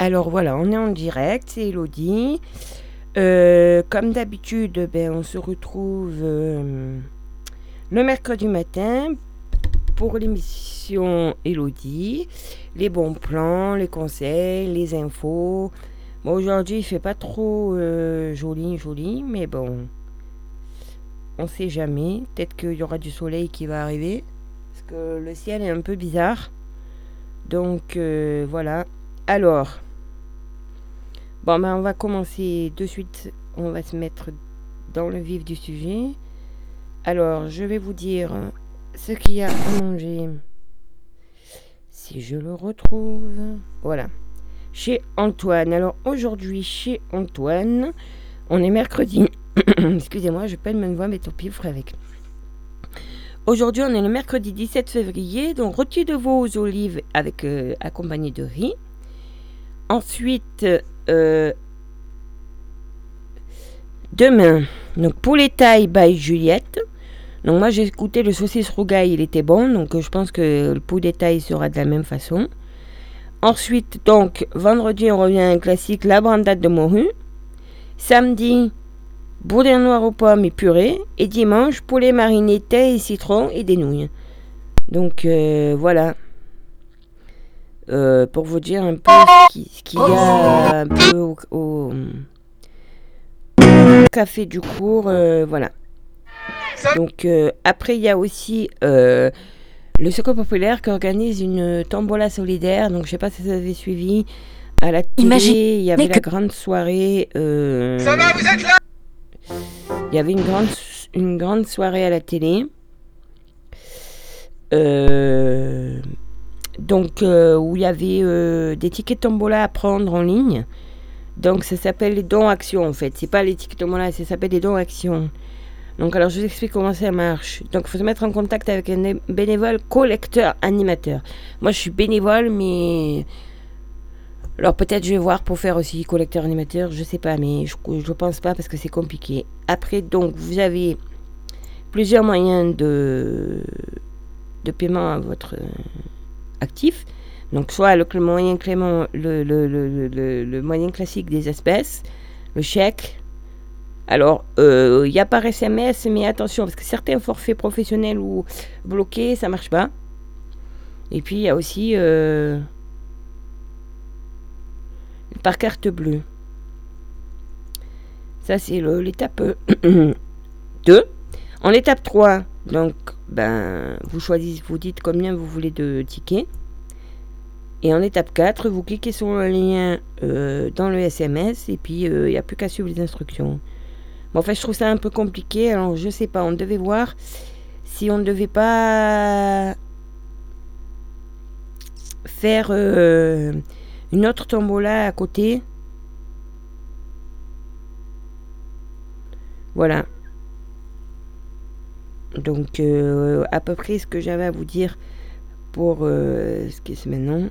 Alors voilà, on est en direct, c'est Elodie. Euh, comme d'habitude, ben, on se retrouve euh, le mercredi matin pour l'émission Elodie. Les bons plans, les conseils, les infos. Bon, aujourd'hui, il fait pas trop euh, joli, joli, mais bon, on sait jamais. Peut-être qu'il y aura du soleil qui va arriver. Parce que le ciel est un peu bizarre. Donc voilà. Alors, bon, ben, on va commencer de suite. On va se mettre dans le vif du sujet. Alors, je vais vous dire ce qu'il y a à manger. Si je le retrouve. Voilà. Chez Antoine. Alors, aujourd'hui, chez Antoine, on est mercredi. Excusez-moi, je peine même voix, mais au pif avec. Aujourd'hui, on est le mercredi 17 février, donc rôti de veau aux olives avec euh, accompagné de riz. Ensuite, euh, demain, donc poulet taille by Juliette. Donc moi j'ai écouté le saucisse rougail, il était bon, donc je pense que le poulet taille sera de la même façon. Ensuite, donc vendredi, on revient à un classique, la brandade de morue. Samedi, boudin noir aux pommes et purée. Et dimanche, poulet mariné, thé et citron et des nouilles. Donc euh, voilà. Euh, pour vous dire un peu ce qu'il y a un peu au, au café du cours, euh, voilà. Donc euh, après il y a aussi euh, le Secours populaire qui organise une tombola solidaire. Donc je sais pas si vous avez suivi à la télé, Imaginez il y avait la grande soirée. euh, Ça va, vous êtes là? il y avait une grande, une grande soirée à la télé. Donc, euh, où il y avait euh, des tickets tombola à prendre en ligne. Donc, ça s'appelle les dons actions en fait. C'est pas les tickets tombola, ça s'appelle les dons actions. Donc, alors, je vous explique comment ça marche. Donc, il faut se mettre en contact avec un bénévole collecteur animateur. Moi, je suis bénévole, mais. Alors peut-être je vais voir pour faire aussi collecteur animateur, je sais pas, mais je ne pense pas parce que c'est compliqué. Après, donc, vous avez plusieurs moyens de, de paiement à votre actif. Donc, soit le, moyen clément, le, le, le, le- moyen classique des espèces, le chèque. Alors, euh, il y a par SMS, mais attention, parce que certains forfaits professionnels ou bloqués, ça marche pas. Et puis, il y a aussi euh, par carte bleue. Ça, c'est l'étape 2. En étape 3, donc, ben, vous choisissez, vous dites combien vous voulez de tickets. Et en étape 4, vous cliquez sur le lien euh, dans le SMS et puis il n'y a plus qu'à suivre les instructions. Bon, enfin, je trouve ça un peu compliqué, alors je sais pas, on devait voir si on ne devait pas faire euh, une autre tombola à côté. Voilà. Donc, euh, à peu près ce que j'avais à vous dire pour euh, ce qui est maintenant.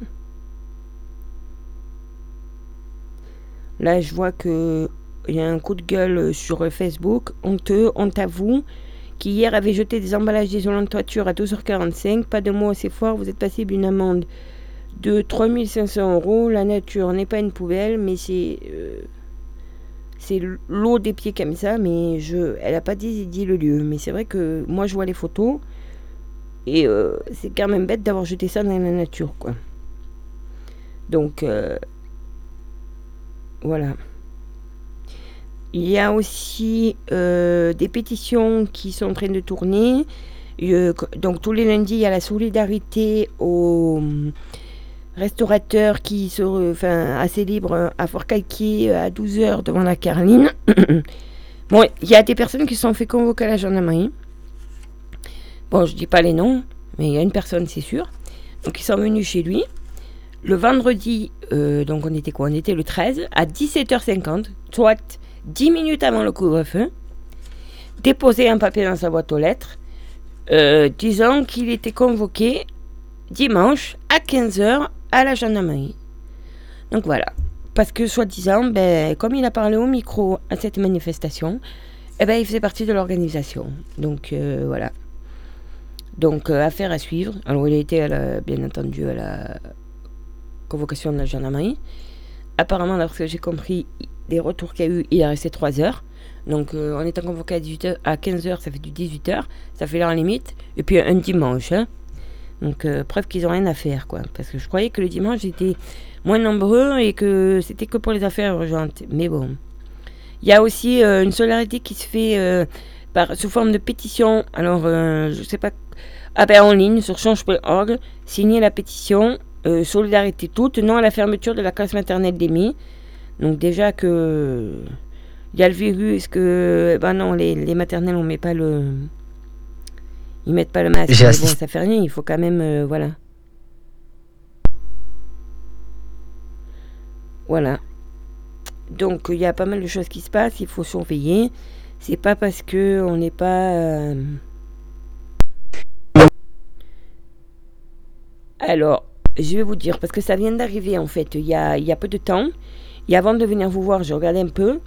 Là, je vois que il y a un coup de gueule sur Facebook. Honteux, honte à vous, qui hier avait jeté des emballages d'isolant de toiture à 12h45. Pas de mots assez fort, vous êtes passible d'une amende de 3500 euros. La nature n'est pas une poubelle, mais c'est. euh, c'est l'eau des pieds comme ça, mais je, elle a pas dit, le lieu. Mais c'est vrai que moi je vois les photos et euh, c'est quand même bête d'avoir jeté ça dans la nature. Donc euh, voilà. Il y a aussi euh, des pétitions qui sont en train de tourner. Donc tous les lundis, il y a la solidarité aux restaurateurs qui sont enfin, assez libres à Fort Calquier à 12h devant la Carline. bon, il y a des personnes qui se sont fait convoquer à la gendarmerie. Bon, je dis pas les noms, mais il y a une personne, c'est sûr. Donc ils sont venus chez lui. Le vendredi, euh, donc on était quoi? On était le 13, à 17h50, soit 10 minutes avant le couvre-feu, déposer un papier dans sa boîte aux lettres, euh, disant qu'il était convoqué dimanche à 15h à la gendarmerie. Donc voilà. Parce que soi-disant, ben, comme il a parlé au micro à cette manifestation, eh ben, il faisait partie de l'organisation. Donc euh, voilà. Donc euh, affaire à suivre. Alors il a été bien entendu à la convocation de la gendarmerie. apparemment, d'après ce que j'ai compris, des retours qu'il y a eu, il est resté 3 heures. Donc euh, en étant convoqué à, 18 à 15h, ça fait du 18h, ça fait l'heure limite. Et puis un dimanche. Hein. Donc euh, preuve qu'ils n'ont rien à faire. quoi. Parce que je croyais que le dimanche était moins nombreux et que c'était que pour les affaires urgentes. Mais bon. Il y a aussi euh, une solidarité qui se fait par, sous forme de pétition. Alors je sais pas. Ah ben en ligne sur change.org. Signer la pétition. solidarité toute, non à la fermeture de la classe maternelle d'Emmy. Donc déjà que il y a le virus que ben non les, les maternelles on met pas le ils mettent pas le masque bon ça fait rien il faut quand même euh, voilà. Voilà. Donc il y a pas mal de choses qui se passent il faut surveiller. C'est pas parce que on n'est pas euh, alors je vais vous dire parce que ça vient d'arriver en fait il y a, il y a peu de temps. Et avant de venir vous voir je regardais un peu.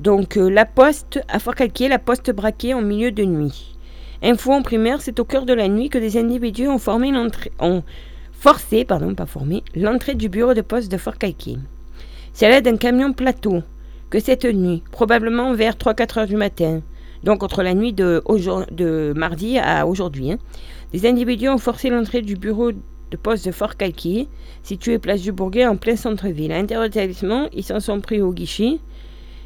Donc euh, la poste, à Fort-Calquier, la poste braquée en milieu de nuit. Info en primaire, c'est au cœur de la nuit que des individus ont, formé ont forcé, pardon, pas formé, l'entrée du bureau de poste de Fort-Calquier. C'est à l'aide d'un camion plateau que cette nuit, probablement vers 3-4 heures du matin, donc entre la nuit de, mardi à aujourd'hui, hein, des individus ont forcé l'entrée du bureau de poste de Fort Calquier, situé place du Bourget en plein centre-ville. À l'intérieur de l'établissement, ils s'en sont pris au guichet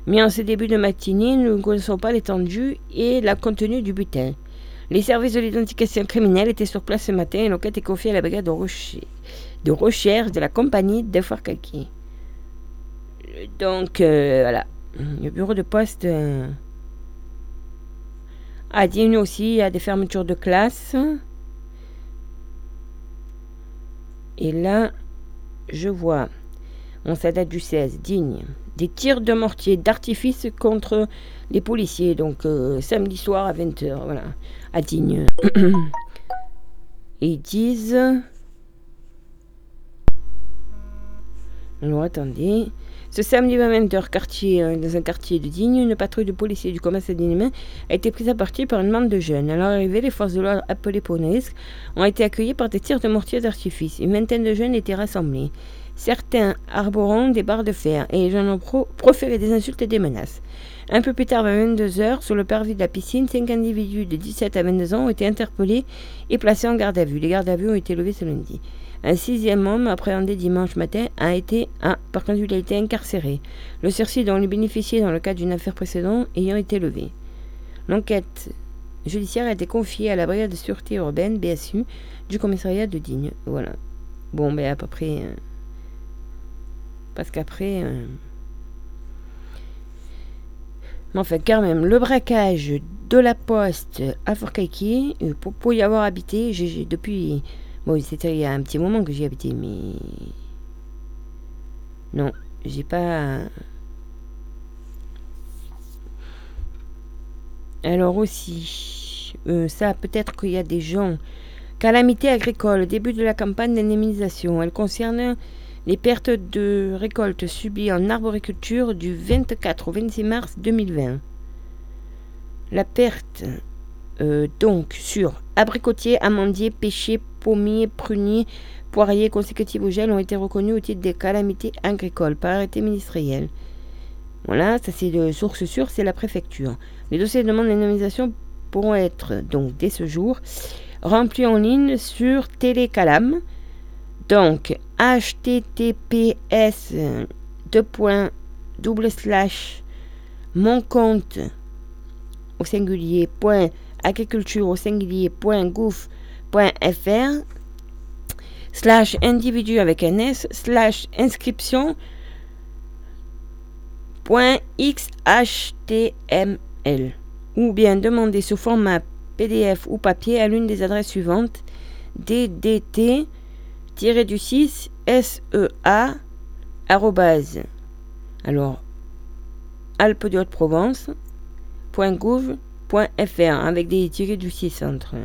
mais en ce début de matinée, nous ne connaissons pas l'étendue et la contenue du butin. Les services de l'identification criminelle étaient sur place ce matin et l'enquête est confiée à la brigade de, recherche de la compagnie de Kaki. Donc, euh, voilà. Le bureau de poste euh, a dit aussi à des fermetures de classe. Et là, je vois, on ça date du 16, digne des tirs de mortier d'artifice contre les policiers. Donc euh, samedi soir à 20h, voilà, à Digne. Et ils disent... Alors attendez. Ce samedi à 20h, quartier, euh, dans un quartier de Digne, une patrouille de policiers du commerce d'Inhumain a été prise à partie par une bande de jeunes. À leur arrivée, les forces de l'ordre appelées pour ont été accueillies par des tirs de mortier d'artifice. Une vingtaine de jeunes étaient rassemblés certains arborant des barres de fer, et les gens ont proféré des insultes et des menaces. Un peu plus tard, à 22h, sur le parvis de la piscine, cinq individus de 17 à 22 ans ont été interpellés et placés en garde à vue. Les gardes à vue ont été levés ce lundi. Un sixième homme, appréhendé dimanche matin, a été, par contre, il a été incarcéré. Le sursis dont il bénéficiait dans le cadre d'une affaire précédente ayant été levé. L'enquête judiciaire a été confiée à la brigade de sûreté urbaine, BSU, du commissariat de Digne. Voilà. Bon, ben à peu près... Euh, parce qu'après. Euh... Mais enfin, quand même, le braquage de la poste à Fort euh, pour, pour, y avoir habité, j'ai depuis. Bon, c'était il y a un petit moment que j'y habité, mais. Non, j'ai pas. Alors aussi, euh, ça, peut-être qu'il y a des gens. Calamité agricole, début de la campagne d'indemnisation. Elle concerne les pertes de récolte subies en arboriculture du 24 au 26 mars 2020. La perte euh, donc sur abricotiers, amandiers, pêchers, pommiers, pruniers, poiriers consécutifs au gel ont été reconnus au titre des calamités agricoles par arrêté ministériel. Voilà, ça c'est de source sûre, c'est la préfecture. Les dossiers de demande d'indemnisation pourront être donc dès ce jour remplis en ligne sur Télécalam donc, https mon compte au singulier agriculture au singulier fr slash individu avec un S slash inscription point xhtml ou bien demander sous format PDF ou papier à l'une des adresses suivantes. Ddt du 6 SEA arrobase. Alors Alpes de Haute-Provence avec des tirés du 6 entre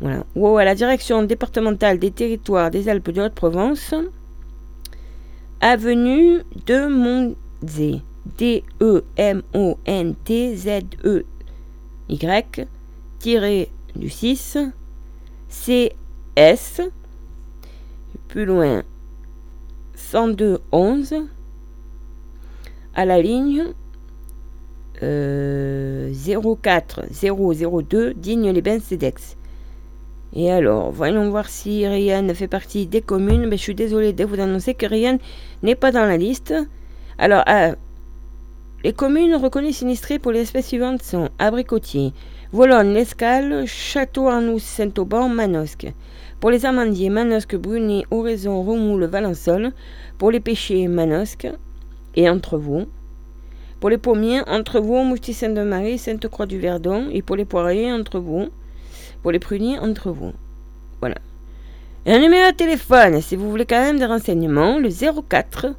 voilà ou à la direction départementale des territoires des Alpes de Haute-Provence avenue de Montzé D E M O N T Z E Y tiré du 6 C S plus loin, 102 11 à la ligne 04 002 Digne-les-Bains CEDEX. Et alors, voyons voir si Ryan fait partie des communes. Mais je suis désolée de vous annoncer que Ryan n'est pas dans la liste. Alors, ah, les communes reconnues sinistrées pour les espèces suivantes sont Abricotier, Volonne, L'Escale, Château-Arnoux, Saint-Auban, Manosque. Pour les amandiers, Manosque, Bruni, Oraison, Roumoule, Valençol. Pour les pêchers, Manosque et Entrevaux. Pour les pommiers, Entrevaux, Mousti Sainte-Marie, Sainte-Croix-du-Verdon. Et pour les poiriers, Entrevaux. Pour les pruniers, Entrevaux. Voilà. Et un numéro de téléphone, si vous voulez quand même des renseignements, le 04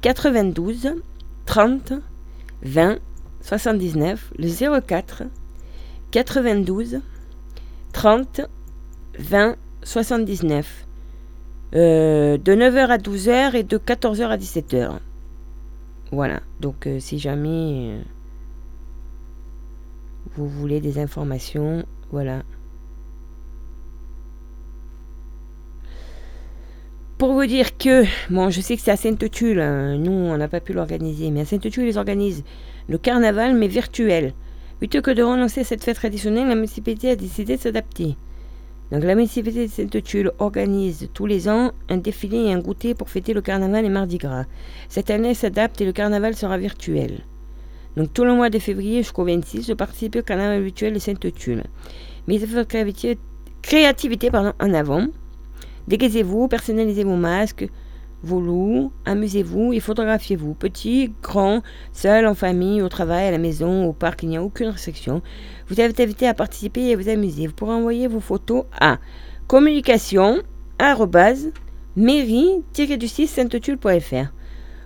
92 30 20 79, le 04 92 30 20 79. de 9h à 12h et de 14h à 17h. Voilà, donc euh, si jamais euh, vous voulez des informations, voilà. Pour vous dire que, bon, je sais que c'est à Sainte-Tulle, hein, nous on n'a pas pu l'organiser, mais à Sainte-Tulle ils organisent le carnaval mais virtuel. Plutôt que de renoncer à cette fête traditionnelle, la municipalité a décidé de s'adapter. Donc la municipalité de Sainte-Tulle organise tous les ans un défilé et un goûter pour fêter le carnaval et Mardi Gras. Cette année s'adapte et le carnaval sera virtuel. Donc tout le mois de février jusqu'au 26, je participe au carnaval virtuel de Sainte-Tulle. Mise votre créativité, créativité pardon, en avant. Déguisez-vous, personnalisez vos masques, vos loups, amusez-vous et photographiez-vous. Petit, grand, seul, en famille, au travail, à la maison, au parc, il n'y a aucune restriction. Vous êtes invité à participer et à vous amuser. Vous pourrez envoyer vos photos à communication mairie-du-6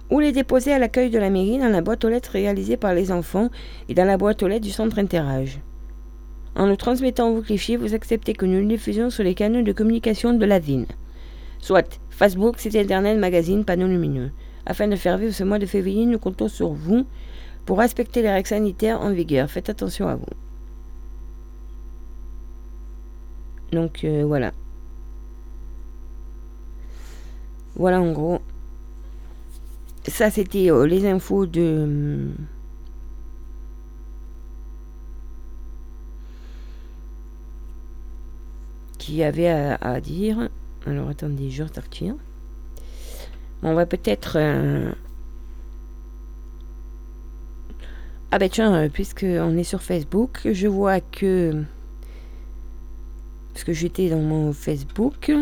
ou les déposer à l'accueil de la mairie dans la boîte aux lettres réalisée par les enfants et dans la boîte aux lettres du centre Interage. En nous transmettant vos clichés, vous acceptez que nous le diffusions sur les canaux de communication de la ville. Soit Facebook, site internet, magazine, panneaux lumineux. Afin de faire vivre ce mois de février, nous comptons sur vous pour respecter les règles sanitaires en vigueur. Faites attention à vous. Donc euh, voilà. Voilà en gros. Ça c'était euh, les infos de... qui avait à, dire. Alors attendez, je ressortir. On va peut-être. Euh, ah ben tiens, euh, puisque on est sur Facebook, je vois que. Parce que j'étais dans mon Facebook.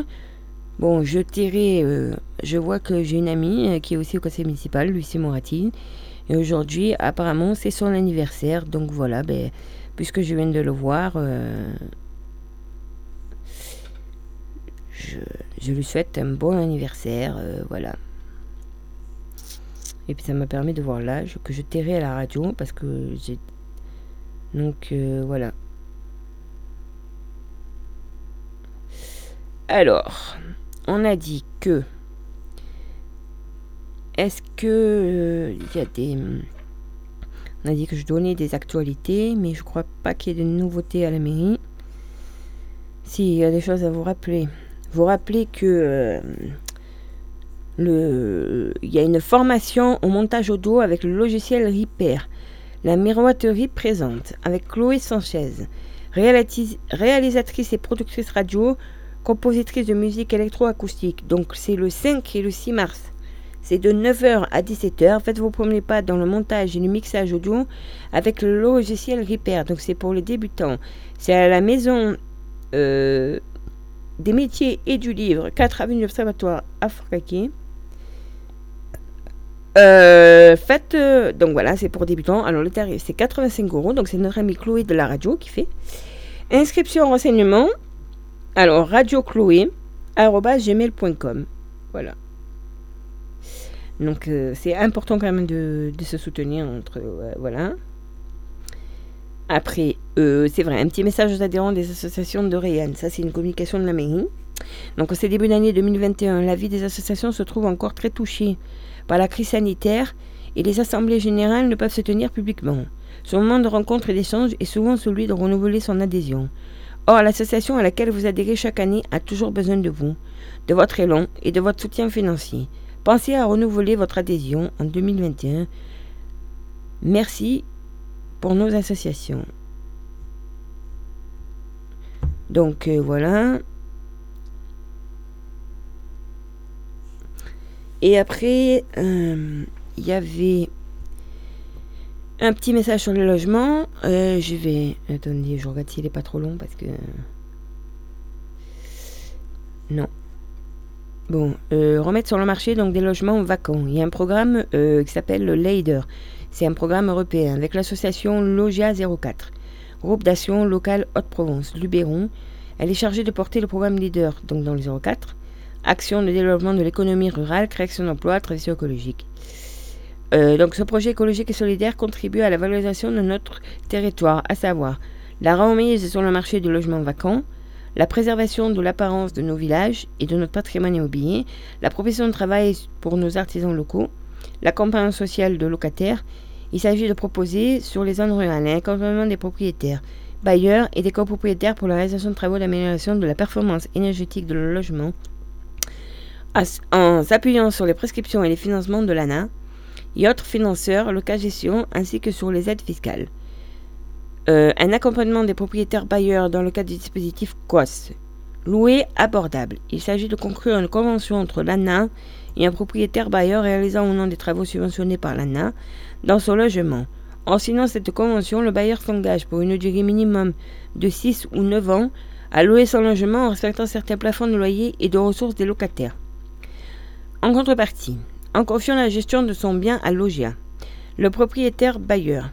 Bon, je tirais. Euh, je vois que j'ai une amie qui est aussi au conseil municipal, Lucie Moratine. Et aujourd'hui, apparemment, c'est son anniversaire. Donc voilà, ben, puisque je viens de le voir, je, lui souhaite un bon anniversaire, euh, voilà. Et puis ça m'a permis de voir l'âge que je tairai à la radio parce que j'ai. Donc euh, voilà. Alors, on a dit que. Est-ce que euh, il y a des. On a dit que je donnais des actualités, mais je crois pas qu'il y ait de nouveautés à la mairie. S'il y a des choses à vous rappeler. Vous rappelez que euh, il y a une formation au montage audio avec le logiciel Repair. La miroiterie présente avec Chloé Sanchez, réalisatrice et productrice radio, compositrice de musique électroacoustique. Donc c'est le 5 et le 6 mars. C'est de 9h à 17h. Faites vos premiers pas dans le montage et le mixage audio avec le logiciel Repair. Donc c'est pour les débutants. C'est à la maison euh, des métiers et du livre, 4 avenue Observatoire à Forcaquier. Euh, faites, euh, donc voilà, c'est pour débutants. Alors le tarif c'est 85 euros, donc c'est notre ami Chloé de la radio qui fait. Inscription renseignement. Alors radio Chloé gmail.com. Voilà. Donc euh, c'est important quand même de, se soutenir entre voilà. Après, euh, c'est vrai, un petit message aux adhérents des associations de Réan. Ça, c'est une communication de la mairie. Donc, en ce début d'année 2021, la vie des associations se trouve encore très touchée par la crise sanitaire et les assemblées générales ne peuvent se tenir publiquement. Ce moment de rencontre et d'échange est souvent celui de renouveler son adhésion. Or, l'association à laquelle vous adhérez chaque année a toujours besoin de vous, de votre élan et de votre soutien financier. Pensez à renouveler votre adhésion en 2021. Merci pour nos associations. Donc euh, voilà. Et après, euh, il y avait un petit message sur le logement. Euh, je vais. Attendez, je regarde s'il n'est pas trop long parce que. Non. Bon, remettre sur le marché donc des logements vacants. Il y a un programme qui s'appelle le LEADER. C'est un programme européen avec l'association Logia 04, groupe d'action locale Haute-Provence, Luberon. Elle est chargée de porter le programme LEADER donc dans le 04, action de développement de l'économie rurale, création d'emplois, transition écologique. Euh, donc ce projet écologique et solidaire contribue à la valorisation de notre territoire, à savoir la remise sur le marché du logement vacant, la préservation de l'apparence de nos villages et de notre patrimoine immobilier, la profession de travail pour nos artisans locaux, l'accompagnement social de locataires. Il s'agit de proposer sur les zones rurales un accompagnement des propriétaires, bailleurs et des copropriétaires pour la réalisation de travaux d'amélioration de la performance énergétique de leur logement en s'appuyant sur les prescriptions et les financements de l'ANA et autres financeurs, le gestion, ainsi que sur les aides fiscales. Euh, un accompagnement des propriétaires bailleurs dans le cadre du dispositif COS. Loué abordable. Il s'agit de conclure une convention entre l'ANA et un propriétaire bailleur réalisant au nom des travaux subventionnés par l'ANA dans son logement. En signant cette convention, le bailleur s'engage pour une durée minimum de 6 ou 9 ans à louer son logement en respectant certains plafonds de loyer et de ressources des locataires. En contrepartie, en confiant la gestion de son bien à Logia, le propriétaire bailleur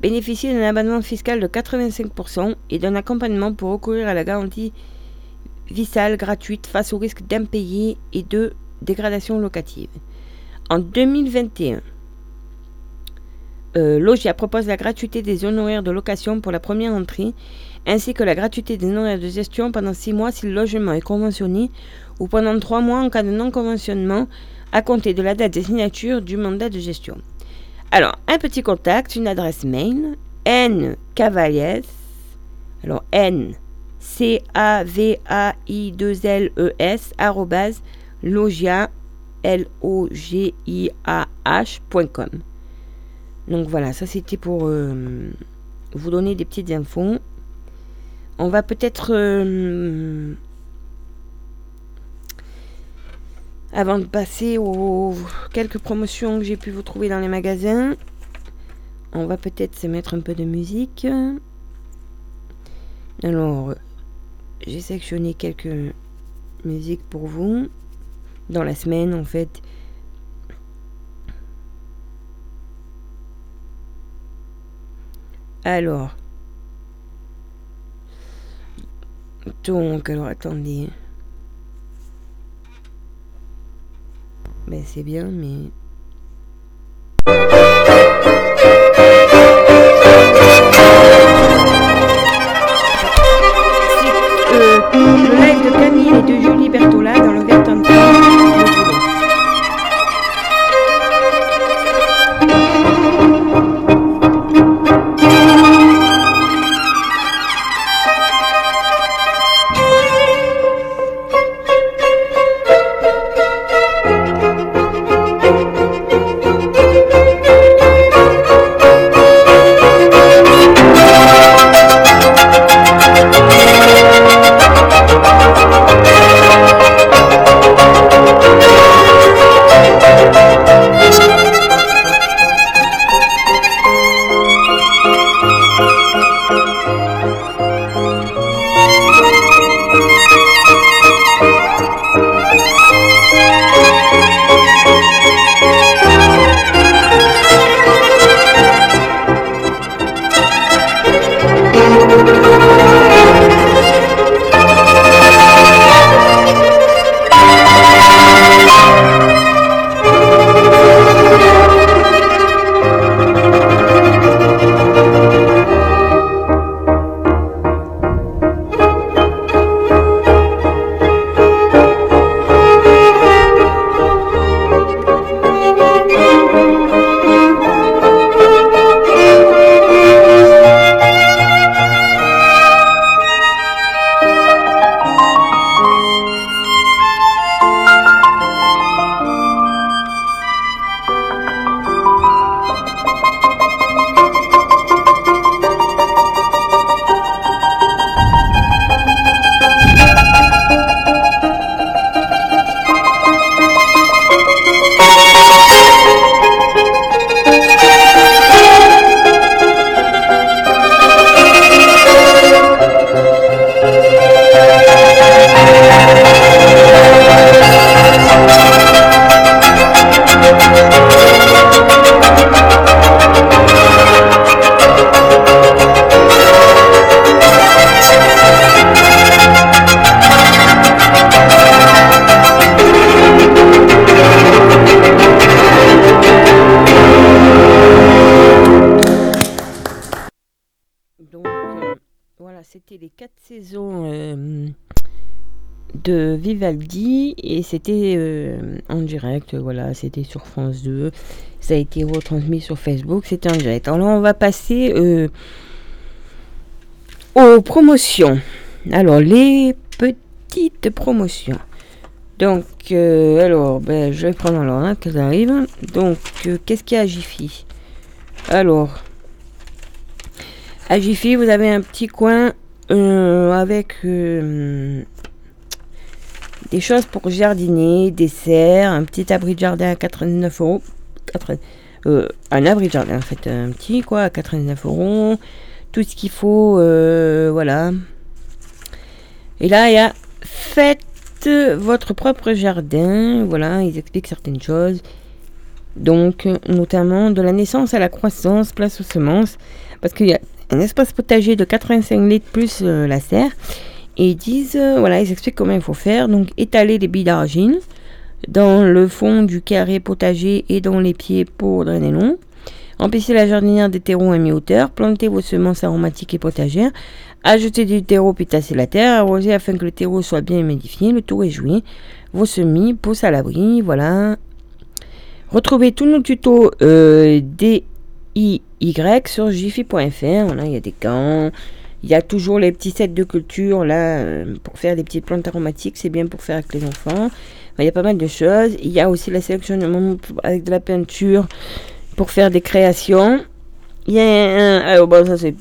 bénéficier d'un abonnement fiscal de 85% et d'un accompagnement pour recourir à la garantie vissale gratuite face au risque d'impayé et de dégradation locative. En 2021, euh, Logia propose la gratuité des honoraires de location pour la première entrée, ainsi que la gratuité des honoraires de gestion pendant 6 mois si le logement est conventionné ou pendant 3 mois en cas de non-conventionnement à compter de la date de signature du mandat de gestion. Alors, un petit contact, une adresse mail, n cavaliers, alors n c a v a i 2 l e s logia l o g i a h.com. Donc voilà, ça c'était pour euh, vous donner des petites infos. On va peut-être euh, Avant de passer aux quelques promotions que j'ai pu vous trouver dans les magasins, on va peut-être se mettre un peu de musique. Alors, j'ai sectionné quelques musiques pour vous dans la semaine en fait. Alors, donc, alors attendez. Ben c'est bien, mais le c'était euh, en direct, voilà, c'était sur France 2. Ça a été retransmis sur Facebook, c'était en direct. Alors on va passer euh, aux promotions. Alors les petites promotions. Donc, alors, ben, je vais prendre alors hein, qu'elles arrivent. Donc, qu'est-ce qu'il y a à Jiffy? Alors, à Jiffy, vous avez un petit coin euh, avec euh, des choses pour jardiner, des serres, un petit abri de jardin à 89 euros. Euh, un abri de jardin, en fait, un petit quoi, à 89 euros. Tout ce qu'il faut, voilà. Et là, il y a faites votre propre jardin. Voilà, ils expliquent certaines choses. Donc, notamment de la naissance à la croissance, place aux semences. Parce qu'il y a un espace potager de 85 litres plus euh, la serre. Et ils disent, euh, voilà, ils expliquent comment il faut faire. Donc, étaler les billes d'argile dans le fond du carré potager et dans les pieds pour drainer l'eau. Empêcher la jardinière des terreaux à mi-hauteur. Planter vos semences aromatiques et potagères. Ajouter du terreau puis tasser la terre. Arroser afin que le terreau soit bien humidifié. Le tour est joué. Vos semis poussent à l'abri. Voilà. Retrouvez tous nos tutos euh, DIY sur jiffy.fr. Voilà, il y a des gants. Il y a toujours les petits sets de culture là euh, pour faire des petites plantes aromatiques. C'est bien pour faire avec les enfants. il y a pas mal de choses. Il y a aussi la sélection avec de la peinture pour faire des créations. Il y a un. Bon, ça c'est.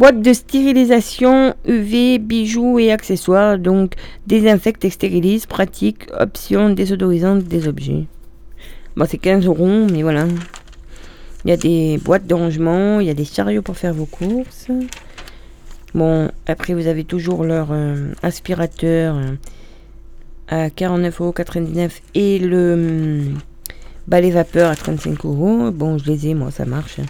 Boîte de stérilisation UV, bijoux et accessoires. Donc, désinfecte et stérilise. Pratique. Option désodorisante des objets. Bon, c'est 15 euros, mais voilà. Il y a des boîtes de rangement, il y a des chariots pour faire vos courses. Bon, après vous avez toujours leur euh, aspirateur euh, à 49,99€ et le hum, balai vapeur à 35 euros. Bon, je les ai, moi, ça marche.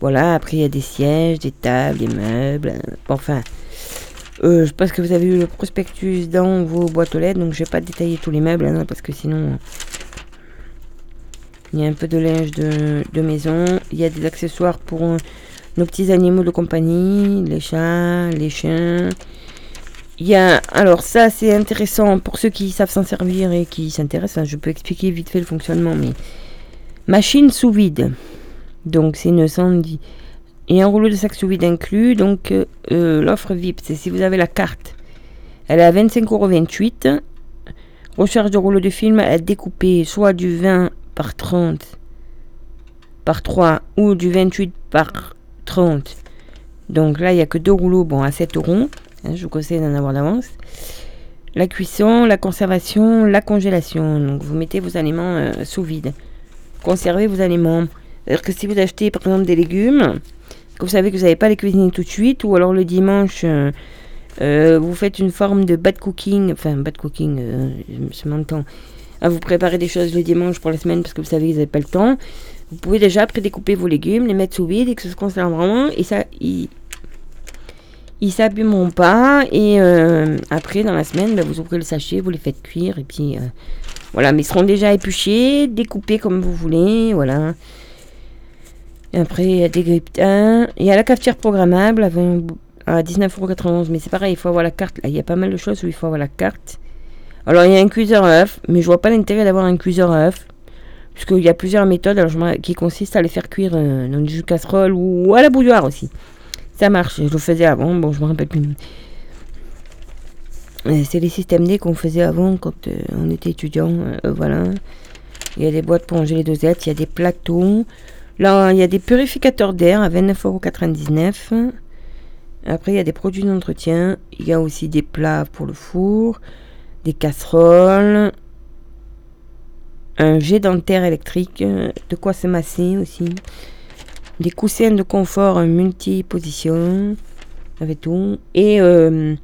Voilà, après il y a des sièges, des tables, des meubles. enfin, euh, je pense que vous avez eu le prospectus dans vos boîtes aux lettres, donc je vais pas détailler tous les meubles, hein, parce que sinon il y a un peu de linge de, maison. Il y a des accessoires pour euh, nos petits animaux de compagnie, les chats, les chiens. Il y a, alors ça c'est intéressant pour ceux qui savent s'en servir et qui s'intéressent. Hein. je peux expliquer vite fait le fonctionnement, mais machine sous vide. Donc c'est une sonde et un rouleau de sac sous vide inclus. Donc euh, euh, l'offre VIP, c'est si vous avez la carte, elle est à 25,28€. Recharge de rouleau de film à découper soit du 20 par 30 par 3 ou du 28 par 30. Donc là, il n'y a que deux rouleaux, bon, à 7 euros. Hein, je vous conseille d'en avoir d'avance. La cuisson, la conservation, la congélation. Donc vous mettez vos aliments euh, sous vide. Conservez vos aliments. C'est-à-dire que si vous achetez par exemple des légumes, que vous savez que vous n'avez pas les cuisiner tout de suite, ou alors le dimanche, euh, euh, vous faites une forme de bad cooking, enfin bad cooking, je m'entends, à vous préparer des choses le dimanche pour la semaine parce que vous savez vous n'avez pas le temps. Vous pouvez déjà prédécouper vos légumes, les mettre sous vide et que ça se conserve vraiment. Et ça, ils, ils s'abîmeront pas. Et euh, après, dans la semaine, ben, vous ouvrez le sachet, vous les faites cuire. Et puis, euh, voilà. Mais ils seront déjà épluchés, découpés comme vous voulez. Voilà. Et après, il y a des grippins. Il y a la cafetière programmable à 19,91€. Mais c'est pareil, il faut avoir la carte. il y a pas mal de choses où il faut avoir la carte. Alors il y a un cuiseur à œufs, mais je vois pas l'intérêt d'avoir un cuiseur à œufs. Puisqu'il y a plusieurs méthodes qui consistent à les faire cuire euh, dans du casserole ou, à la bouilloire aussi. Ça marche, je le faisais avant, bon je me rappelle plus. C'est les systèmes D qu'on faisait avant quand euh, on était étudiant. Euh, voilà. Il y a des boîtes pour ranger les dosettes, il y a des plateaux. Là, il y a des purificateurs d'air à 29,99€. Après, il y a des produits d'entretien. Il y a aussi des plats pour le four des casseroles, un jet dentaire électrique, de quoi se masser aussi, des coussins de confort multi-position, avec tout. Et euh,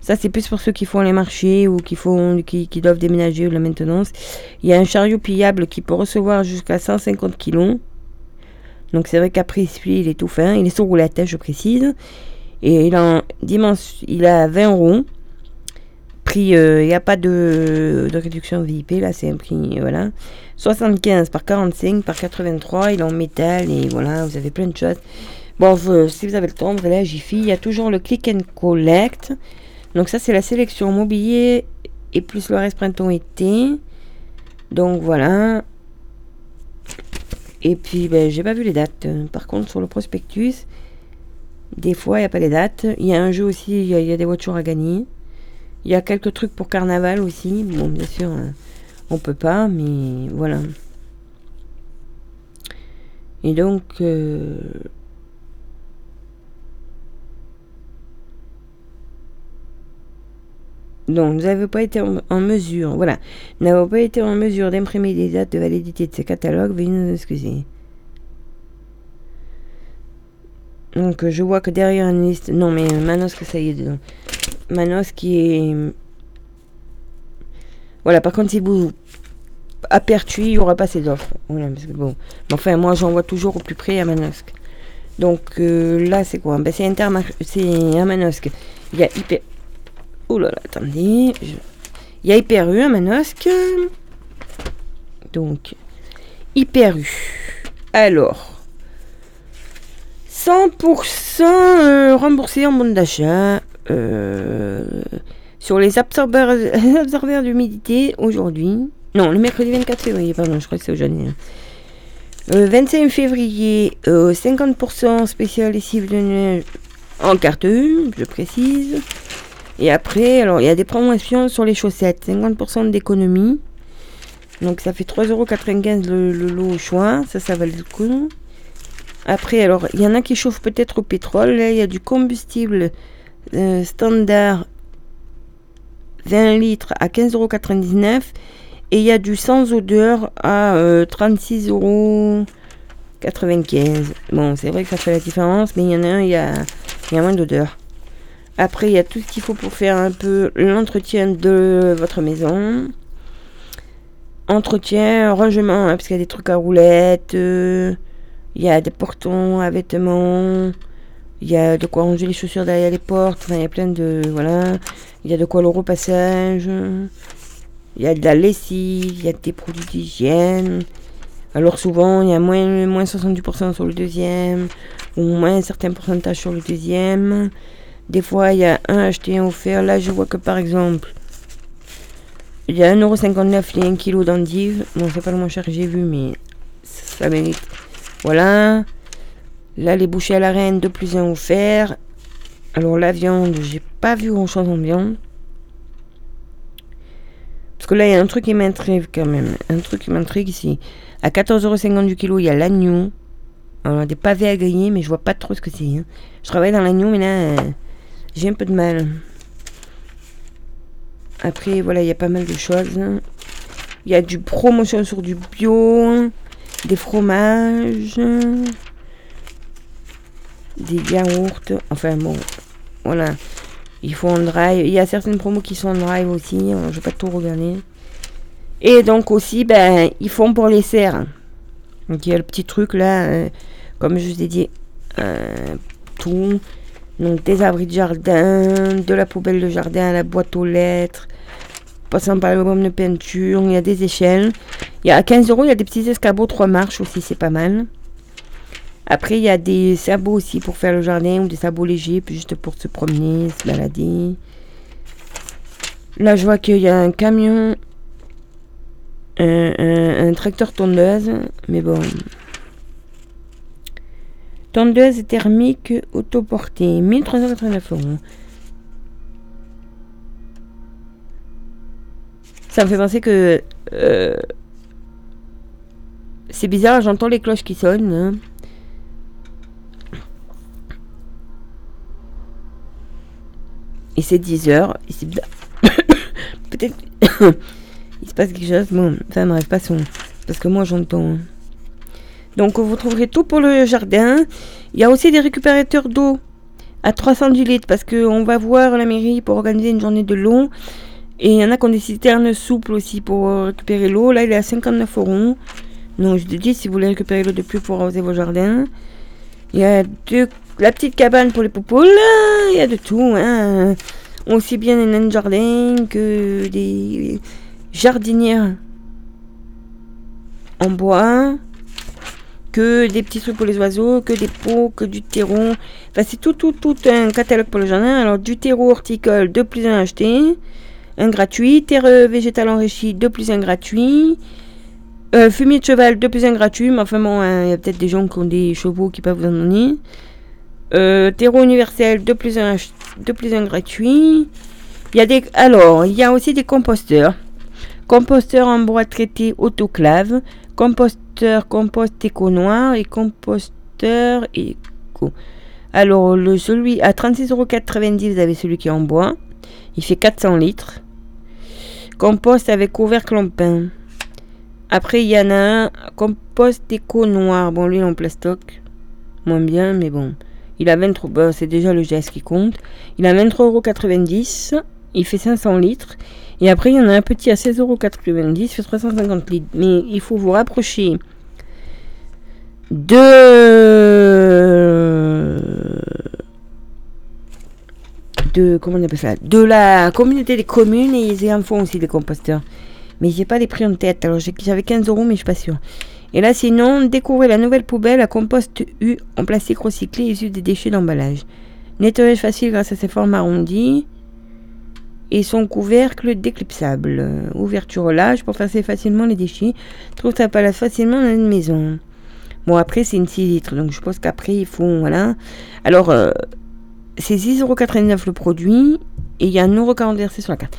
ça, c'est plus pour ceux qui font les marchés ou qui, font, qui, doivent déménager ou la maintenance. Il y a un chariot pliable qui peut recevoir jusqu'à 150 kg. Donc c'est vrai qu'après, il est tout fin. Il est sur roulette, je précise. Et il a, il a 20 roues il euh, n'y a pas de, réduction VIP, là c'est un prix, voilà. 75 par 45 par 83, il est en métal et voilà, vous avez plein de choses. Bon, si vous avez le temps, voilà, Jiffy, il y a toujours le click and collect. Donc ça, c'est la sélection mobilier et plus le reste printemps-été. Donc voilà. Et puis, ben, j'ai pas vu les dates. Par contre, sur le prospectus, des fois, il n'y a pas les dates. Il y a un jeu aussi, il y, a des voitures à gagner. Il y a quelques trucs pour carnaval aussi. Bon, bien sûr, hein, on peut pas, mais voilà. Et donc, euh, Donc, nous n'avons pas été en, mesure, voilà, n'avons pas été en mesure d'imprimer des dates de validité de ces catalogues, veuillez nous excuser. Donc, je vois que derrière une liste, non mais Manos que ça y est dedans. Manos qui est, voilà. Par contre, si vous apertuis, il n'y aura pas ces offres. Mais enfin, moi, j'en vois toujours au plus près à Manosque. Donc euh, là, c'est quoi? Ben, C'est à Manosque. Il y a hyper, Oh là là, attendez. Il y a Hyper un Manosque. Donc, Hyper. Alors, 100% euh, remboursé en bon d'achat. Euh, sur les absorbeurs, d'humidité aujourd'hui. Non, le mercredi 24 février, pardon, je crois que c'est aujourd'hui. 25 hein. euh, février, 50% spécial lessive de neige en carte je précise. Et après, alors il y a des promotions sur les chaussettes, 50% d'économie. Donc ça fait 3,95€ le, le lot au choix, ça ça valait le coup. Après, alors il y en a qui chauffent peut-être au pétrole. Là, il y a du combustible euh, standard 20 litres à 15,99€ et il y a du sans odeur à 36,95€. Euh, bon, c'est vrai que ça fait la différence, mais il y en a un, il y a, y a moins d'odeur. Après, il y a tout ce qu'il faut pour faire un peu l'entretien de votre maison. Entretien, rangement, hein, parce qu'il y a des trucs à roulettes, euh, il y a des portons à vêtements, il y a de quoi ranger les chaussures derrière les portes, enfin, il y a plein de. Voilà. Il y a de quoi le repassage, il y a de la lessive, il y a des produits d'hygiène. Alors souvent, il y a moins, moins 70% sur le deuxième, ou moins un certain pourcentage sur le deuxième. Des fois, il y a un acheté, un offert. Là, je vois que par exemple, il y a 1,59€ il y a 1 kg d'endives. Bon, c'est pas le moins cher que j'ai vu, mais ça mérite. Voilà. Là, les bouchées à la reine, 2 plus 1 offert. Alors, la viande, j'ai pas vu grand chose en viande. Parce que là, il y a un truc qui m'intrigue quand même. Un truc qui m'intrigue ici. À 14,50€ du kilo, il y a l'agneau. Alors, des pavés à griller, mais je vois pas trop ce que c'est. Hein. Je travaille dans l'agneau, mais là. J'ai un peu de mal. Après, voilà, il y a pas mal de choses. Il y a du promotion sur du bio, des fromages, des yaourts. Enfin bon, voilà. Il faut en drive. Il y a certaines promos qui sont en drive aussi. Je vais pas tout regarder. Et donc aussi, ben, ils font pour les serres. Donc il y a le petit truc là, euh, comme je vous ai dit, euh, tout. Donc des abris de jardin, de la poubelle de jardin la boîte aux lettres, passant par le gomme de peinture, il y a des échelles. Il y a à 15 euros, il y a des petits escabeaux, trois marches aussi, c'est pas mal. Après, il y a des sabots aussi pour faire le jardin ou des sabots légers, puis juste pour se promener, se balader. Là, je vois qu'il y a un camion, un, tracteur tondeuse, mais bon, Tondeuse thermique autoportée, 1389 euros. Ça me fait penser que... Euh, c'est bizarre, j'entends les cloches qui sonnent. Hein. C'est 10 heures. Peut-être... Il se passe quelque chose. Bon, ça m'arrive pas son. Parce que moi j'entends... Hein. Donc vous trouverez tout pour le jardin. Il y a aussi des récupérateurs d'eau à 310 litres parce qu'on va voir la mairie pour organiser une journée de l'eau. Et il y en a qui ont des citernes souples aussi pour récupérer l'eau. Là, il est à 59 euros. Donc je te dis, si vous voulez récupérer l'eau de plus pour arroser vos jardins. Il y a la petite cabane pour les poupoules. Il y a de tout. Hein. Aussi bien des nains de jardin que des jardinières en bois. que des petits trucs pour les oiseaux, que des pots, que du terreau. Enfin, c'est tout, tout, tout un catalogue pour le jardin. Alors, du terreau horticole, 2 plus 1 acheté, un gratuit. Terre végétal enrichi, 2 plus 1 gratuit. Euh, fumier de cheval, 2 plus 1 gratuit. Mais enfin, bon, hein, il y a peut-être des gens qui ont des chevaux qui peuvent vous en donner. Euh, terreau universel, 2 plus 1, 2 plus 1 gratuit. Il y a des, alors, il y a aussi des composteurs. Composteur en bois traité autoclave, composteur compost éco noir et composteur éco. Alors, le, celui à 36,90€, vous avez celui qui est en bois. Il fait 400 litres. Compost avec couvercle en pain. Après, il y en a un compost éco noir. Bon, lui, il est en plastoc. Moins bien, mais bon. Il a 23, bah, c'est déjà le geste qui compte. Il a 23,90€. Il fait 500 litres. Et après, il y en a un petit à 16,90€, il fait 350 litres. Mais il faut vous rapprocher de... de comment on appelle ça? De la communauté des communes et ils en font aussi des composteurs. Mais j'ai pas les prix en tête. Alors j'avais 15 euros, mais je suis pas sûre. Et là, sinon, découvrez la nouvelle poubelle à compost U en plastique recyclé issu des déchets d'emballage. Nettoyage facile grâce à ses formes arrondies et son couvercle déclipsable. Ouverture au lâche pour passer facilement les déchets. Trouve ça pas facilement dans une maison. Bon, après, c'est une 6 litres, donc je pense qu'après, il faut. Voilà. Alors, euh, c'est 6,89€ le produit et il y a 1,40€ versé sur la carte.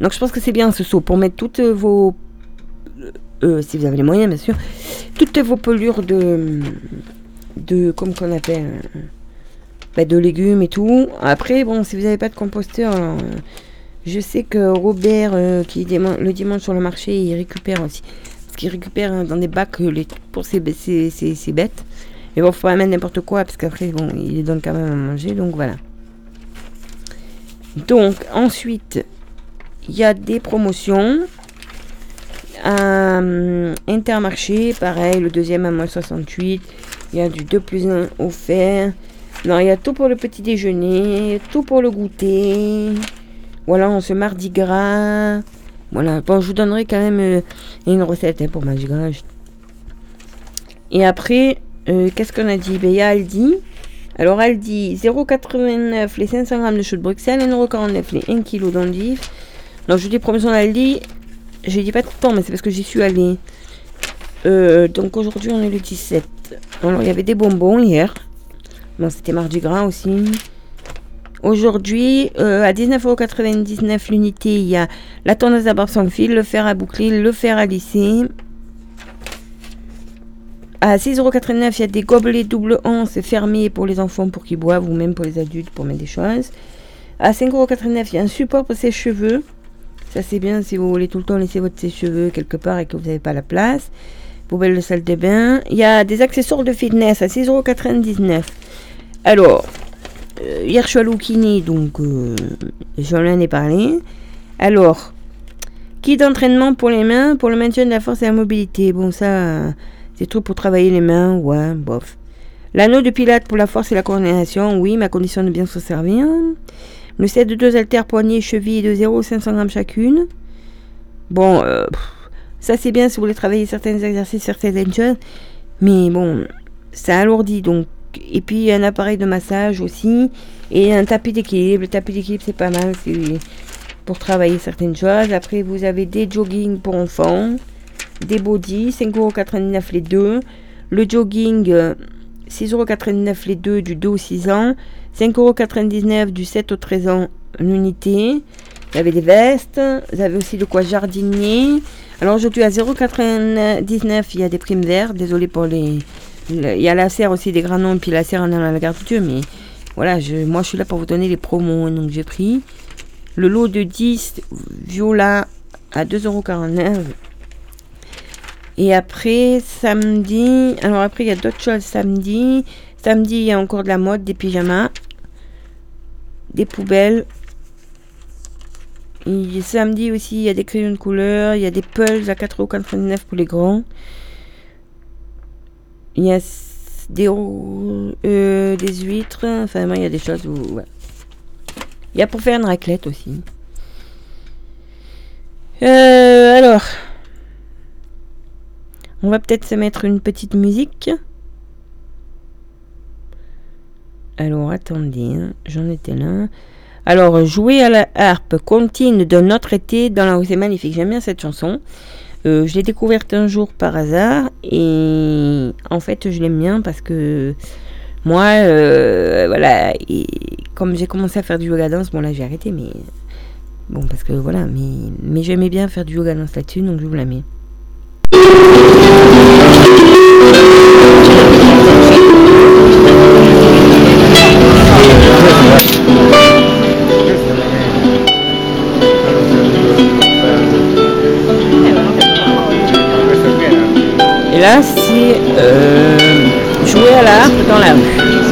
Donc, je pense que c'est bien ce saut pour mettre toutes vos. Euh, si vous avez les moyens, bien sûr. Toutes vos pelures de. de. comme qu'on appelle. Bah, de légumes et tout. Après, bon, si vous n'avez pas de composteur. Je sais que Robert, euh, qui le dimanche sur le marché, il récupère aussi. Parce qu'il récupère hein, dans des bacs euh, les, pour ses, bêtes. Mais bon, faut pas mettre n'importe quoi, parce qu'après, bon, il donne quand même à manger, donc voilà. Donc, ensuite, il y a des promotions. Euh, Intermarché, pareil, le deuxième à moins 68. Il y a du 2 plus 1 offert. Non, il y a tout pour le petit déjeuner, tout pour le goûter. Voilà, on se mardi gras. Voilà, bon, je vous donnerai quand même euh, une recette hein, pour mardi gras. Et après, euh, qu'est-ce qu'on a dit? Ben, Il y a Aldi. Alors Aldi, 0,89 les 500 grammes de chou de Bruxelles, 1,49€ les 1 kg d'endives. Donc je vous dis promotion d'Aldi, je dis pas tout le temps, mais c'est parce que j'y suis allée. Euh, donc aujourd'hui on est le 17. Alors il y avait des bonbons hier. Bon, c'était mardi gras aussi. Aujourd'hui, euh, à 19,99€ l'unité, il y a la tondeuse à barbe sans fil, le fer à boucler, le fer à lisser. À 6,89€, il y a des gobelets double once fermés pour les enfants pour qu'ils boivent ou même pour les adultes pour mettre des choses. À 5,89€, il y a un support pour ses cheveux. Ça, c'est bien si vous voulez tout le temps laisser votre sèche-cheveux quelque part et que vous n'avez pas la place. Poubelle de salle de bain. Il y a des accessoires de fitness à 6,99€. Alors, euh, hier, je suis à Loukini, donc euh, j'en ai parlé. Alors, kit d'entraînement pour les mains, pour le maintien de la force et la mobilité. Bon, ça, c'est tout pour travailler les mains, ouais, bof. L'anneau de pilates pour la force et la coordination, oui, ma condition de bien se servir. Le set de deux haltères poignets chevilles de 0,500 grammes chacune. Bon, euh, ça c'est bien si vous voulez travailler certains exercices, certaines choses. Mais bon, ça alourdit donc et puis un appareil de massage aussi. Et un tapis d'équilibre. Le tapis d'équilibre, c'est pas mal pour travailler certaines choses. Après, vous avez des jogging pour enfants. Des body, 5,99€ les deux. Le jogging, 6,99€ les deux du 2 au 6 ans. 5,99€ du 7 au 13 ans l'unité. Vous avez des vestes. Vous avez aussi de quoi jardinier. Alors aujourd'hui à 0,99€ il y a des primes vertes. Désolé pour les, il y a la serre aussi des grands et puis la serre en allant à la gare de Dieu, mais voilà, moi je suis là pour vous donner les promos, donc j'ai pris le lot de 10 viola à 2,49€. Et après, samedi, alors après il y a d'autres choses samedi. Samedi, il y a encore de la mode, des pyjamas, des poubelles. Samedi aussi, il y a des crayons de couleur, il y a des pulls à 4,99€ pour les grands. Il y a des, euh, des huîtres. Enfin, il y a des choses où. Il y a pour faire une raclette aussi. Euh, alors. On va peut-être se mettre une petite musique. Alors, attendez, hein, j'en étais là. Alors, jouer à la harpe, contine de notre été dans la rue, c'est magnifique. J'aime bien cette chanson. Euh, je l'ai découverte un jour par hasard et en fait, je l'aime bien parce que moi, euh, voilà, comme j'ai commencé à faire du yoga danse, bon là j'ai arrêté, mais bon parce que voilà, mais, mais j'aimais bien faire du yoga danse là-dessus, donc je vous la mets. Et là, c'est euh, jouer à la dans la rue.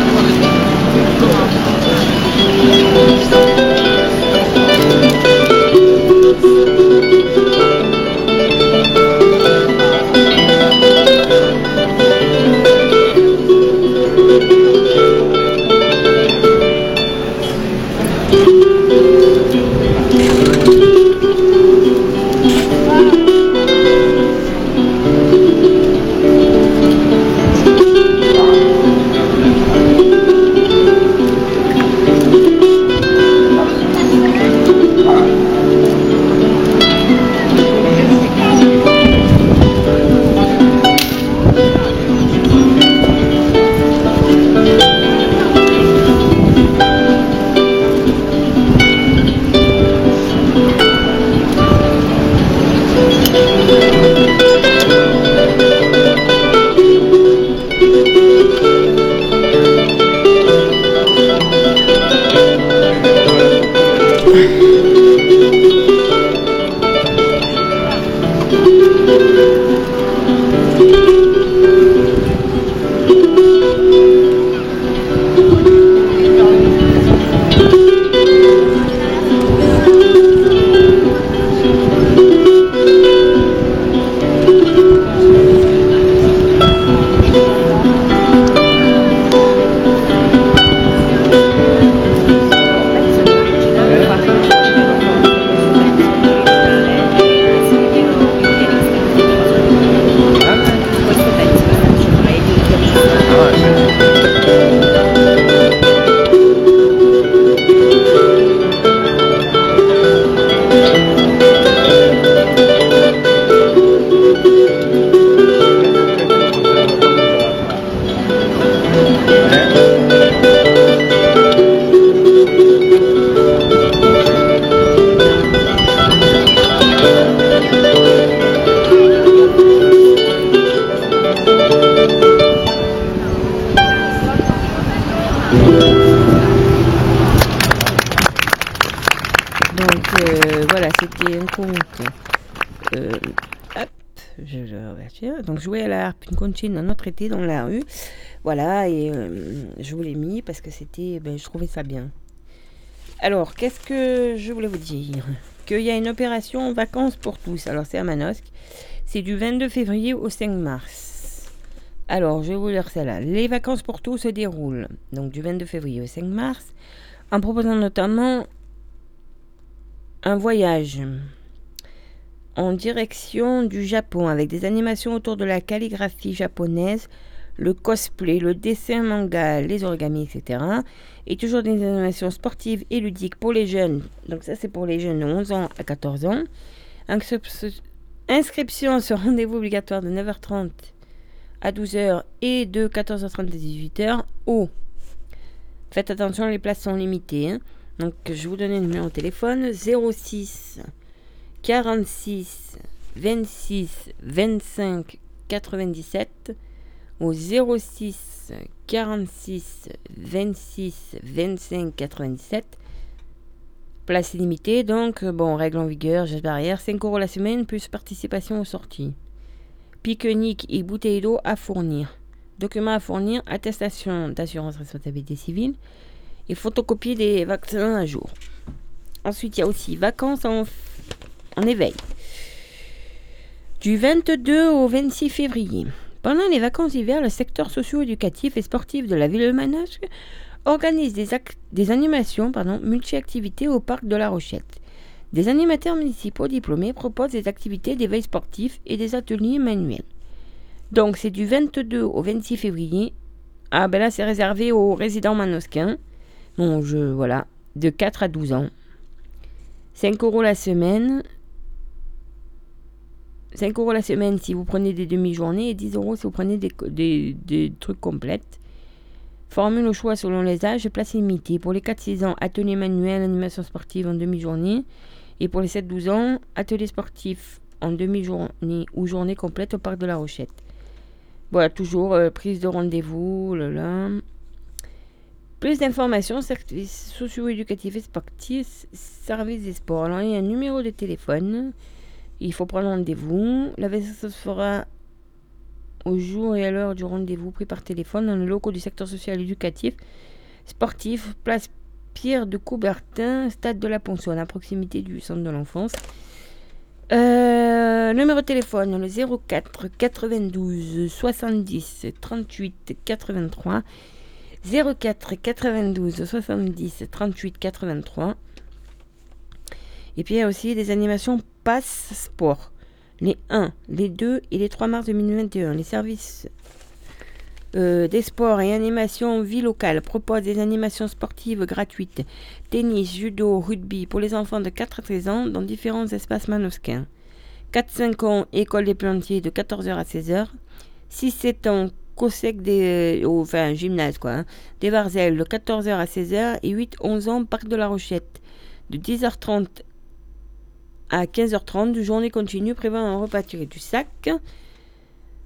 Dans la rue. Voilà, et euh, je vous l'ai mis parce que c'était, ben, je trouvais ça bien. Alors, qu'est-ce que je voulais vous dire? Qu'il y a une opération vacances pour tous. Alors, c'est à Manosque. C'est du 22 février au 5 mars. Alors, je vais vous lire celle-là. Les vacances pour tous se déroulent donc du 22 février au 5 mars en proposant notamment un voyage en direction du Japon avec des animations autour de la calligraphie japonaise, le cosplay, le dessin manga, les origamis, etc. Et toujours des animations sportives et ludiques pour les jeunes. Donc ça c'est pour les jeunes de 11 ans à 14 ans. Inscription sur rendez-vous obligatoire de 9h30 à 12h et de 14h30 à 18h au. Faites attention, les places sont limitées. Hein. Donc je vous donne le numéro de téléphone 06 46 26 25 97 au 06 46 26 25 97. Place limitée, donc bon, règle en vigueur, geste barrière, 5 euros la semaine plus participation aux sorties. Pique-nique et bouteille d'eau à fournir. Documents à fournir, attestation d'assurance responsabilité civile et photocopie des vaccins à jour. Ensuite, il y a aussi vacances en, en éveil. Du 22 au 26 février. Pendant les vacances d'hiver, le secteur socio-éducatif et sportif de la ville de Manosque organise des, des animations multi-activités au parc de La Rochette. Des animateurs municipaux diplômés proposent des activités d'éveil sportif et des ateliers manuels. Donc c'est du 22 au 26 février Ah ben là, c'est réservé aux résidents manosquins. Bon, je, voilà, de 4 à 12 ans. 5 euros la semaine. 5 euros la semaine si vous prenez des demi-journées et 10 euros si vous prenez des, trucs complètes. Formule au choix selon les âges place limitée. Pour les 4-6 ans, atelier manuel, animation sportive en demi-journée. Et pour les 7-12 ans, atelier sportif en demi-journée ou journée complète au parc de la Rochette. Voilà, toujours euh, prise de rendez-vous. Plus d'informations, services socio-éducatifs et sportifs, services des sports. Alors, il y a un numéro de téléphone. Il faut prendre rendez-vous. La se fera au jour et à l'heure du rendez-vous pris par téléphone dans le locaux du secteur social éducatif, sportif, place Pierre de Coubertin, stade de la Ponçonne, à proximité du centre de l'enfance. Euh, numéro de téléphone le 04 92 70 38 83 04 92 70 38 83 et puis il y a aussi des animations passe sport les 1, les 2 et les 3 mars 2021 les services euh, des sports et animations vie locale propose des animations sportives gratuites, tennis, judo, rugby pour les enfants de 4 à 13 ans dans différents espaces manosquins. 4-5 ans, école des plantiers de 14h à 16h. 6-7 ans. Euh, gymnase. Hein, des Varzelles de 14h à 16h. Et 8-11 ans, parc de la Rochette de 10h30 à 15h30. Journée continue prévoit un repas tiré du sac.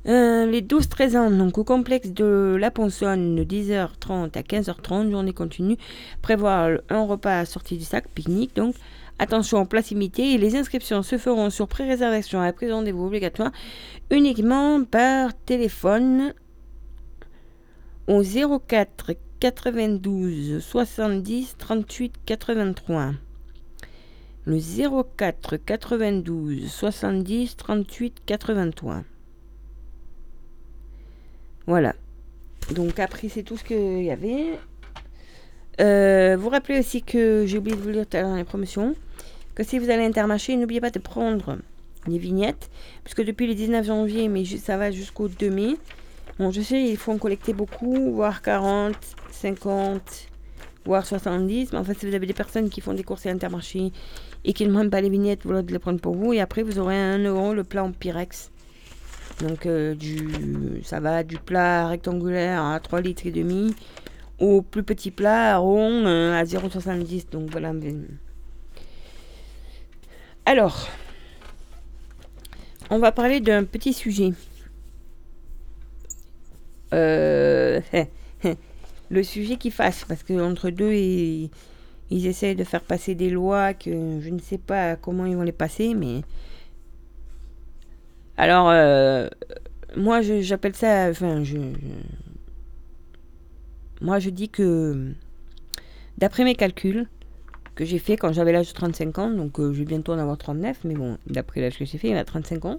Euh, les 12-13 ans, donc au complexe de la Ponçonne, de 10h30 à 15h30, journée continue, prévoir un repas sorti du sac, pique-nique donc. Attention, place limitée et les inscriptions se feront sur pré-réservation à présent rendez-vous obligatoire uniquement par téléphone au 04 92 70 38 83. Le 04 92 70 38 83. Voilà. Donc après, c'est tout ce qu'il y avait. Euh, vous rappelez aussi que j'ai oublié de vous lire tout à l'heure dans les promotions que si vous allez à Intermarché, n'oubliez pas de prendre les vignettes, puisque depuis le 19 janvier, mais ça va jusqu'au 2 mai. Bon, je sais, il faut en collecter beaucoup, voire 40, 50, voire 70. Mais en fait, si vous avez des personnes qui font des courses à Intermarché et qui ne prennent pas les vignettes, vous les prendre pour vous. Et après, vous aurez un euro le plat en Pyrex. Donc euh, du, ça va du plat rectangulaire à 3 litres et demi au plus petit plat rond euh, à 0,70. Donc voilà. Alors, on va parler d'un petit sujet. Euh, le sujet qui fasse, parce que entre deux, ils, ils essayent de faire passer des lois que je ne sais pas comment ils vont les passer, mais alors, euh, moi, j'appelle ça. Enfin, je, Moi, je dis que. D'après mes calculs que j'ai fait quand j'avais l'âge de 35 ans, donc euh, je vais bientôt en avoir 39, mais bon, d'après l'âge que j'ai fait, il a 35 ans.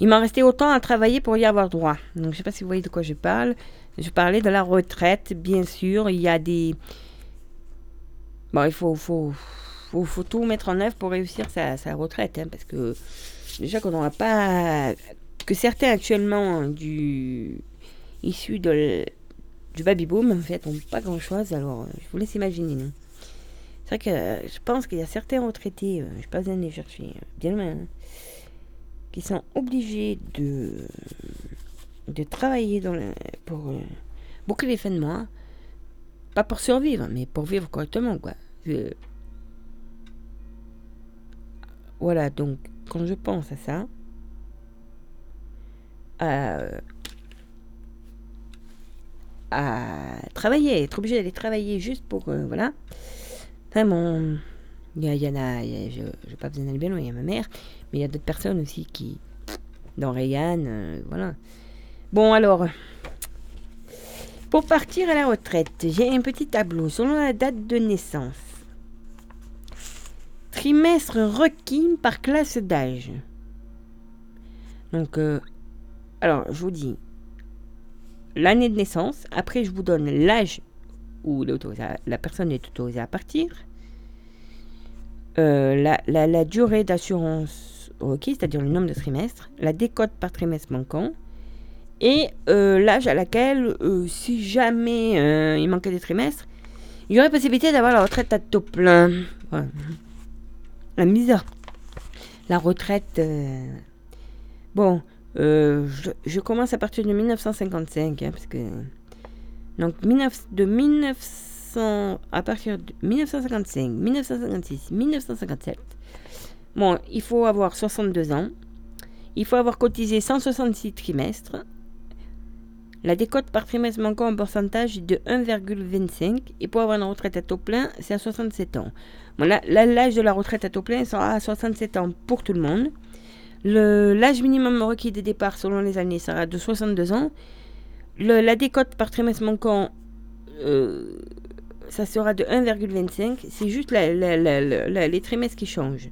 Il m'a resté autant à travailler pour y avoir droit. Donc, je ne sais pas si vous voyez de quoi je parle. Je parlais de la retraite, bien sûr. Il y a des. Bon, il faut, faut, faut, tout mettre en œuvre pour réussir sa, retraite, hein, parce que déjà qu'on n'aura pas. que certains actuellement du. issus de, du baby-boom, en fait, n'ont pas grand-chose, alors je vous laisse imaginer. C'est vrai que je pense qu'il y a certains retraités, je n'ai pas de les chercher bien loin, hein, qui sont obligés de, de travailler dans pour euh, beaucoup les fins de mois. Pas pour survivre, mais pour vivre correctement, quoi. voilà, donc quand je pense à ça, à, travailler, être obligé d'aller travailler juste pour. Euh, voilà. Vraiment, il y, en a, je n'ai pas besoin d'aller bien loin, il y a ma mère, mais il y a d'autres personnes aussi qui. Dans Rayanne, euh, voilà. Bon, alors. Pour partir à la retraite, j'ai un petit tableau selon la date de naissance. Trimestre requis par classe d'âge. Donc, euh, alors, je vous dis l'année de naissance. Après, je vous donne l'âge où la personne est autorisée à partir. Euh, la, la, durée d'assurance requise, c'est-à-dire le nombre de trimestres. La décote par trimestre manquant. Et euh, l'âge à laquelle, euh, si jamais euh, il manquait des trimestres, il y aurait possibilité d'avoir la retraite à taux plein. La misère. La retraite. Bon, je, commence à partir de 1955, hein, parce que. Donc, de 1900, à partir de 1955, 1956, 1957. Bon, il faut avoir 62 ans. Il faut avoir cotisé 166 trimestres la décote par trimestre manquant en pourcentage est de 1,25 et pour avoir une retraite à taux plein, c'est à 67 ans. l'âge de la retraite à taux plein sera à 67 ans pour tout le monde. L'âge minimum requis de départ selon les années sera de 62 ans. la décote par trimestre manquant, euh, ça sera de 1,25. C'est juste les trimestres qui changent.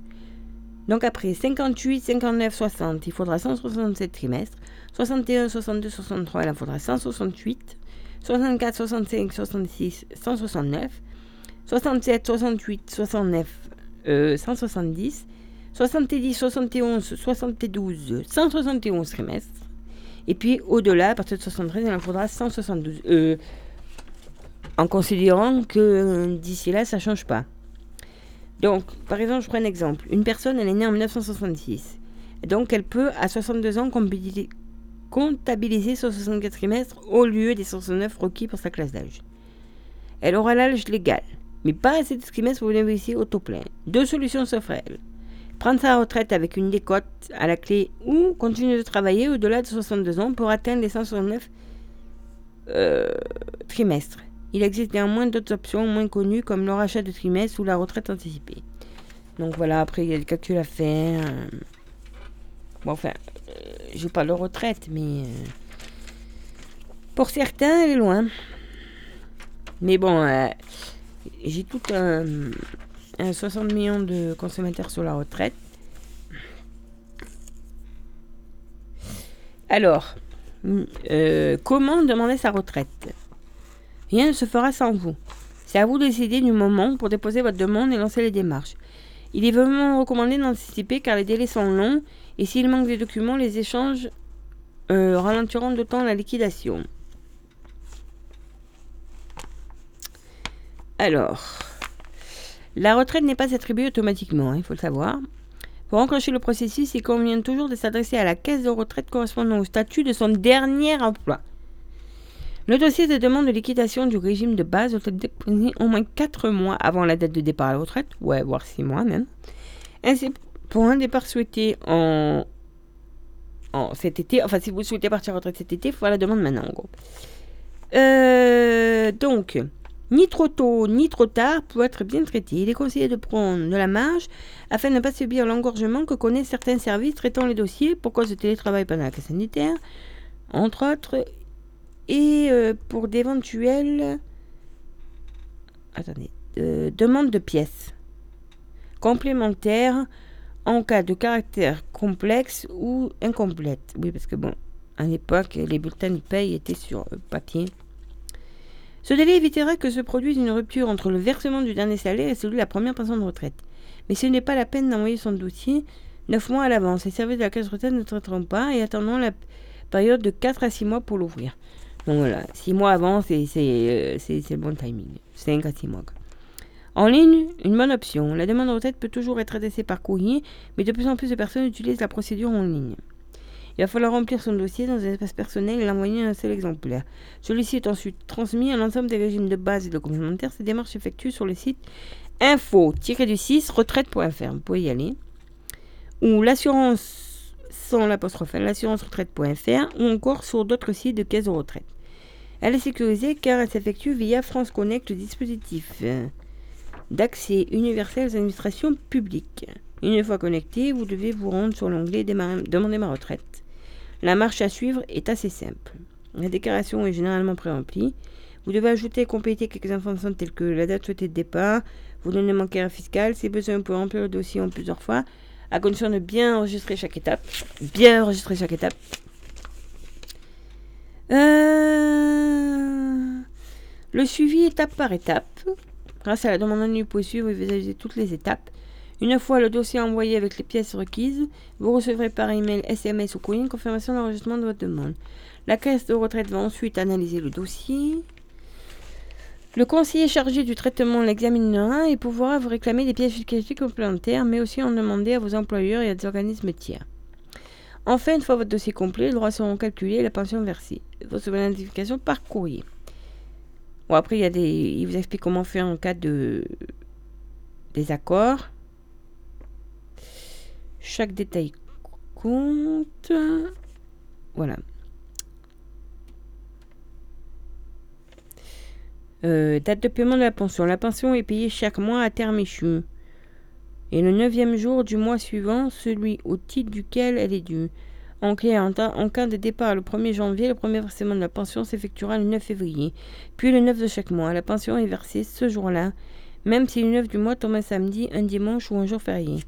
Donc après 58, 59, 60, il faudra 167 trimestres. 61, 62, 63, il en faudra 168. 64, 65, 66, 169. 67, 68, 69, 170. 70, 71, 72, 171 trimestres. Et puis au-delà, à partir de 73, il en faudra 172. Euh, en considérant que euh, d'ici là, ça ne change pas. Donc, par exemple, je prends un exemple. Une personne, elle est née en 1966. Donc, elle peut, à 62 ans, comptabiliser sur 64 trimestres au lieu des 169 requis pour sa classe d'âge. Elle aura l'âge légal, mais pas assez de trimestres pour bénéficier au taux plein. Deux solutions s'offrent à elle. Prendre sa retraite avec une décote à la clé ou continuer de travailler au-delà de 62 ans pour atteindre les 169 euh, trimestres. Il existe néanmoins d'autres options moins connues comme le rachat de trimestres ou la retraite anticipée. Donc voilà, après il y a le calcul à faire. Bon, enfin, euh, je parle de retraite, mais euh, pour certains, elle est loin. Mais bon, euh, j'ai tout un, 60 millions de consommateurs sur la retraite. Alors, comment demander sa retraite? Rien ne se fera sans vous. C'est à vous de décider du moment pour déposer votre demande et lancer les démarches. Il est vraiment recommandé d'anticiper car les délais sont longs et s'il manque des documents, les échanges euh, ralentiront d'autant la liquidation. Alors, la retraite n'est pas attribuée automatiquement, hein, il faut le savoir. Pour enclencher le processus, il convient toujours de s'adresser à la caisse de retraite correspondant au statut de son dernier emploi. Le dossier de demande de liquidation du régime de base doit être déposé au moins 4 mois avant la date de départ à la retraite, ouais, voire 6 mois même. Ainsi, pour un départ souhaité en, en cet été, enfin si vous souhaitez partir à retraite cet été, il faut faire la demande maintenant en gros. Euh, donc, ni trop tôt ni trop tard pour être bien traité. Il est conseillé de prendre de la marge afin de ne pas subir l'engorgement que connaissent certains services traitant les dossiers pour cause télétravail pendant la crise sanitaire, entre autres, et euh, pour d'éventuelles attendez, euh, demandes de pièces complémentaires en cas de caractère complexe ou incomplète. Oui, parce que bon, à l'époque, les bulletins de paye étaient sur euh, papier. Ce délai évitera que se produise une rupture entre le versement du dernier salaire et celui de la première pension de retraite. Mais ce n'est pas la peine d'envoyer son dossier neuf mois à l'avance. Les services de la caisse de retraite ne traiteront pas et attendront la période de 4 à 6 mois pour l'ouvrir. Donc voilà, 6 mois avant, c'est euh, le bon timing. 5 à 6 mois. En ligne, une bonne option. La demande de retraite peut toujours être adressée par courrier, mais de plus en plus de personnes utilisent la procédure en ligne. Il va falloir remplir son dossier dans un espace personnel et l'envoyer un seul exemplaire. Celui-ci est ensuite transmis à l'ensemble des régimes de base et de complémentaires. Ces démarches s'effectuent sur le site info-du6 retraite.fr. Vous pouvez y aller. Ou l'assurance sans l'apostrophe, l'assurance retraite.fr ou encore sur d'autres sites de caisse de retraite. Elle est sécurisée car elle s'effectue via France Connect, le dispositif d'accès universel aux administrations publiques. Une fois connecté, vous devez vous rendre sur l'onglet Demander ma retraite. La marche à suivre est assez simple. La déclaration est généralement pré-remplie. Vous devez ajouter et compléter quelques informations telles que la date souhaitée de départ, vos données bancaires fiscales. Si besoin, vous pouvez remplir le dossier en plusieurs fois, à condition de bien enregistrer chaque étape. Bien enregistrer chaque étape. Euh, le suivi étape par étape. Grâce à la demande en ligne, vous pouvez suivre visualiser toutes les étapes. Une fois le dossier envoyé avec les pièces requises, vous recevrez par email, SMS ou courrier une confirmation d'enregistrement de votre demande. La caisse de retraite va ensuite analyser le dossier. Le conseiller chargé du traitement l'examinera et pourra vous réclamer des pièces justificatives complémentaires, mais aussi en demander à vos employeurs et à des organismes tiers. Enfin, une fois votre dossier complet, les droits seront calculés et la pension versée. Vous recevez l'identification par courrier. Bon, après, il, y a des... il vous explique comment faire en cas de désaccord. Chaque détail compte. Voilà. Euh, date de paiement de la pension. La pension est payée chaque mois à terme échu. Et le neuvième jour du mois suivant, celui au titre duquel elle est due. En, en cas de départ le 1er janvier, le premier versement de la pension s'effectuera le 9 février, puis le 9 de chaque mois. La pension est versée ce jour-là, même si le 9 du mois tombe un samedi, un dimanche ou un jour férié.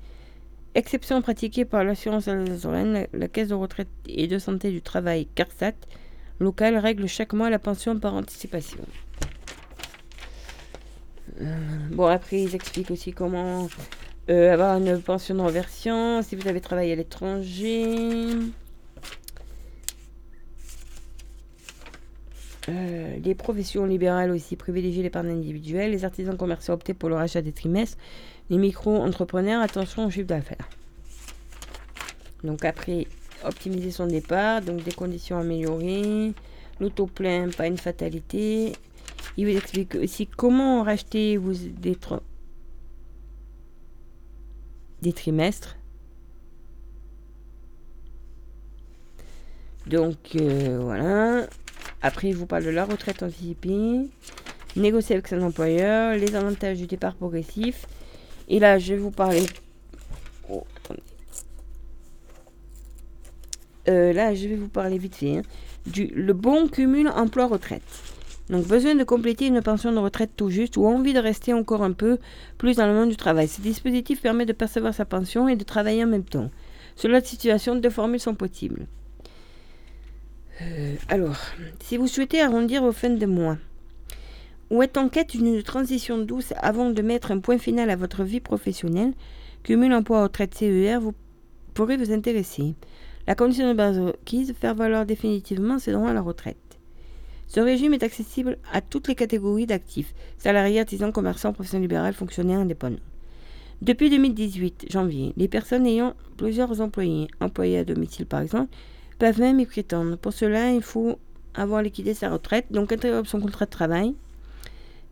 Exception pratiquée par l'assurance alsacienne, la, la caisse de retraite et de santé du travail CARSAT local règle chaque mois la pension par anticipation. Euh, bon, après, ils expliquent aussi comment euh, avoir une pension de reversion si vous avez travaillé à l'étranger. Euh, les professions libérales aussi privilégient l'épargne individuelle. Les artisans commerciaux optent pour le rachat des trimestres. Les micro-entrepreneurs, attention au chiffre d'affaires. Donc après, optimiser son départ, donc des conditions améliorées. L'auto-plein, pas une fatalité. Il vous explique aussi comment racheter vous, des, des trimestres. Donc euh, voilà. Après, il vous parle de la retraite anticipée, négocier avec son employeur, les avantages du départ progressif. Et là, je vais vous parler. Oh, euh, là, je vais vous parler vite fait hein, du le bon cumul emploi-retraite. Donc besoin de compléter une pension de retraite tout juste ou envie de rester encore un peu plus dans le monde du travail. Ce dispositif permet de percevoir sa pension et de travailler en même temps. Sur de situation, deux formules sont possibles. Euh, alors, si vous souhaitez arrondir vos fins de mois, ou êtes en quête d'une transition douce avant de mettre un point final à votre vie professionnelle, cumul emploi retraite CER vous pourrait vous intéresser. La condition de base requise, faire valoir définitivement ses droits à la retraite. Ce régime est accessible à toutes les catégories d'actifs, salariés, artisans, commerçants, professions libérales, fonctionnaires indépendants. Depuis 2018, janvier, les personnes ayant plusieurs employés, employés à domicile par exemple, peuvent même y prétendre. Pour cela, il faut avoir liquidé sa retraite, donc interrompre son contrat de travail.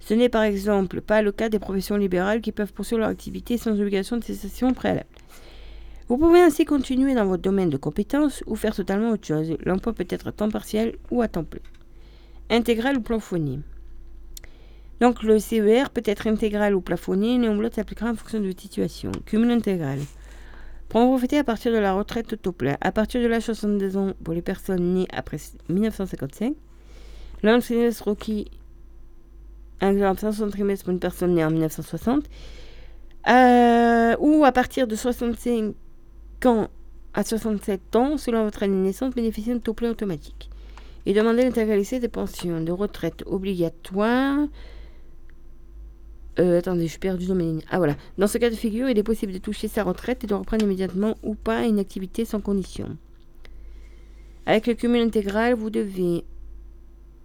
Ce n'est par exemple pas le cas des professions libérales qui peuvent poursuivre leur activité sans obligation de cessation préalable. Vous pouvez ainsi continuer dans votre domaine de compétences ou faire totalement autre chose. L'emploi peut être à temps partiel ou à temps plein intégral ou plafonné. Donc le CER peut être intégral ou plafonné, l'un ou l'autre s'appliquera en fonction de votre situation. Cumul intégral. Pour en profiter à partir de la retraite au taux plein, à partir de l'âge 62 ans pour les personnes nées après 1955, l'un trimestre requis, exemple 500 trimestres pour une personne née en 1960, euh, ou à partir de 65 ans à 67 ans, selon votre année de naissance, bénéficier d'un taux plein automatique et demander l'intégralité des pensions de retraite obligatoires. Euh, attendez, je suis perdu dans mes Ah voilà. Dans ce cas de figure, il est possible de toucher sa retraite et de reprendre immédiatement ou pas une activité sans condition. Avec le cumul intégral, vous devez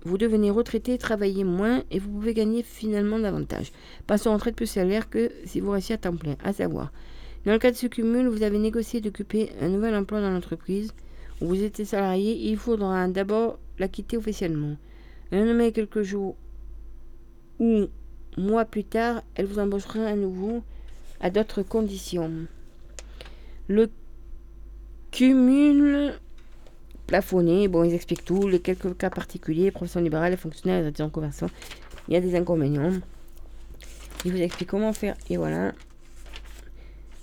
vous devenez retraité, travailler moins et vous pouvez gagner finalement davantage. Passer en retraite plus salaire que si vous restiez à temps plein. À savoir, dans le cas de ce cumul, vous avez négocié d'occuper un nouvel emploi dans l'entreprise vous étiez salarié. Il faudra d'abord la quitter officiellement. Nommé quelques jours ou mois plus tard, elle vous embauchera à nouveau à d'autres conditions. Le cumul plafonné, bon, ils expliquent tout, les quelques cas particuliers, profession libérale, fonctionnaires, les en conversion, il y a des inconvénients. Ils vous expliquent comment faire, et voilà.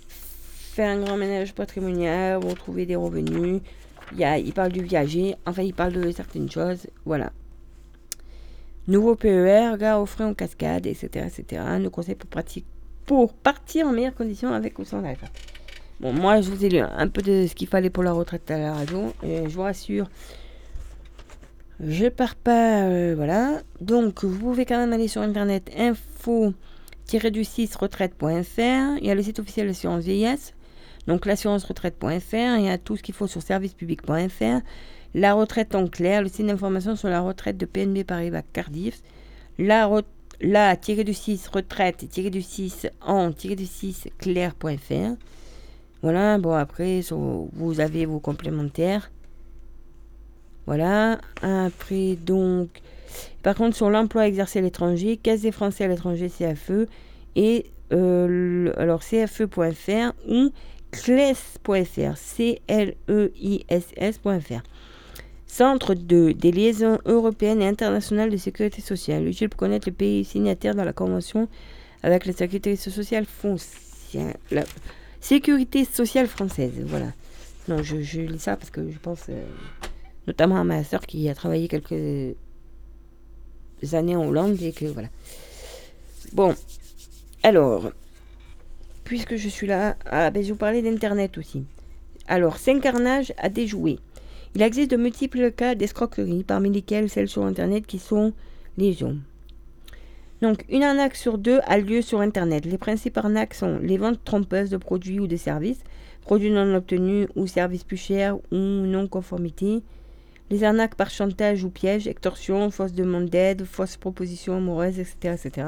Faire un grand ménage patrimonial, vous trouver des revenus, il, parle du viager, enfin il parle de certaines choses, voilà. Nouveau PER, gars au frein en cascade, etc. etc. Nos conseils pour, pour partir en meilleures conditions avec ou sans live. Bon, moi je vous ai lu un peu de ce qu'il fallait pour la retraite à la radio, et je vous rassure, je pars pas, euh, voilà. Donc vous pouvez quand même aller sur internet info du 6 retraite.fr. Il y a le site officiel de l'assurance vieillesse. Donc l'assurance retraite.fr. Il y a tout ce qu'il faut sur servicepublic.fr. La retraite en clair, le site d'information sur la retraite de PNB Paribas Cardiff. La, la du 6 retraite du 6 en du 6 clair.fr. Voilà, bon après vous avez vos complémentaires. Voilà, après donc par contre, sur l'emploi exercé à l'étranger, Caisse des Français à l'étranger, CFE, et euh, alors CFE.fr ou CLES.fr, C-L-E-I-S-S.fr. Centre de, des liaisons européennes et internationales de sécurité sociale, utile pour connaître les pays signataires dans la convention avec la sécurité sociale française. Voilà. Non, je, lis ça parce que je pense euh, notamment à ma soeur qui a travaillé quelques années en Hollande et que voilà. Bon, alors, puisque je suis là, ah, ben, je vous parler d'Internet aussi. Alors, carnages à déjouer. Il existe de multiples cas d'escroquerie, parmi lesquels celles sur Internet qui sont légion. Donc, une arnaque sur deux a lieu sur Internet. Les principales arnaques sont les ventes trompeuses de produits ou de services, produits non obtenus ou services plus chers ou non-conformité, les arnaques par chantage ou piège, extorsion, fausse demande d'aide, fausse proposition amoureuse, etc. etc.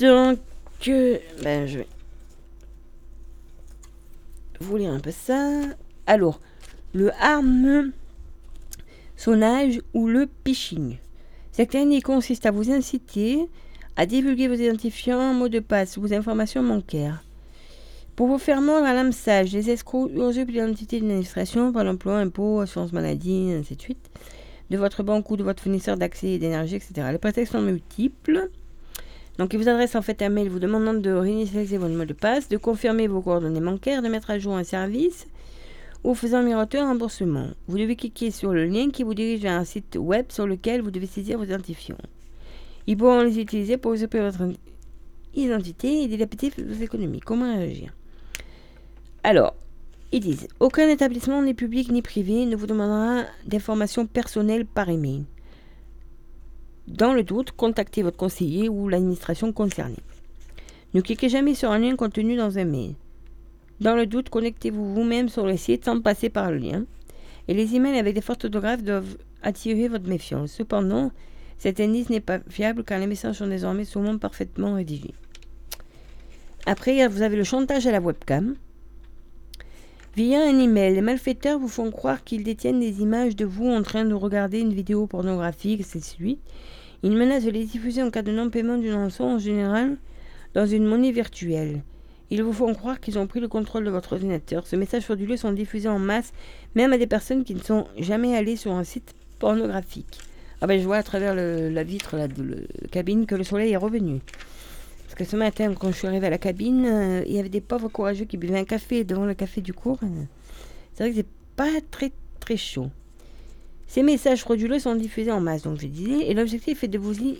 Donc, euh, ben, je vais vous lire un peu ça. Alors, le sonnage ou le phishing. Cette technique consiste à vous inciter à divulguer vos identifiants, mots de passe, vos informations bancaires. Pour vous faire mordre à l'hameçage, les escrocs usurpent l'identité d'une administration par l'emploi, impôts, assurance maladie, ainsi de de votre banque ou de votre fournisseur d'accès d'énergie, etc. Les prétextes sont multiples. Donc, ils vous adressent en fait un mail vous demandant de réinitialiser votre mot de passe, de confirmer vos coordonnées bancaires, de mettre à jour un service ou faisant miroiter un remboursement. Vous devez cliquer sur le lien qui vous dirige vers un site web sur lequel vous devez saisir vos identifiants. Ils pourront les utiliser pour usurper votre identité et dilapider vos économies. Comment réagir? Alors, ils disent aucun établissement, ni public ni privé, ne vous demandera d'informations personnelles par email. Dans le doute, contactez votre conseiller ou l'administration concernée. Ne cliquez jamais sur un lien contenu dans un mail. Dans le doute, connectez-vous vous-même sur le site sans passer par le lien. Et les emails avec des fautes orthographes doivent attirer votre méfiance. Cependant, cet indice n'est pas fiable car les messages sont désormais souvent parfaitement rédigés. Après, vous avez le chantage à la webcam. Via un email, les malfaiteurs vous font croire qu'ils détiennent des images de vous en train de regarder une vidéo pornographique, c'est suite. Ils menacent de les diffuser en cas de non-paiement d'une rançon en général dans une monnaie virtuelle. Ils vous font croire qu'ils ont pris le contrôle de votre ordinateur. Ce message frauduleux sont diffusés en masse, même à des personnes qui ne sont jamais allées sur un site pornographique. Ah ben je vois à travers la vitre de la cabine que le soleil est revenu que ce matin, quand je suis arrivée à la cabine, euh, il y avait des pauvres courageux qui buvaient un café devant le café du cours. C'est vrai que c'est pas très très chaud. Ces messages frauduleux sont diffusés en masse, donc je disais, et l'objectif est de vous y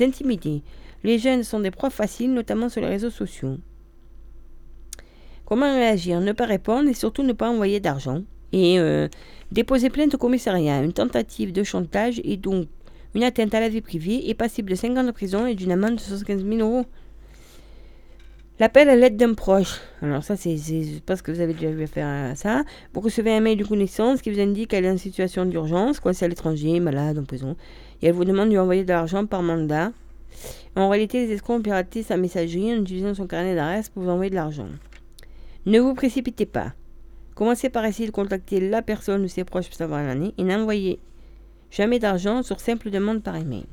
intimider. Les jeunes sont des proies faciles, notamment sur les réseaux sociaux. Comment réagir? Ne pas répondre et surtout ne pas envoyer d'argent. Et euh, déposer plainte au commissariat. Une tentative de chantage est donc une atteinte à la vie privée est passible de 5 ans de prison et d'une amende de 75 000 euros. L'appel à l'aide d'un proche. Alors ça, c'est parce que vous avez déjà vu faire ça. Vous recevez un mail de connaissance qui vous indique qu'elle est en situation d'urgence, c'est à l'étranger, malade, en prison. Et elle vous demande de lui envoyer de l'argent par mandat. En réalité, les escrocs ont piraté sa messagerie en utilisant son carnet d'adresse pour vous envoyer de l'argent. Ne vous précipitez pas. Commencez par essayer de contacter la personne ou ses proches pour savoir l'année et n'envoyez jamais d'argent sur simple demande par email.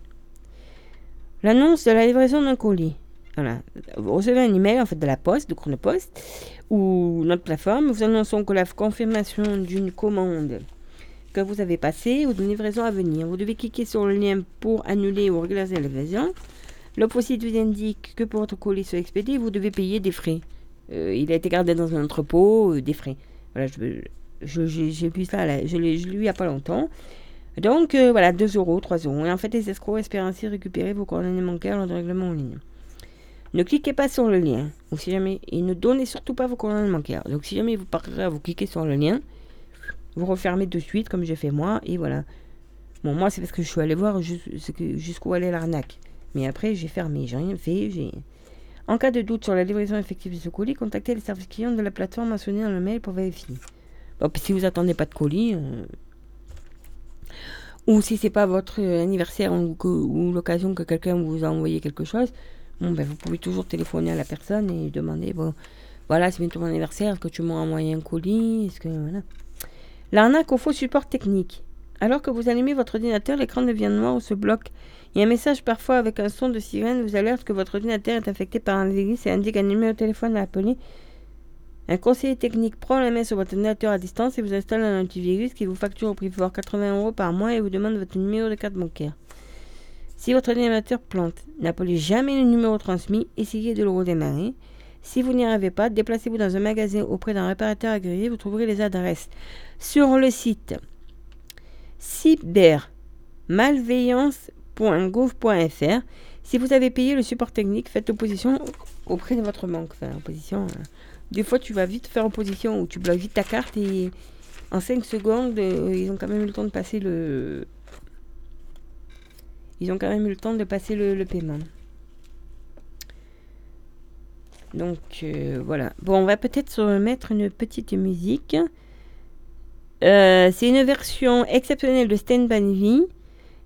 L'annonce de la livraison d'un colis. Voilà. Vous recevez un email en fait de la poste, de Chronopost, ou notre plateforme. Vous annonçons que la confirmation d'une commande que vous avez passée ou d'une livraison à venir. Vous devez cliquer sur le lien pour annuler ou régulariser la livraison. Le site vous indique que pour votre colis soit expédié, vous devez payer des frais. Euh, il a été gardé dans un entrepôt, euh, des frais. Voilà, je l'ai lu il n'y a pas longtemps. Donc euh, voilà, 2 euros, 3 euros. Et en fait, les escrocs espèrent ainsi récupérer vos coordonnées bancaires lors du règlement en ligne. Ne cliquez pas sur le lien. Ou si jamais, et ne donnez surtout pas vos coordonnées bancaires. Donc si jamais vous partez vous cliquez sur le lien, vous refermez de suite comme j'ai fait moi, et voilà. Bon, moi c'est parce que je suis allé voir jusqu'où allait l'arnaque. Mais après, j'ai fermé, j'ai rien fait. En cas de doute sur la livraison effective de ce colis, contactez le service client de la plateforme mentionné dans le mail pour vérifier. Bon, si vous attendez pas de colis, euh, ou si c'est pas votre anniversaire ou, l'occasion que quelqu'un vous a envoyé quelque chose, bon, ben, vous pouvez toujours téléphoner à la personne et demander bon, voilà, c'est bientôt mon anniversaire, est-ce que tu m'as envoyé un colis Est-ce que voilà. L'arnaque au faux support technique. Alors que vous allumez votre ordinateur, l'écran devient noir ou se bloque. A un message parfois avec un son de sirène vous alerte que votre ordinateur est infecté par un virus et indique un numéro de téléphone à appeler. Un conseiller technique prend la main sur votre ordinateur à distance et vous installe un antivirus qui vous facture au prix de 80 euros par mois et vous demande votre numéro de carte bancaire. Si votre ordinateur plante, n'appelez jamais le numéro transmis, essayez de le redémarrer. Si vous n'y arrivez pas, déplacez-vous dans un magasin auprès d'un réparateur agréé, vous trouverez les adresses sur le site cybermalveillance.gouv.fr. Si vous avez payé le support technique, faites opposition auprès de votre banque. Enfin, opposition. Euh, des fois, tu vas vite faire opposition ou tu bloques vite ta carte et en 5 secondes, euh, ils ont quand même eu le temps de passer le. Ils ont quand même eu le temps de passer le, paiement. Donc euh, voilà. Bon, on va peut-être se remettre une petite musique. Euh, c'est une version exceptionnelle de Stand By Me.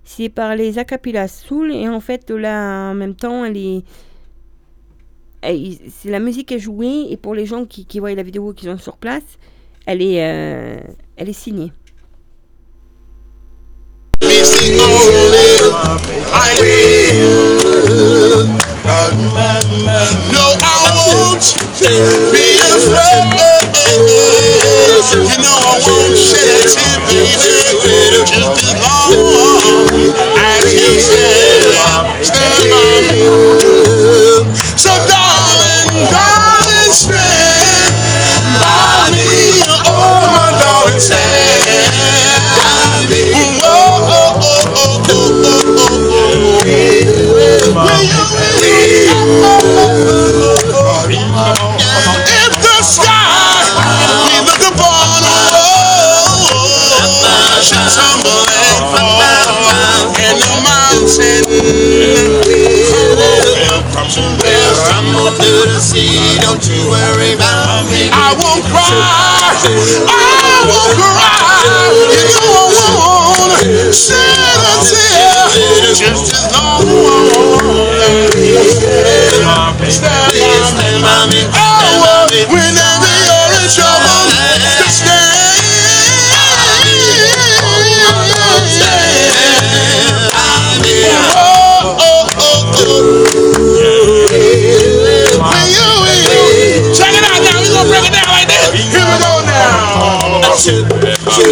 C'est par les Acapella Soul. Et en fait, là, en même temps, elle est. c'est la musique est jouée. Et pour les gens qui, voient la vidéo qui sont sur place, elle est, euh, elle est signée. No, I won't be afraid. You know I won't shed a tear, just as long as you stand, stand by me. Will crumble to the sea. Don't you worry about me. I won't cry. I won't cry. You won't shed a tear. Just as long as stand by me. Oh, whenever you're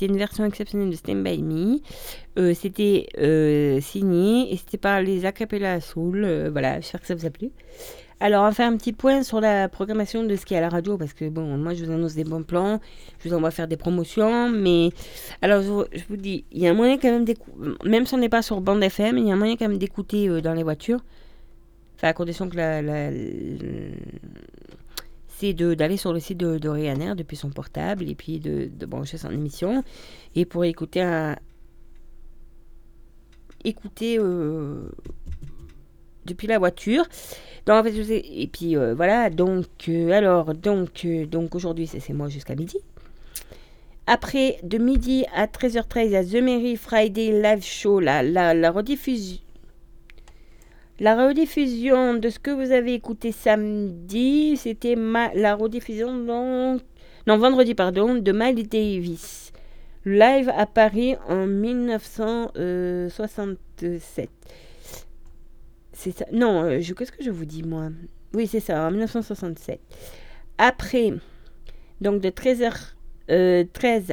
C'était une version exceptionnelle de Stand By Me. Euh, c'était euh, signé et c'était par les Acapella Soul. Euh, voilà, j'espère que ça vous a plu. Alors, on va faire un petit point sur la programmation de ce qui est à la radio, parce que bon, moi je vous annonce des bons plans, je vous envoie faire des promotions, mais alors je, vous dis, il y a un moyen quand même d'écouter, même si on n'est pas sur bande FM, il y a un moyen quand même d'écouter dans les voitures, enfin à condition que la, c'est d'aller sur le site de, de Ryanair depuis son portable et puis de, brancher son émission et pour écouter un, écouter euh, depuis la voiture. Et puis voilà, donc, alors, donc, donc aujourd'hui, c'est moi jusqu'à midi. Après, de midi à 13h13, il y a The Mary Friday Live Show, la, la, rediffusion. La rediffusion de ce que vous avez écouté samedi, c'était la rediffusion donc, non vendredi pardon de Miley Davis, live à Paris en 1967. C'est ça. Non, euh, qu'est-ce que je vous dis moi? Oui, c'est ça, en 1967. Après, donc de 13h 13 euh,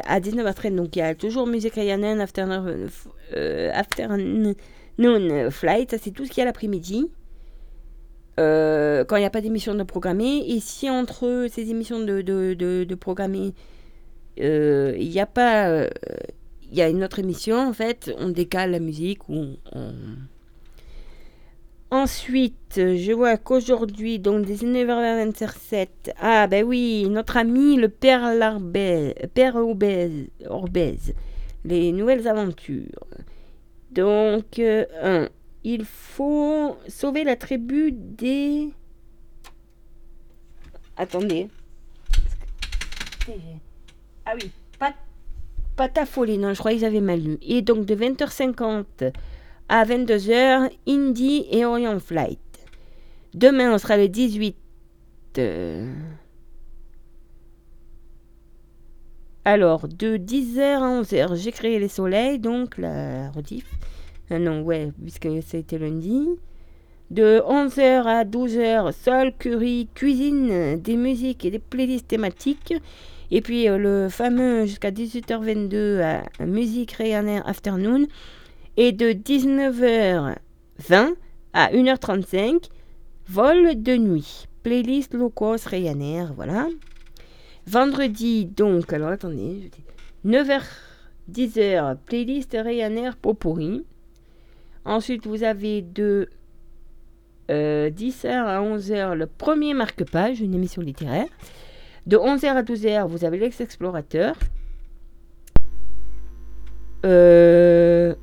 à 19h30, donc il y a toujours musique Ryann, afternoon, euh, afternoon flight, ça c'est tout ce qu'il y a l'après-midi. Euh, quand il n'y a pas d'émission de programmer. Et si entre ces émissions de, de, programmer, il n'y a pas. Il y a une autre émission, en fait, on décale la musique ou Ensuite, je vois qu'aujourd'hui, donc 19h27, ah ben oui, notre ami le Père Père Orbez, les nouvelles aventures. Donc, euh, il faut sauver la tribu des... Attendez. Ah oui, pas, pas non, je croyais qu'ils avaient mal lu. Et donc de 20h50 à 22h, Indy et Orient Flight. Demain, on sera le 18. Euh, alors, de 10h à 11h, j'ai créé les soleils, donc la rediff. Ah non, ouais, puisque c'était lundi. De 11h à 12h, sol, curry, cuisine, des musiques et des playlists thématiques. Et puis euh, le fameux jusqu'à 18h22 à musique Ryanair Afternoon et de 19h20 à 1h35, vol de nuit. Playlist low cost Ryanair, voilà. Vendredi, donc, alors attendez, 9h, 10h, playlist Ryanair Popori. Ensuite, vous avez de 10h euh, à 11h le premier marque-page, une émission littéraire. De 11h à 12h, vous avez l'ex-explorateur. Euh,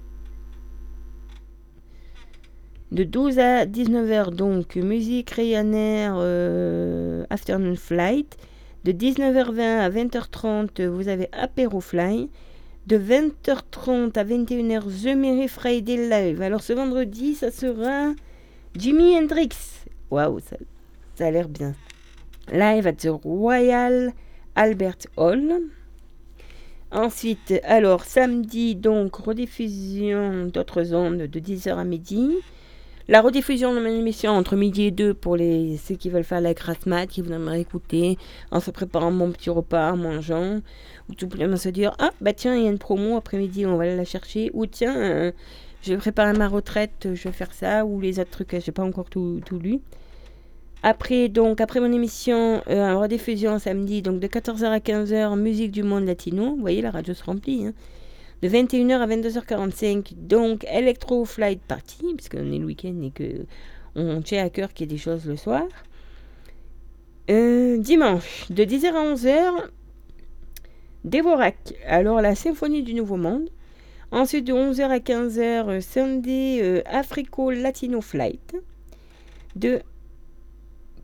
de 12 à 19h, donc, musique Ryanair euh, Afternoon Flight. De 19h20 à 20h30, vous avez Apéro Fly. De 20h30 à 21h, The Mary Friday Live. Alors ce vendredi, ça sera Jimi Hendrix. Waouh, ça, ça a l'air bien. Live at the Royal Albert Hall. Ensuite, alors samedi, donc rediffusion d'autres ondes de 10h à midi. La rediffusion de mon émission entre midi et deux pour les, ceux qui veulent faire la grasse mat, qui voudraient écouter en se préparant mon petit repas, en mangeant, ou tout simplement se dire Ah, bah tiens, il y a une promo après-midi, on va aller la chercher, ou tiens, euh, je vais préparer ma retraite, je vais faire ça, ou les autres trucs, je n'ai pas encore tout, tout, lu. Après, donc, après mon émission, euh, rediffusion samedi, donc de 14h à 15h, musique du monde latino. Vous voyez, la radio se remplit. Hein de 21h à 22h45, donc Electro Flight Party, puisqu'on est le week-end et que on tient à cœur qu'il y ait des choses le soir. Euh, dimanche, de 10h à 11h, Devorak, alors la Symphonie du Nouveau Monde. Ensuite, de 11h à 15h, Sunday euh, Africo Latino Flight. De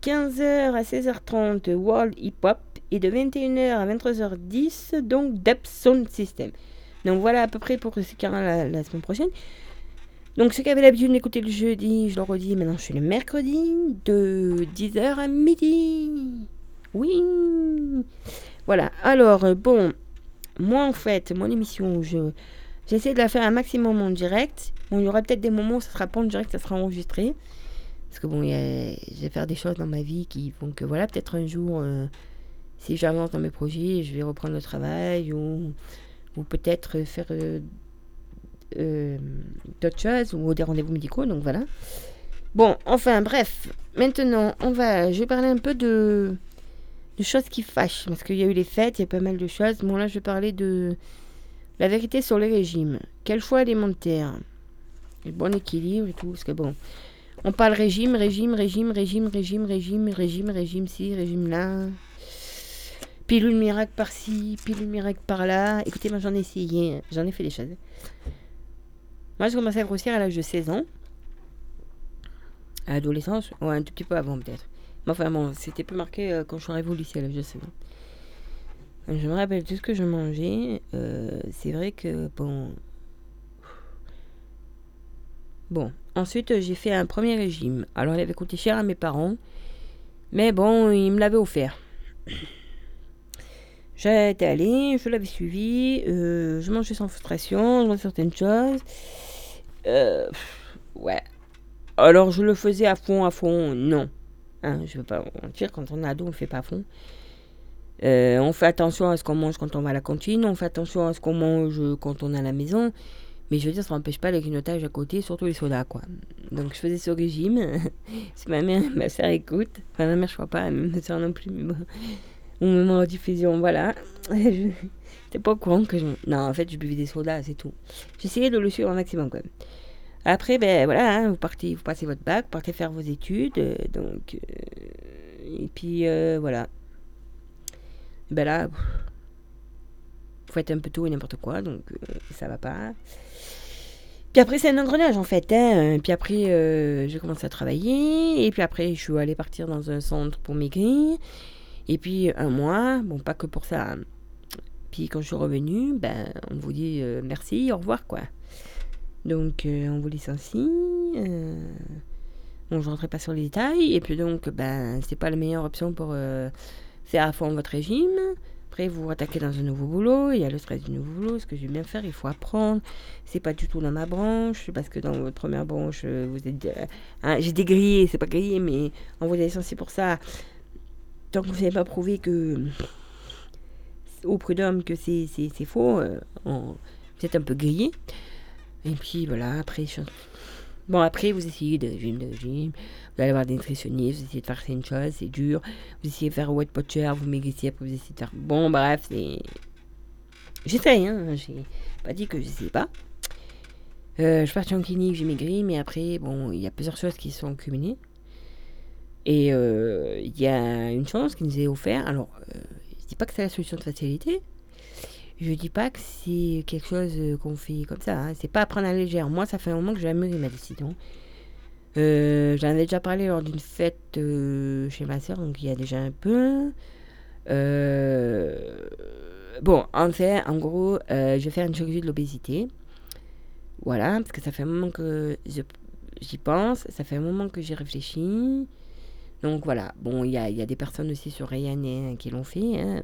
15h à 16h30, World Hip Hop. Et de 21h à 23h10, donc Depth Sound System. Donc voilà à peu près pour ce y aura la, semaine prochaine. Donc ceux qui avaient l'habitude d'écouter le jeudi, je le redis, maintenant je suis le mercredi de 10h à midi. Oui. Voilà. Alors, euh, bon, moi en fait, mon émission, je j'essaie de la faire un maximum en direct. Bon, il y aura peut-être des moments où ça sera pas en direct, ça sera enregistré. Parce que bon, je vais faire des choses dans ma vie qui font que voilà, peut-être un jour, euh, si j'avance dans mes projets, je vais reprendre le travail ou ou peut-être faire euh, euh, d'autres choses ou des rendez-vous médicaux. Donc voilà. Bon, enfin bref, maintenant on va, je vais parler un peu de, choses qui fâchent parce qu'il y a eu les fêtes, il y a pas mal de choses. Bon là je vais parler de la vérité sur les régimes. Quel choix alimentaire? Le bon équilibre et tout, parce que bon, on parle régime, régime, régime, régime, régime, régime, régime, régime ci, régime là. Pilule miracle par-ci, pilule miracle par-là. Écoutez, moi j'en ai essayé, hein. j'en ai fait des choses. Moi j'ai commencé à grossir à l'âge de 16 ans. À l'adolescence Ouais, un tout petit peu avant peut-être. Mais enfin bon, c'était plus marqué euh, quand je suis arrivée au lycée, là, je sais. Je me rappelle tout ce que je mangeais. Euh, c'est vrai que, bon... Bon, ensuite j'ai fait un premier régime. Alors il avait coûté cher à mes parents. Mais bon, ils me l'avaient offert. J'étais allée, je l'avais suivi, euh, je mangeais sans frustration, je mangeais certaines choses. Euh, ouais. Alors je le faisais à fond, à fond, non. Hein, je veux pas mentir, quand on est ado, on fait pas à fond. Euh, on fait attention à ce qu'on mange quand on va à la cantine, on fait attention à ce qu'on mange quand on est à la maison. Mais je veux dire, ça n'empêche pas le grignotage à côté, surtout les sodas, quoi. Donc je faisais ce régime. si ma mère, ma soeur écoute, enfin ma mère je crois pas, ma soeur non plus. Au moment de diffusion, voilà. J'étais pas au courant que je... Non, en fait, je buvais des sodas, c'est tout. J'essayais de le suivre au maximum, quand même. Après, ben voilà, hein, vous partez, vous passez votre bac, vous partez faire vos études, euh, donc... Euh, et puis, euh, voilà. Ben là, vous faites un peu tout et n'importe quoi, donc ça va pas. Puis après, c'est un engrenage en fait. Hein. Puis après, j'ai commencé à travailler. Et puis après, je suis allée partir dans un centre pour maigrir. Et puis un mois, bon, pas que pour ça. Puis quand je suis revenue, ben, on vous dit euh, merci, au revoir, quoi. Donc euh, on vous licencie. Euh, bon, je rentrerai pas sur les détails. Et puis donc, ben, c'est pas la meilleure option pour faire à fond votre régime. Après, vous vous attaquez dans un nouveau boulot. Il y a le stress du nouveau boulot. Ce que je bien faire, il faut apprendre. C'est pas du tout dans ma branche. Parce que dans votre première branche, vous êtes. Hein, j'ai dégrillé, c'est pas grillé, mais on vous a licencié pour ça tant que vous n'avez pas prouvé que au prud'homme que c'est faux, euh, vous êtes un peu grillé. Et puis voilà, après, bon, après vous essayez de gym, de gym, vous allez voir des nutritionnistes, vous essayez de faire une chose, c'est dur, vous essayez de faire white potcher, vous maigrissez, après vous essayez de faire. Bon, bref, c'est. J'essaye, hein, j'ai pas dit que j'essayais pas. Euh, je suis en clinique, j'ai maigri, mais après, bon, il y a plusieurs choses qui sont cumulées. Et euh, il y a une chance qui nous est offerte. Alors, euh, je dis pas que c'est la solution de facilité. Je dis pas que c'est quelque chose euh, qu'on fait comme ça. Hein. C'est pas à prendre à légère. Moi, ça fait un moment que j'ai amélioré ma décision. J'en avais déjà parlé lors d'une fête chez ma soeur, donc il y a déjà un peu. bon, en fait, en gros, je vais faire une chirurgie de l'obésité. Voilà, parce que ça fait un moment que j'y pense, ça fait un moment que j'y réfléchis. Donc voilà, bon, il y a, des personnes aussi sur Ryanair qui l'ont fait. Hein.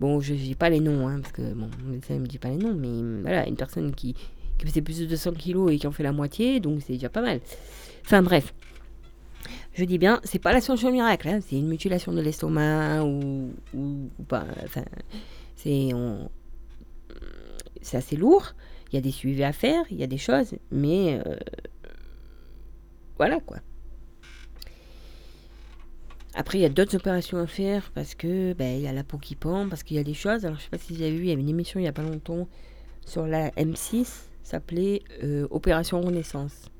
Bon, je dis pas les noms, hein, parce que bon, ça ne me dit pas les noms, mais voilà, une personne qui, qui faisait plus de 200 kilos et qui en fait la moitié, donc c'est déjà pas mal. Enfin bref, je dis bien, c'est pas la solution miracle, hein, c'est une mutilation de l'estomac ou, ou, pas. Enfin, c'est c'est assez lourd. Il y a des suivis à faire, il y a des choses, mais euh, voilà quoi. Après, il y a d'autres opérations à faire parce que ben, il y a la peau qui pend, parce qu'il y a des choses. Alors, je sais pas si vous avez vu, il y avait une émission il n'y a pas longtemps sur la M6, s'appelait euh, Opération Renaissance.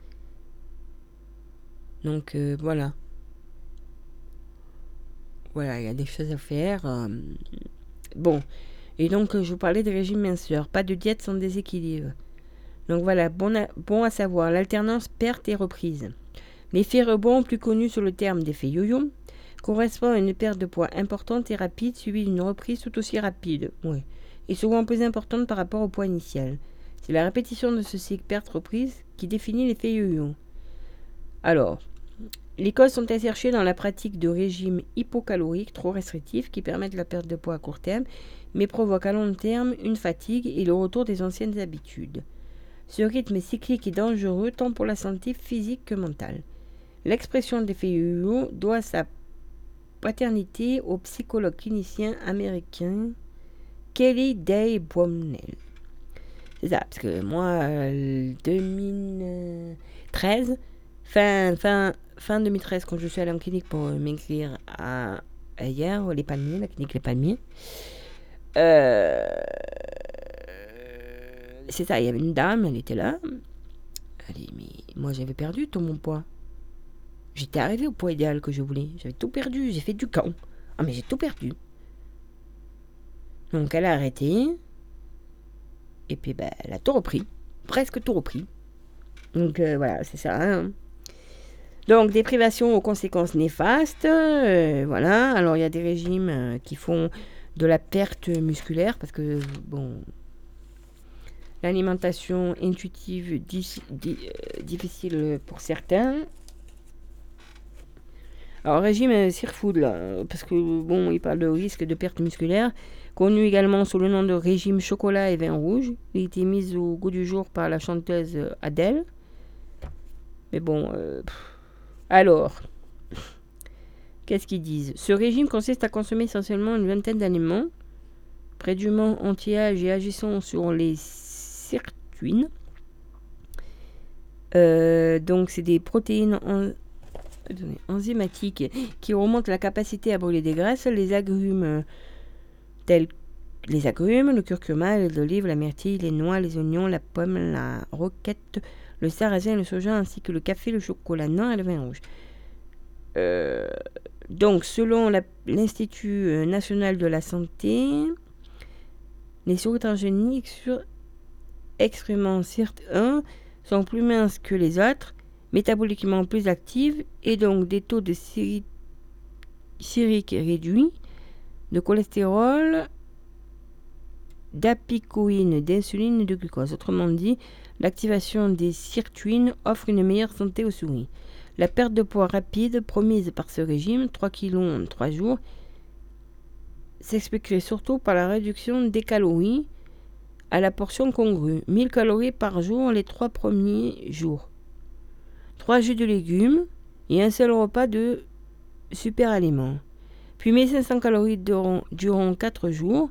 Donc, euh, voilà. Voilà, il y a des choses à faire. Euh, bon. Et donc, je vous parlais de régime minceur. Pas de diète sans déséquilibre. Donc voilà, bon à, bon à savoir, l'alternance perte et reprise. L'effet rebond, plus connu sous le terme d'effet yo-yo, correspond à une perte de poids importante et rapide suivie d'une reprise tout aussi rapide, et souvent plus importante par rapport au poids initial. C'est la répétition de ce cycle perte-reprise qui définit l'effet yo-yo. Alors, les causes sont chercher dans la pratique de régimes hypocaloriques trop restrictifs qui permettent la perte de poids à court terme, mais provoquent à long terme une fatigue et le retour des anciennes habitudes. Ce rythme cyclique est dangereux tant pour la santé physique que mentale. L'expression d'effet yo-yo doit sa paternité au psychologue clinicien américain Kelly Day Bromnell. C'est ça, parce que moi, 2013, euh, fin, fin, fin 2013, quand je suis allée en clinique pour m'écrire à, hier, les palmiers, la clinique Les Palmiers, euh, c'est ça, il y avait une dame, elle était là. Elle dit, mais moi j'avais perdu tout mon poids. J'étais arrivé au poids idéal que je voulais. J'avais tout perdu. J'ai fait du camp. Ah, mais j'ai tout perdu. Donc, elle a arrêté. Et puis, ben, elle a tout repris. Presque tout repris. Donc, euh, voilà, c'est ça. Hein. Donc, des privations aux conséquences néfastes. euh, voilà. Alors, il y a des régimes euh, qui font de la perte musculaire parce que, bon, l'alimentation intuitive difficile pour certains. Alors, régime Sirfood, parce que, bon, il parle de risque de perte musculaire, connu également sous le nom de régime chocolat et vin rouge. Il a été mis au goût du jour par la chanteuse Adèle. Mais bon, euh, alors, qu'est-ce qu'ils disent? Ce régime consiste à consommer essentiellement une vingtaine d'aliments, prédûment anti-âge et agissant sur les sirtuines. Euh, donc, c'est des protéines en- enzymatiques qui remontent la capacité à brûler des graisses, les agrumes tels les agrumes, le curcuma, l'huile d'olive, la myrtille, les noix, les oignons, la pomme, la roquette, le sarrasin, le soja, ainsi que le café, le chocolat noir et le vin rouge. Euh, donc, selon l'Institut euh, national de la santé, les souris transgéniques sur excréments CIRT1 sont plus minces que les autres, métaboliquement plus actives et donc des taux de siri- sirique réduits, de cholestérol, d'apicoïne, d'insuline et de glucose. Autrement dit, l'activation des sirtuines offre une meilleure santé aux souris. La perte de poids rapide promise par ce régime, 3 kg en 3 jours, s'expliquerait surtout par la réduction des calories à la portion congrue, 1000 calories par jour les 3 premiers jours. 3 jus de légumes et un seul repas de super aliments. Puis 1500 calories durant, durant 4 jours,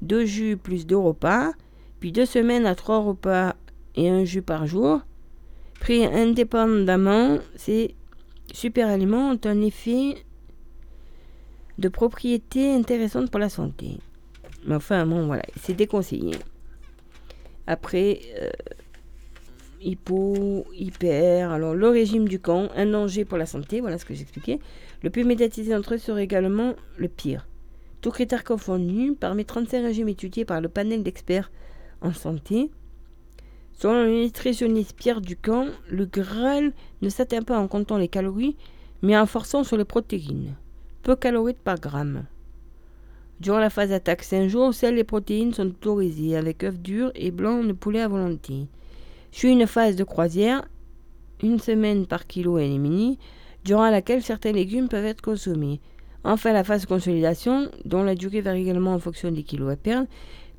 2 jus plus 2 repas, puis 2 semaines à 3 repas et un jus par jour. Pris indépendamment, ces super aliments ont un effet de propriété intéressante pour la santé. Mais enfin, bon, c'est déconseillé. Après, euh, hypo, hyper, alors le régime du camp, un danger pour la santé, voilà ce que j'expliquais. Le plus médiatisé d'entre eux serait également le pire. Tous critères confondus, parmi 35 régimes étudiés par le panel d'experts en santé, selon le nutritionniste Pierre Ducamp, le Graal ne s'atteint pas en comptant les calories, mais en forçant sur les protéines. Peu caloriques par gramme. Durant la phase attaque 5 jours, seules les protéines sont autorisées avec œufs durs et blancs de poulet à volonté. Suit une phase de croisière, une semaine par kilo éliminé, durant laquelle certains légumes peuvent être consommés. Enfin, la phase de consolidation, dont la durée varie également en fonction des kilos à perdre,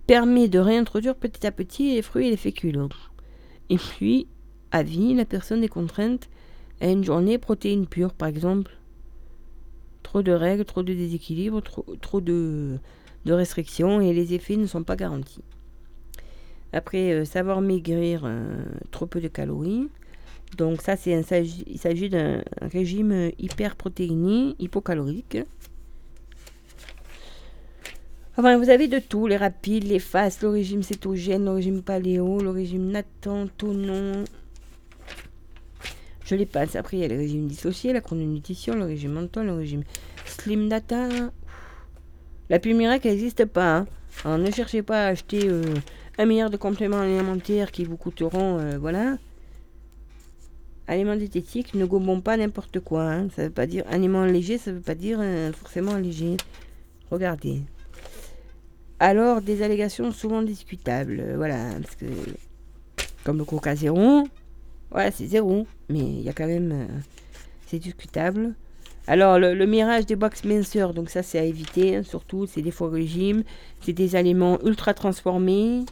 permet de réintroduire petit à petit les fruits et les féculents. Et puis, à vie, la personne est contrainte à une journée protéines pures, par exemple. Trop de règles, trop de déséquilibre, trop, de restrictions et les effets ne sont pas garantis. Après, euh, savoir maigrir, euh, trop peu de calories. Donc ça, c'est il s'agit d'un régime hyperprotéiné, hypocalorique. Enfin, vous avez de tout, les rapides, les fastes, le régime cétogène, le régime paléo, le régime Nathan, Tonon. Je les passe. Après, il y a le régime dissocié, la chrononutrition, le régime mental, le régime slim data. La pile miracle n'existe pas. hein. Alors, ne cherchez pas à acheter euh, un milliard de compléments alimentaires qui vous coûteront, euh, voilà. Aliments diététiques, ne gommons pas n'importe quoi. hein. Ça veut pas dire aliment léger, ça veut pas dire euh, forcément léger. Regardez. Alors, des allégations souvent discutables. euh, voilà, parce que comme le coca zéro, voilà, c'est zéro. Mais il y a quand même. c'est discutable. Alors, le, le mirage des box minceurs, donc ça, c'est à éviter, hein, surtout, c'est des faux régimes, c'est des aliments ultra transformés.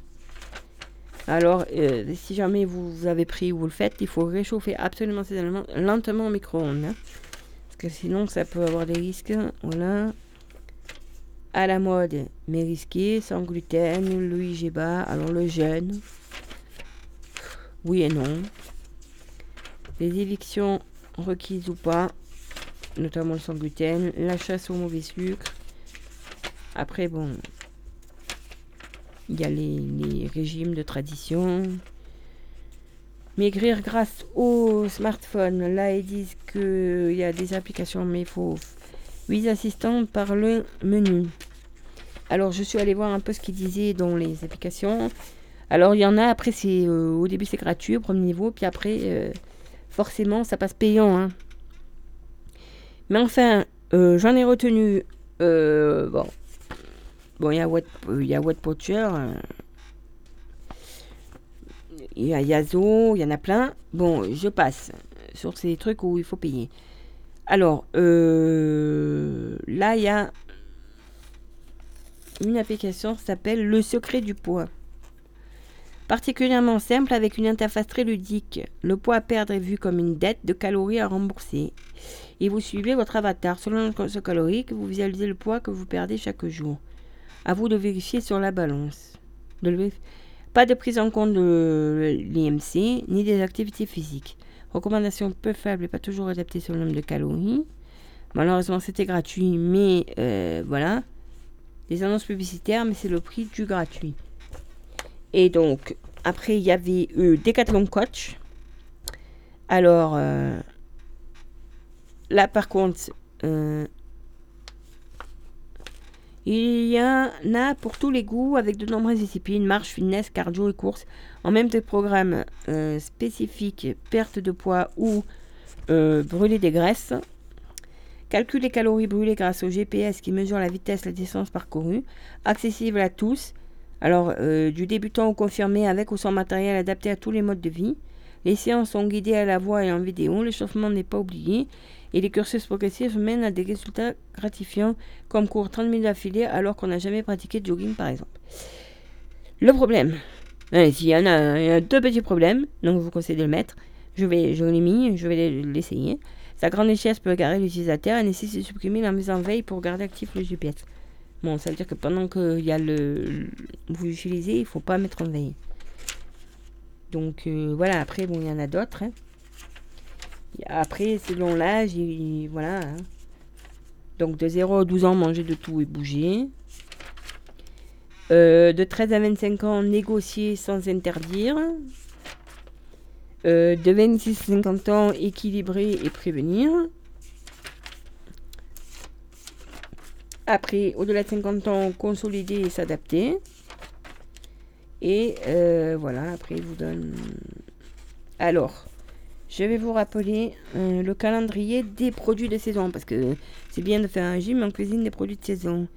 Alors, euh, si jamais vous, avez pris ou vous le faites, il faut réchauffer absolument ces aliments lentement au micro-ondes. hein. parce que sinon, ça peut avoir des risques. Voilà. À la mode, mais risqué, sans gluten, le IGBA, alors le jeûne. Oui et non. Les évictions requises ou pas, notamment le sans gluten, la chasse au mauvais sucre. Après, bon, il y a les, régimes de tradition. Maigrir grâce au smartphone. Là, ils disent qu'il y a des applications, mais il faut 8 assistants par le menu. Alors, je suis allée voir un peu ce qu'ils disaient dans les applications. Alors, il y en a, après, c'est euh, au début, c'est gratuit au premier niveau, puis après, euh, forcément, ça passe payant. hein. Mais enfin, euh, j'en ai retenu. Bon. Bon, il y a il y a Poacher. Il y a Yazo, il y en a plein. Bon, je passe sur ces trucs où il faut payer. Alors, euh, là, il y a une application qui s'appelle Le secret du poids. Particulièrement simple avec une interface très ludique. Le poids à perdre est vu comme une dette de calories à rembourser. Et vous suivez votre avatar. Selon ce calorique, vous visualisez le poids que vous perdez chaque jour. À vous de vérifier sur la balance. Pas de prise en compte de l'IMC ni des activités physiques. Recommandation peu faible et pas toujours adaptée sur le nombre de calories. Malheureusement, c'était gratuit, mais euh, voilà. Les annonces publicitaires, mais c'est le prix du gratuit. Et donc, après, il y avait eu Decathlon Coach. Alors, euh, là, par contre, euh, il y en a pour tous les goûts avec de nombreuses disciplines, marche, fitness, cardio et course, en même des programmes euh, spécifiques, perte de poids ou brûler des graisses. Calcule les calories brûlées grâce au GPS qui mesure la vitesse, la distance parcourue. Accessible à tous. Alors, euh, du débutant au confirmé avec ou sans matériel adapté à tous les modes de vie. Les séances sont guidées à la voix et en vidéo. L'échauffement n'est pas oublié. Et les cursus progressifs mènent à des résultats gratifiants, comme cours 30 minutes d'affilée alors qu'on n'a jamais pratiqué de jogging par exemple. Le problème, il y en a, deux petits problèmes, donc je vous conseille de le mettre. Je vais, je l'ai mis, je vais l'essayer. Sa grande richesse peut égarer l'utilisateur et nécessite de supprimer la mise en veille pour garder actif le GPS. Bon, ça veut dire que pendant que le, vous l'utilisez, il ne faut pas mettre en veille. Donc euh, voilà, après, bon, il y en a d'autres. Hein. Après, selon l'âge, voilà. Hein. Donc de 0 à 12 ans, manger de tout et bouger. Euh, de 13 à 25 ans, négocier sans interdire. Euh, de 26 à 50 ans, équilibrer et prévenir. Après, au-delà de 50 ans, consolider et s'adapter. Et euh, voilà, après, il vous donne. Alors, je vais vous rappeler euh, le calendrier des produits de saison, parce que c'est bien de faire un gym en cuisine des produits de saison.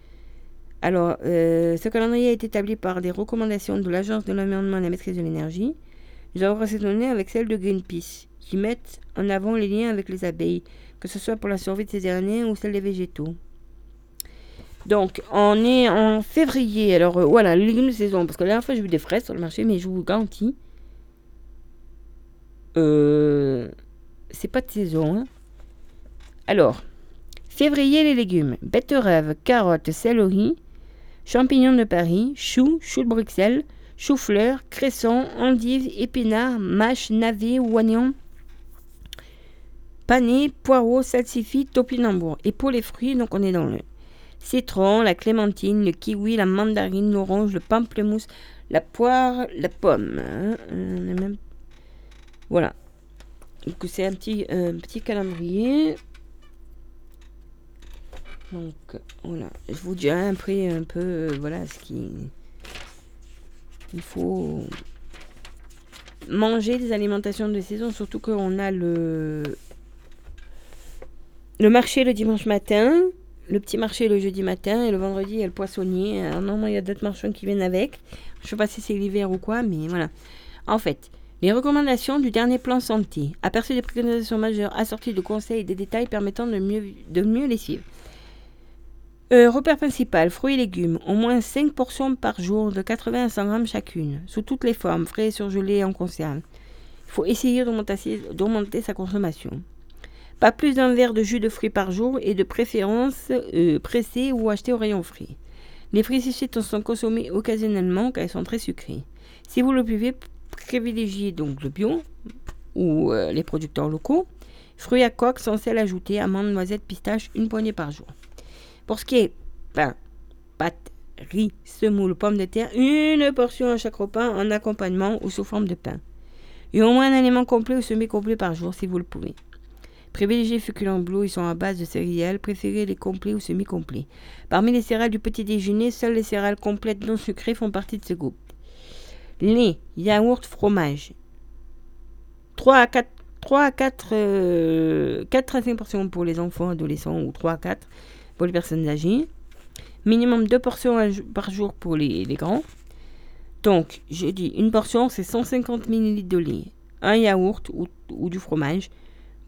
Alors, ce calendrier est établi par des recommandations de l'Agence de l'environnement et la maîtrise de l'énergie. Nous avons données avec celles de Greenpeace, qui mettent en avant les liens avec les abeilles, que ce soit pour la survie de ces derniers ou celle des végétaux. Donc, on est en février. Alors, euh, voilà, les légumes de saison. Parce que la dernière fois, j'ai vu des fraises sur le marché, mais je vous garantis. Euh, c'est pas de saison. Hein. Alors, février, les légumes betterave, carottes, céleri, champignons de Paris, choux, choux de Bruxelles, chou-fleur, cresson, endive, épinards, mâche, navet, oignon, pané, poireau, salsifis, topinambour. Et pour les fruits, donc on est dans le citron, la clémentine, le kiwi, la mandarine, l'orange, le pamplemousse, la poire, la pomme. Hein, voilà. Donc c'est un petit, calendrier. Donc voilà, je vous dirai après un peu euh, voilà ce qui il faut manger des alimentations de saison, surtout qu'on a le, le marché le dimanche matin, le petit marché le jeudi matin et le vendredi il y a le poissonnier. Alors, normalement, il y a d'autres marchands qui viennent avec. Je sais pas si c'est l'hiver ou quoi, mais voilà. En fait, les recommandations du dernier plan santé. Aperçu des préconisations majeures assorties de conseils et des détails permettant de mieux, de les suivre. Euh, repère principal, fruits et légumes, au moins 5 portions par jour de 80 à 100 grammes chacune, sous toutes les formes, frais, surgelés en conserve. Il faut essayer d'augmenter sa consommation. Pas plus d'un verre de jus de fruits par jour et de préférence euh, pressé ou acheté au rayon frais. Les fruits séchés sont consommés occasionnellement car ils sont très sucrés. Si vous le pouvez, privilégiez donc le bio ou euh, les producteurs locaux. Fruits à coque sans sel ajouté, amandes, noisettes, pistaches, une poignée par jour. Pour ce qui est pain, pâte, riz, semoule, pommes de terre, une portion à chaque repas en accompagnement ou sous forme de pain. Et au moins un aliment complet ou semi-complet par jour si vous le pouvez. Privilégiez féculents bleus, ils sont à base de céréales, préférez les complets ou semi-complets. Parmi les céréales du petit déjeuner, seules les céréales complètes non sucrées font partie de ce groupe. Lait, yaourt, fromage. 3 à 4 3 à 4, 4 à 5 portions pour les enfants, adolescents ou 3 à 4 pour les personnes âgées. Minimum 2 portions par jour pour les, grands. Donc, j'ai dit, une portion, c'est 150 ml de lait, un yaourt ou, ou, du fromage.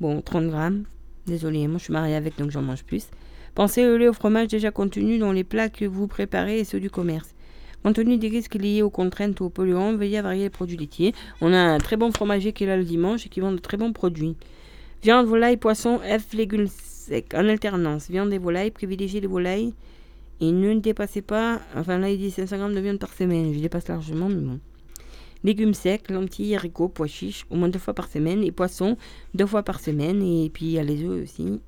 Bon, 30 grammes. Désolé, moi je suis mariée avec, donc j'en mange plus. Pensez au lait au fromage déjà contenu dans les plats que vous préparez et ceux du commerce. Compte tenu des risques liés aux contraintes ou aux polluants, veuillez à varier les produits laitiers. On a un très bon fromager qui est là le dimanche et qui vend de très bons produits. Viande, volaille, poisson, F, légumes secs, en alternance. Viande et volaille, privilégiez les volailles et ne dépassez pas, enfin là il dit 500 grammes de viande par semaine, je dépasse largement, mais bon. Légumes secs, lentilles, haricots, pois chiches, au moins deux fois par semaine. Et poissons, deux fois par semaine. Et puis il y a les œufs aussi.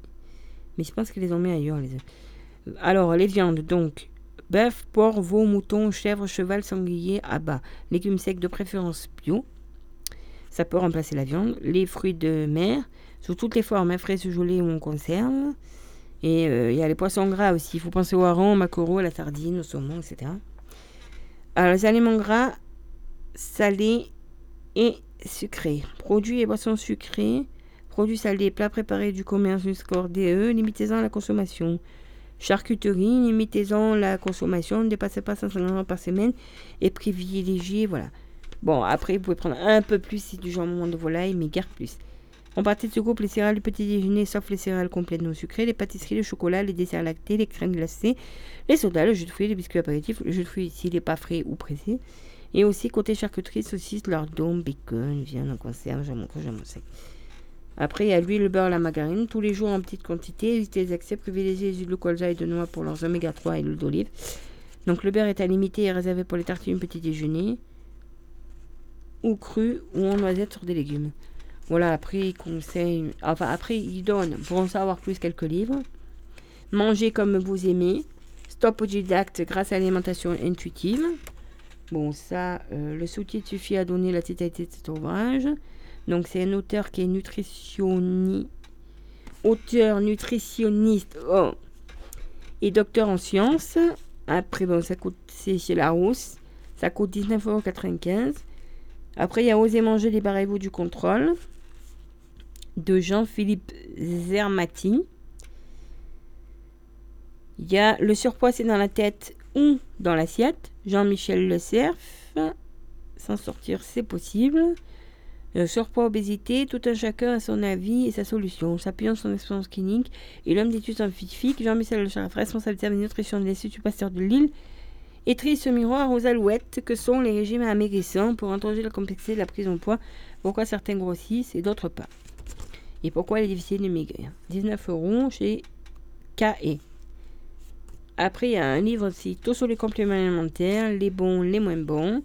Mais je pense qu'ils les ont mis ailleurs, les œufs. Alors, les viandes, donc, bœuf, porc, veau, mouton, chèvre, cheval, sanglier, abat. Légumes secs de préférence bio. Ça peut remplacer la viande. Les fruits de mer, sous toutes les formes, hein, frais, gelés ou en conserve. Et euh, il y a les poissons gras aussi. Il faut penser au hareng, au maquereau, à la sardine, au saumon, etc. Alors, les aliments gras, salés et sucrés. Produits et boissons sucrés Produits salés, plats préparés du commerce score DE, limitez-en la consommation. Charcuterie, limitez-en la consommation, ne dépassez pas 500 grammes par semaine et privilégiez, voilà. Bon, après, vous pouvez prendre un peu plus si du jambon de volaille, mais guère plus. En partie de ce groupe, les céréales du petit déjeuner, sauf les céréales complètes non sucrées, les pâtisseries, le chocolat, les desserts lactés, les crèmes glacées, les sodas, le jus de fruits, les biscuits apéritifs, le jus de fruits s'il n'est pas frais ou pressé. Et aussi côté charcuterie, saucisses, lardons, bacon, viande en conserve, jambon jambon sec. Après, il y a l'huile, le beurre, la margarine, tous les jours en petite quantité. Évitez les excès, privilégiez les huiles de colza et de noix pour leurs oméga 3 et l'huile d'olive. Donc le beurre est à limiter et réservé pour les tartines petit déjeuner. Ou cru ou en noisette sur des légumes. Voilà, après il conseille. Après il donne, pour en savoir plus, quelques livres. Manger comme vous aimez. Stop autodidacte grâce à l'alimentation intuitive. Bon, ça, euh, le sous-titre suffit à donner la totalité de cet ouvrage. Donc c'est un auteur qui est nutritionniste, auteur nutritionniste oh, et docteur en sciences. Après, bon, ça coûte, c'est chez Larousse, ça coûte 19,95€. Après, il y a Oser manger, débarrez-vous du contrôle de Jean-Philippe Zermati. Il y a Le surpoids, c'est dans la tête ou dans l'assiette. Jean-Michel Le Cerf. S'en sortir, c'est possible. Le surpoids, obésité, tout un chacun a son avis et sa solution. S'appuyant sur son expérience clinique et l'homme d'études scientifiques, Jean-Michel Le responsable de la nutrition de l'Institut Pasteur de Lille, étrit ce miroir aux alouettes que sont les régimes amaigrissants pour introduire la complexité de la prise en poids, pourquoi certains grossissent et d'autres pas. Et pourquoi il est difficile de maigrir. 19 euros chez KE. Après, il y a un livre aussi, tout sur les compléments alimentaires, les bons, les moins bons,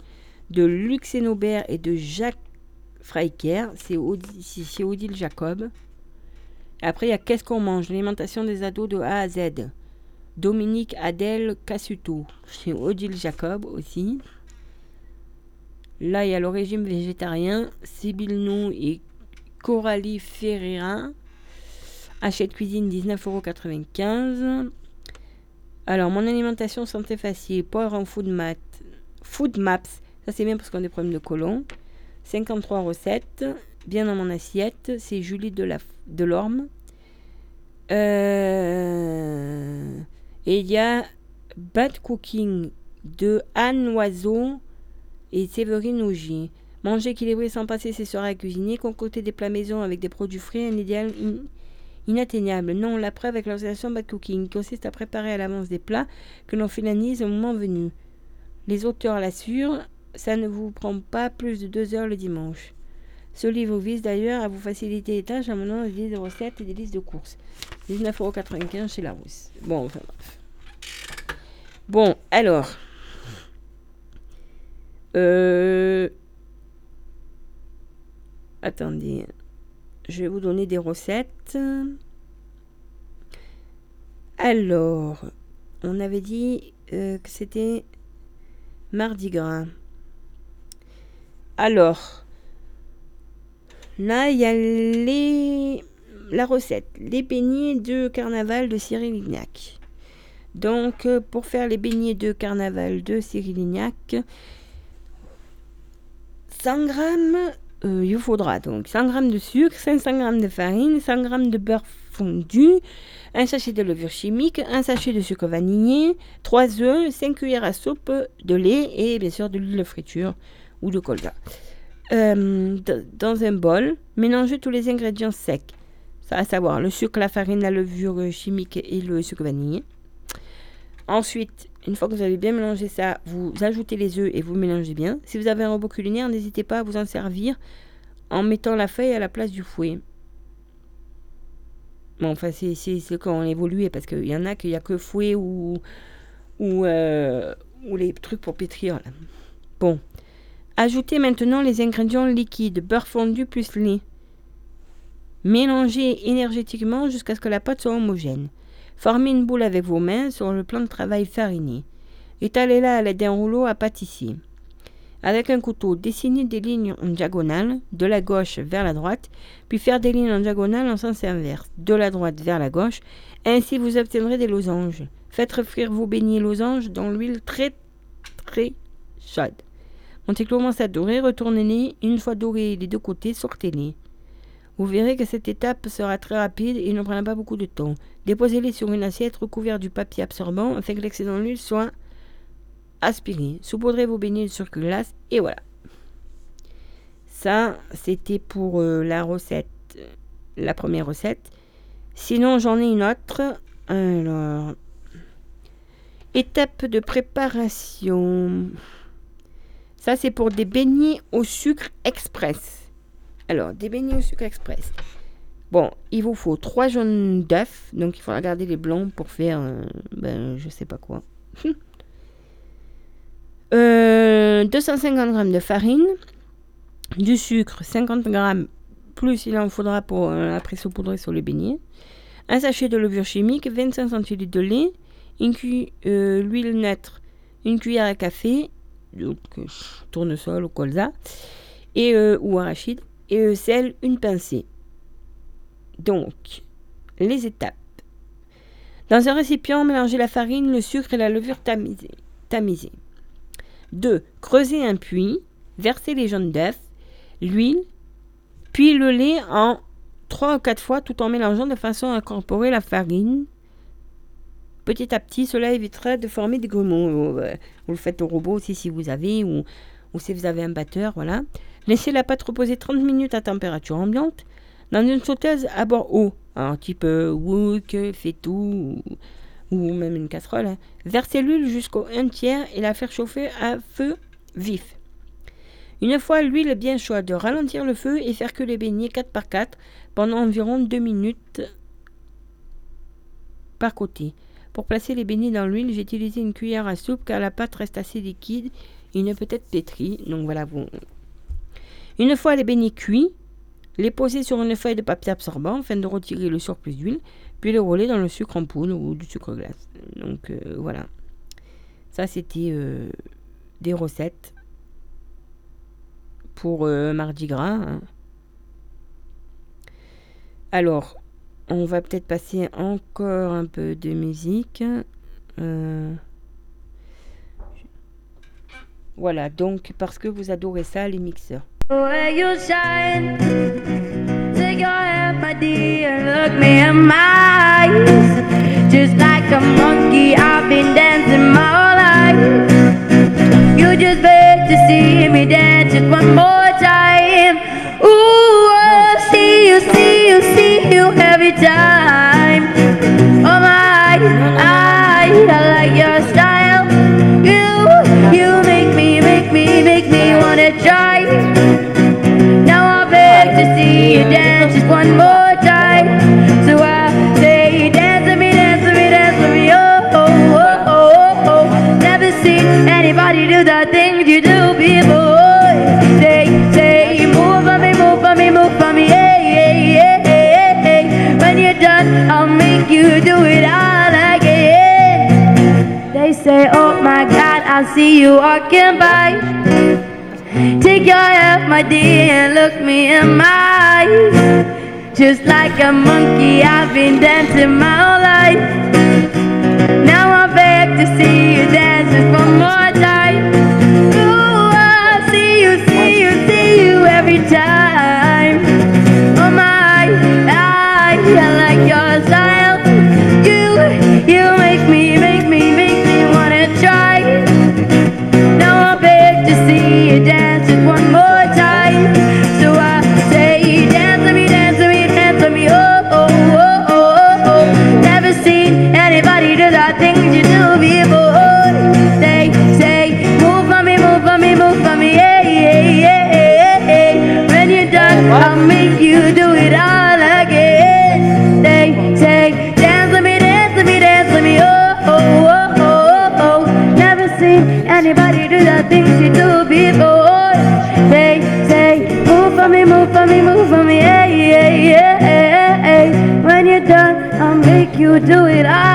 de Luc Aubert et de Jacques Freiker, c'est Odile Jacob. Après, il y a Qu'est-ce qu'on mange? L'alimentation des ados de A à Z. Dominique Adèle Cassuto. C'est Odile Jacob aussi. Là, il y a le régime végétarien. Sibyl Nou et Coralie Ferreira. Achète cuisine 19,95€. Alors, mon alimentation santé facile. Poivre en food, mat, food maps. Ça, c'est bien parce qu'on a des problèmes de colon. 53 recettes, bien dans mon assiette. C'est Julie de. Euh, et il y a Bad Cooking de Anne Oiseau et Séverine Augier. Manger équilibré sans passer ses soirées à cuisiner, concocter des plats maison avec des produits frais, un idéal inatteignable. Non, la preuve avec l'organisation Bad Cooking consiste à préparer à l'avance des plats que l'on finalise au moment venu. Les auteurs l'assurent, ça ne vous prend pas plus de deux heures le dimanche. Ce livre vise d'ailleurs à vous faciliter les tâches en menant des listes de recettes et des listes de courses. 19,95€ chez Larousse. Bon, enfin bref. Bon, alors. Euh... Attendez. Je vais vous donner des recettes. Alors, on avait dit euh, que c'était Mardi Gras. Alors, là, il y a la recette. Les beignets de carnaval de Cyril Lignac. Donc, euh, pour faire les beignets de carnaval de Cyril Lignac, 100 g euh, il faudra donc 100 g de sucre, 500 g de farine, 100 g de beurre fondu, un sachet de levure chimique, un sachet de sucre vanillé, 3 œufs, 5 cuillères à soupe de lait et bien sûr de l'huile de friture ou de colza. Euh, dans un bol, mélangez tous les ingrédients secs, à savoir le sucre, la farine, la levure chimique et le sucre vanillé. Ensuite, une fois que vous avez bien mélangé ça, vous ajoutez les œufs et vous mélangez bien. Si vous avez un robot culinaire, n'hésitez pas à vous en servir en mettant la feuille à la place du fouet. Bon, enfin, c'est quand on évolue, parce qu'il y en a qu'il n'y a que fouet ou, ou, euh, ou les trucs pour pétrir. Bon. Ajoutez maintenant les ingrédients liquides, beurre fondu plus lait. Mélangez énergétiquement jusqu'à ce que la pâte soit homogène. Formez une boule avec vos mains sur le plan de travail fariné. Étalez-la à l'aide d'un rouleau à pâtissier. Avec un couteau, dessinez des lignes en diagonale, de la gauche vers la droite, puis faire des lignes en diagonale en sens inverse, de la droite vers la gauche. Ainsi, vous obtiendrez des losanges. Faites refroidir vos beignets losanges dans l'huile très très chaude. Quand ils à dorer, retournez-les. Une fois dorés les deux côtés, sortez-les. Vous verrez que cette étape sera très rapide et ne prendra pas beaucoup de temps. Déposez-les sur une assiette recouverte du papier absorbant afin que l'excédent d'huile soit aspiré. Saupoudrez vos beignets sur glace et voilà. Ça, c'était pour euh, la recette, la première recette. Sinon, j'en ai une autre. Alors, étape de préparation. Ça, c'est pour des beignets au sucre express. Alors, des beignets au sucre express. Bon, il vous faut 3 jaunes d'œufs. Donc, il faudra garder les blancs pour faire, euh, ben, je sais pas quoi. 250 euh, g de farine. Du sucre, 50 g. Plus il en faudra pour euh, après saupoudrer sur les beignets. Un sachet de levure chimique, 25 centilitres de lait, une l'huile neutre, une cuillère à café, donc, tournesol ou colza, et, ou arachide, et sel, une pincée. Donc, les étapes. Dans un récipient, mélangez la farine, le sucre et la levure tamisée. 2. Creusez un puits, versez les jaunes d'œufs, l'huile, puis le lait en 3 ou 4 fois tout en mélangeant de façon à incorporer la farine. Petit à petit, cela évitera de former des grumeaux. Vous le faites au robot aussi si vous avez, ou, si vous avez un batteur, voilà. Laissez la pâte reposer 30 minutes à température ambiante dans une sauteuse à bord haut, un type wok, faitout ou, ou, même une casserole. Hein. Versez l'huile jusqu'au 1 tiers et la faire chauffer à feu vif. Une fois l'huile bien chaude, ralentir le feu et faire que les beignets 4 par 4 pendant environ 2 minutes par côté. Pour placer les beignets dans l'huile, j'ai utilisé une cuillère à soupe car la pâte reste assez liquide et ne peut être pétrie. Donc voilà, une fois les beignets cuits, les poser sur une feuille de papier absorbant afin de retirer le surplus d'huile, puis les rouler dans le sucre en poudre ou du sucre glace. Donc euh, voilà. Ça, c'était euh, des recettes pour euh, Mardi Gras. Hein. Alors, on va peut-être passer encore un peu de musique. Voilà, donc parce que vous adorez ça, les mixeurs. Just like a monkey, I've been dancing my whole life. You just beg to see me dance just one more time. Oh my, I, I like your style. You, you make me, make me, make me wanna try Now I beg to see you dance just one more See you walking by. Take your hand, my dear, and look me in my eyes. Just like a monkey, I've been dancing my whole life. Now I beg to see you just one more do it. all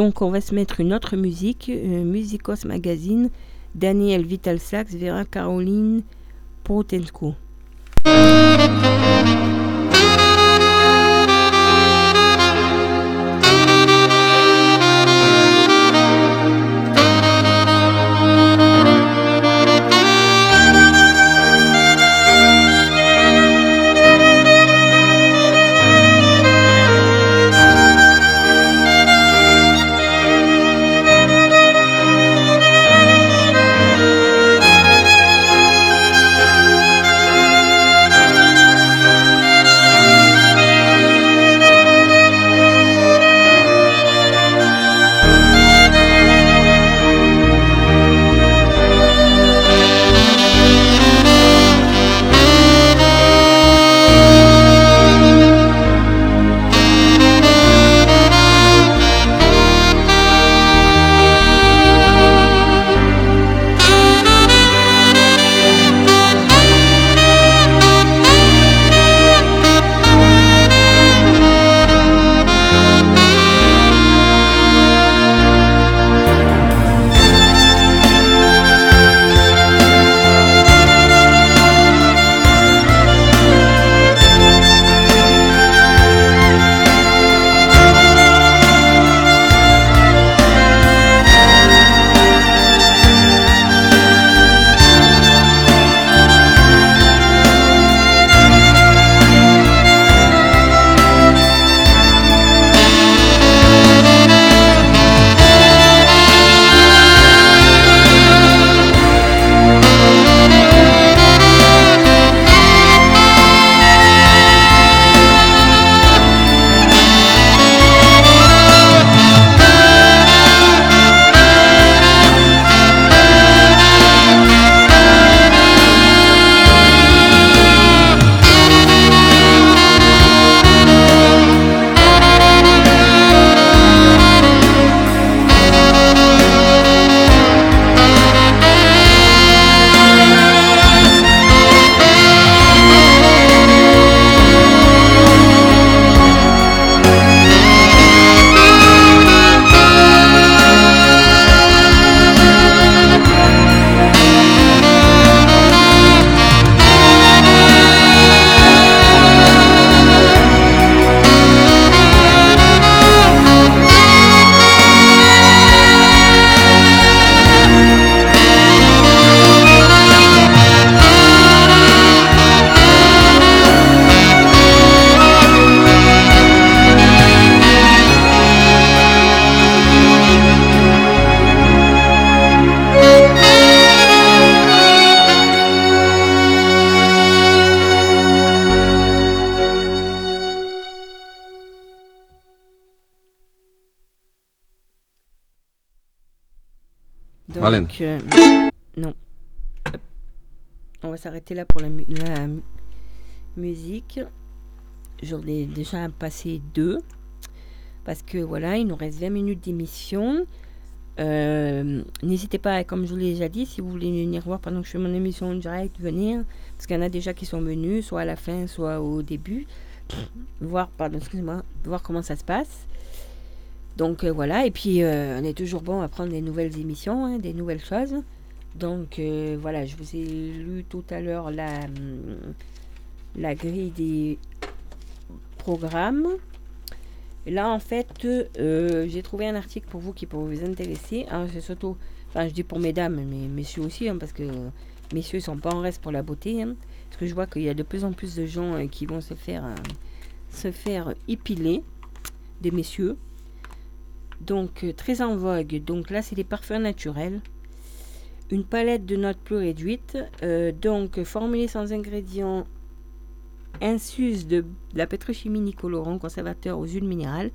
donc, on va se mettre une autre musique, euh, Musicos Magazine, Daniel Vital Sax, Vera Caroline Potensko. Passé deux. Parce que voilà, il nous reste 20 minutes d'émission. Euh, N'hésitez pas, comme je vous l'ai déjà dit, si vous voulez venir voir pendant que je fais mon émission en direct, venir. Parce qu'il y en a déjà qui sont venus, soit à la fin, soit au début. Voir, pardon, excusez-moi, voir comment ça se passe. Donc euh, voilà, et puis euh, on est toujours bon à prendre des nouvelles émissions, hein, des nouvelles choses. Donc voilà, je vous ai lu tout à l'heure la, hum, la grille des programmes. Et là, en fait, euh, j'ai trouvé un article pour vous qui pourrait vous intéresser. Alors, c'est surtout, enfin, je dis pour mesdames, mais messieurs aussi, hein, parce que messieurs ne sont pas en reste pour la beauté. hein. parce que je vois qu'il y a de plus en plus de gens euh, qui vont se faire, euh, se faire épiler, des messieurs. Donc, très en vogue. Donc là, c'est des parfums naturels. Une palette de notes plus réduite. donc, formulée sans ingrédients insus de, la pétrochimie ni colorant, conservateur aux huiles minérales.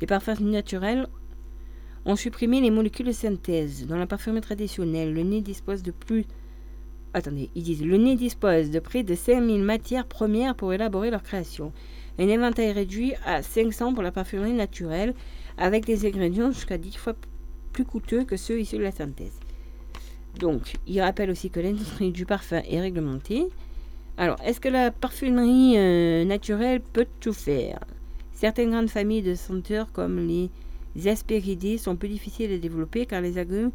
Les parfums naturels ont supprimé les molécules de synthèse. Dans la parfumerie traditionnelle, le nez dispose de plus. Attendez, ils disent le nez dispose de près de 5000 matières premières pour élaborer leur création. Un éventail réduit à 500 pour la parfumerie naturelle, avec des ingrédients jusqu'à 10 fois plus coûteux que ceux issus de la synthèse. Donc, il rappelle aussi que l'industrie du parfum est réglementée. Alors, est-ce que la parfumerie euh, naturelle peut tout faire? Certaines grandes familles de senteurs comme les aspéridés sont plus difficiles à développer car les agrumes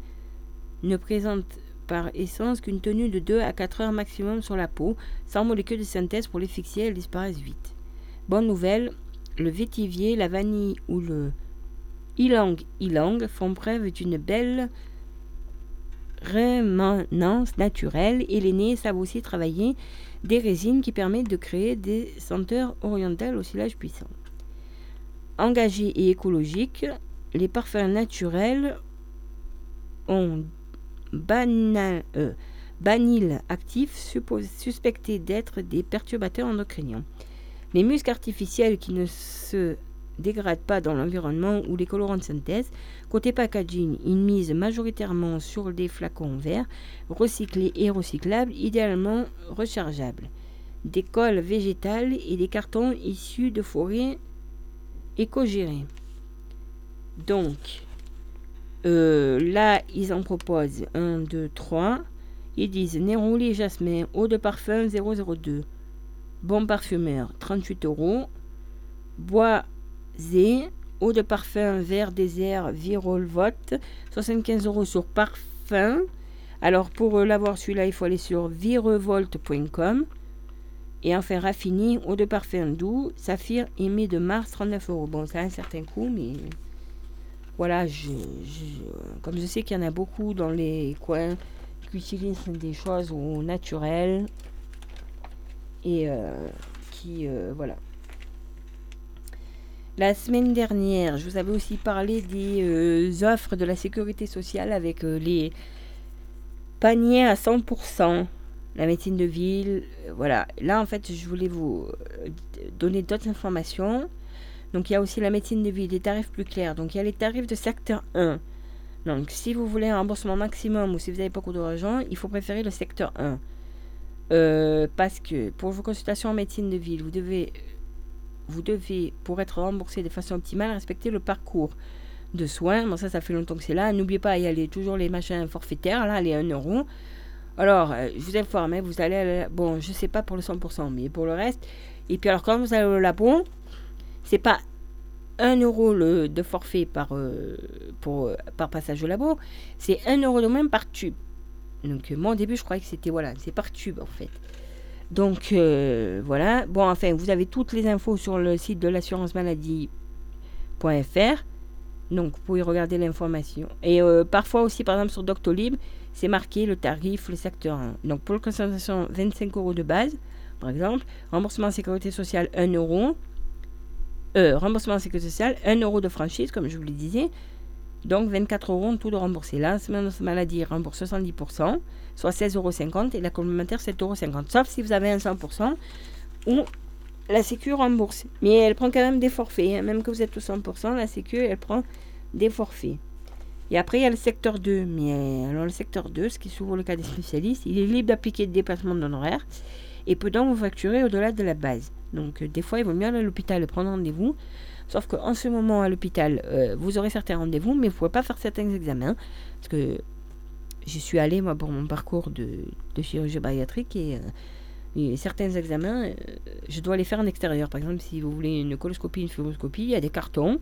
ne présentent par essence qu'une tenue de 2 à 4 heures maximum sur la peau, sans molécules de synthèse pour les fixer, elles disparaissent vite. Bonne nouvelle, le vétivier, la vanille ou le ylang ylang font preuve d'une belle rémanence naturelle et les nez savent aussi travailler des résines qui permettent de créer des senteurs orientales au silage puissant. Engagés et écologiques, les parfums naturels ont banal, euh, banil actif suspecté d'être des perturbateurs endocriniens. Les muscles artificiels qui ne se dégradent pas dans l'environnement ou les colorants de synthèse. Côté packaging, ils misent majoritairement sur des flacons verts, recyclés et recyclables, idéalement rechargeables. Des colles végétales et des cartons issus de forêts éco-gérées. Donc, euh, là, ils en proposent 1, 2, 3. Ils disent nez roulé jasmin, eau de parfum 002. Bon parfumeur, 38 euros. Boisé, eau de parfum vert désert Virolvote, 75 euros sur parfum. Alors, pour euh, l'avoir celui-là, il faut aller sur virevolt.com. Et enfin, Raffini, eau de parfum doux, saphir aimé de mars, 39 euros. Bon, ça a un certain coût, mais voilà, je, je- comme je sais qu'il y en a beaucoup dans les coins qui utilisent des choses au naturel et euh, qui, euh, voilà. La semaine dernière, je vous avais aussi parlé des euh, offres de la sécurité sociale avec euh, les paniers à 100%, la médecine de ville, euh, voilà. Là, en fait, je voulais vous donner d'autres informations. Donc il y a aussi la médecine de ville, des tarifs plus clairs. Donc il y a les tarifs de secteur 1. Donc si vous voulez un remboursement maximum ou si vous n'avez pas beaucoup d'argent, il faut préférer le secteur 1. Euh, parce que pour vos consultations en médecine de ville, vous devez, vous devez, pour être remboursé de façon optimale, respecter le parcours de soins. Bon ça, ça fait longtemps que c'est là. N'oubliez pas, il y a toujours les machins forfaitaires, là, les 1 euro. Alors, euh, je vous informe, hein, vous allez, la- bon, je sais pas pour le 100%, mais pour le reste. Et puis alors, quand vous allez au labo, c'est pas 1 euro le, de forfait par, euh, pour, euh, par passage au labo, c'est 1 euro de même par tube. Donc moi au début je croyais que c'était voilà, c'est par tube en fait. Donc euh, voilà, bon enfin vous avez toutes les infos sur le site de l'assurance maladie.fr. Donc vous pouvez regarder l'information. Et euh, parfois aussi par exemple sur Doctolib, c'est marqué le tarif, le secteur 1. Donc pour le consultation 25 euros de base, par exemple, remboursement sécurité sociale 1 euro. Euh, remboursement sécurité sociale, 1 euro de franchise, comme je vous le disais. Donc 24 euros en tout de remboursé. Semaine maladie rembourse 70%, soit 16,50 euros, et la complémentaire 7,50 euros. Sauf si vous avez un 100%, ou la Sécu rembourse. Mais elle prend quand même des forfaits. hein. Même que vous êtes au 100%, la Sécu, elle prend des forfaits. Et après, il y a le secteur 2. Mais alors, le secteur 2, ce qui est souvent le cas des spécialistes, il est libre d'appliquer des dépassements d'honoraires et peut donc vous facturer au-delà de la base. Donc, euh, des fois, il vaut mieux aller à l'hôpital et prendre rendez-vous. Sauf qu'en ce moment, à l'hôpital, euh, vous aurez certains rendez-vous, mais vous ne pouvez pas faire certains examens. Parce que j'y suis allée, moi, pour mon parcours de, chirurgie bariatrique et, euh, et certains examens, euh, je dois les faire en extérieur. Par exemple, si vous voulez une coloscopie, une fibroscopie, il y a des cartons.